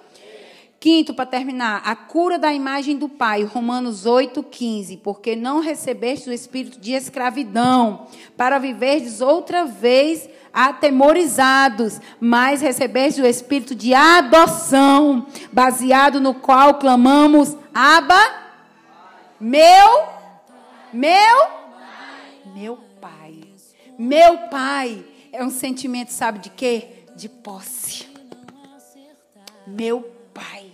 A: Quinto, para terminar, a cura da imagem do Pai, Romanos 8, 15. Porque não recebeste o espírito de escravidão, para viverdes outra vez atemorizados, mas recebeste o espírito de adoção, baseado no qual clamamos: Abba, meu, meu, meu Pai. Meu Pai é um sentimento, sabe de quê? De posse. Meu Pai.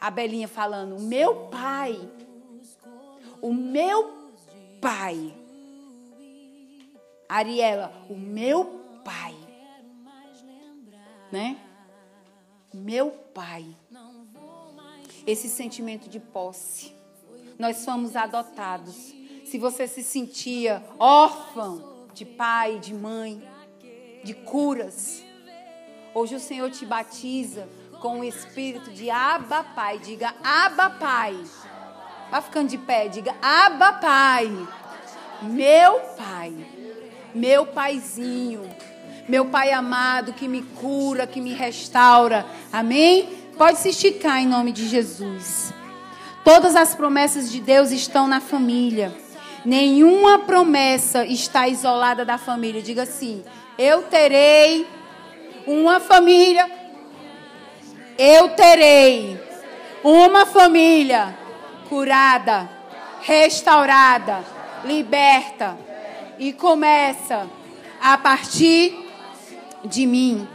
A: A Belinha falando: Meu Pai. O meu Pai Ariela, o meu pai. Né? Meu pai. Esse sentimento de posse. Nós fomos adotados. Se você se sentia órfão de pai, de mãe, de curas, hoje o Senhor te batiza com o espírito de Abba Pai. Diga Abba Pai. Vá ficando de pé, diga Abba Pai. Meu Pai meu paizinho, meu pai amado que me cura, que me restaura. Amém? Pode se esticar em nome de Jesus. Todas as promessas de Deus estão na família. Nenhuma promessa está isolada da família. Diga assim: eu terei uma família. Eu terei uma família curada, restaurada, liberta e começa a partir de mim.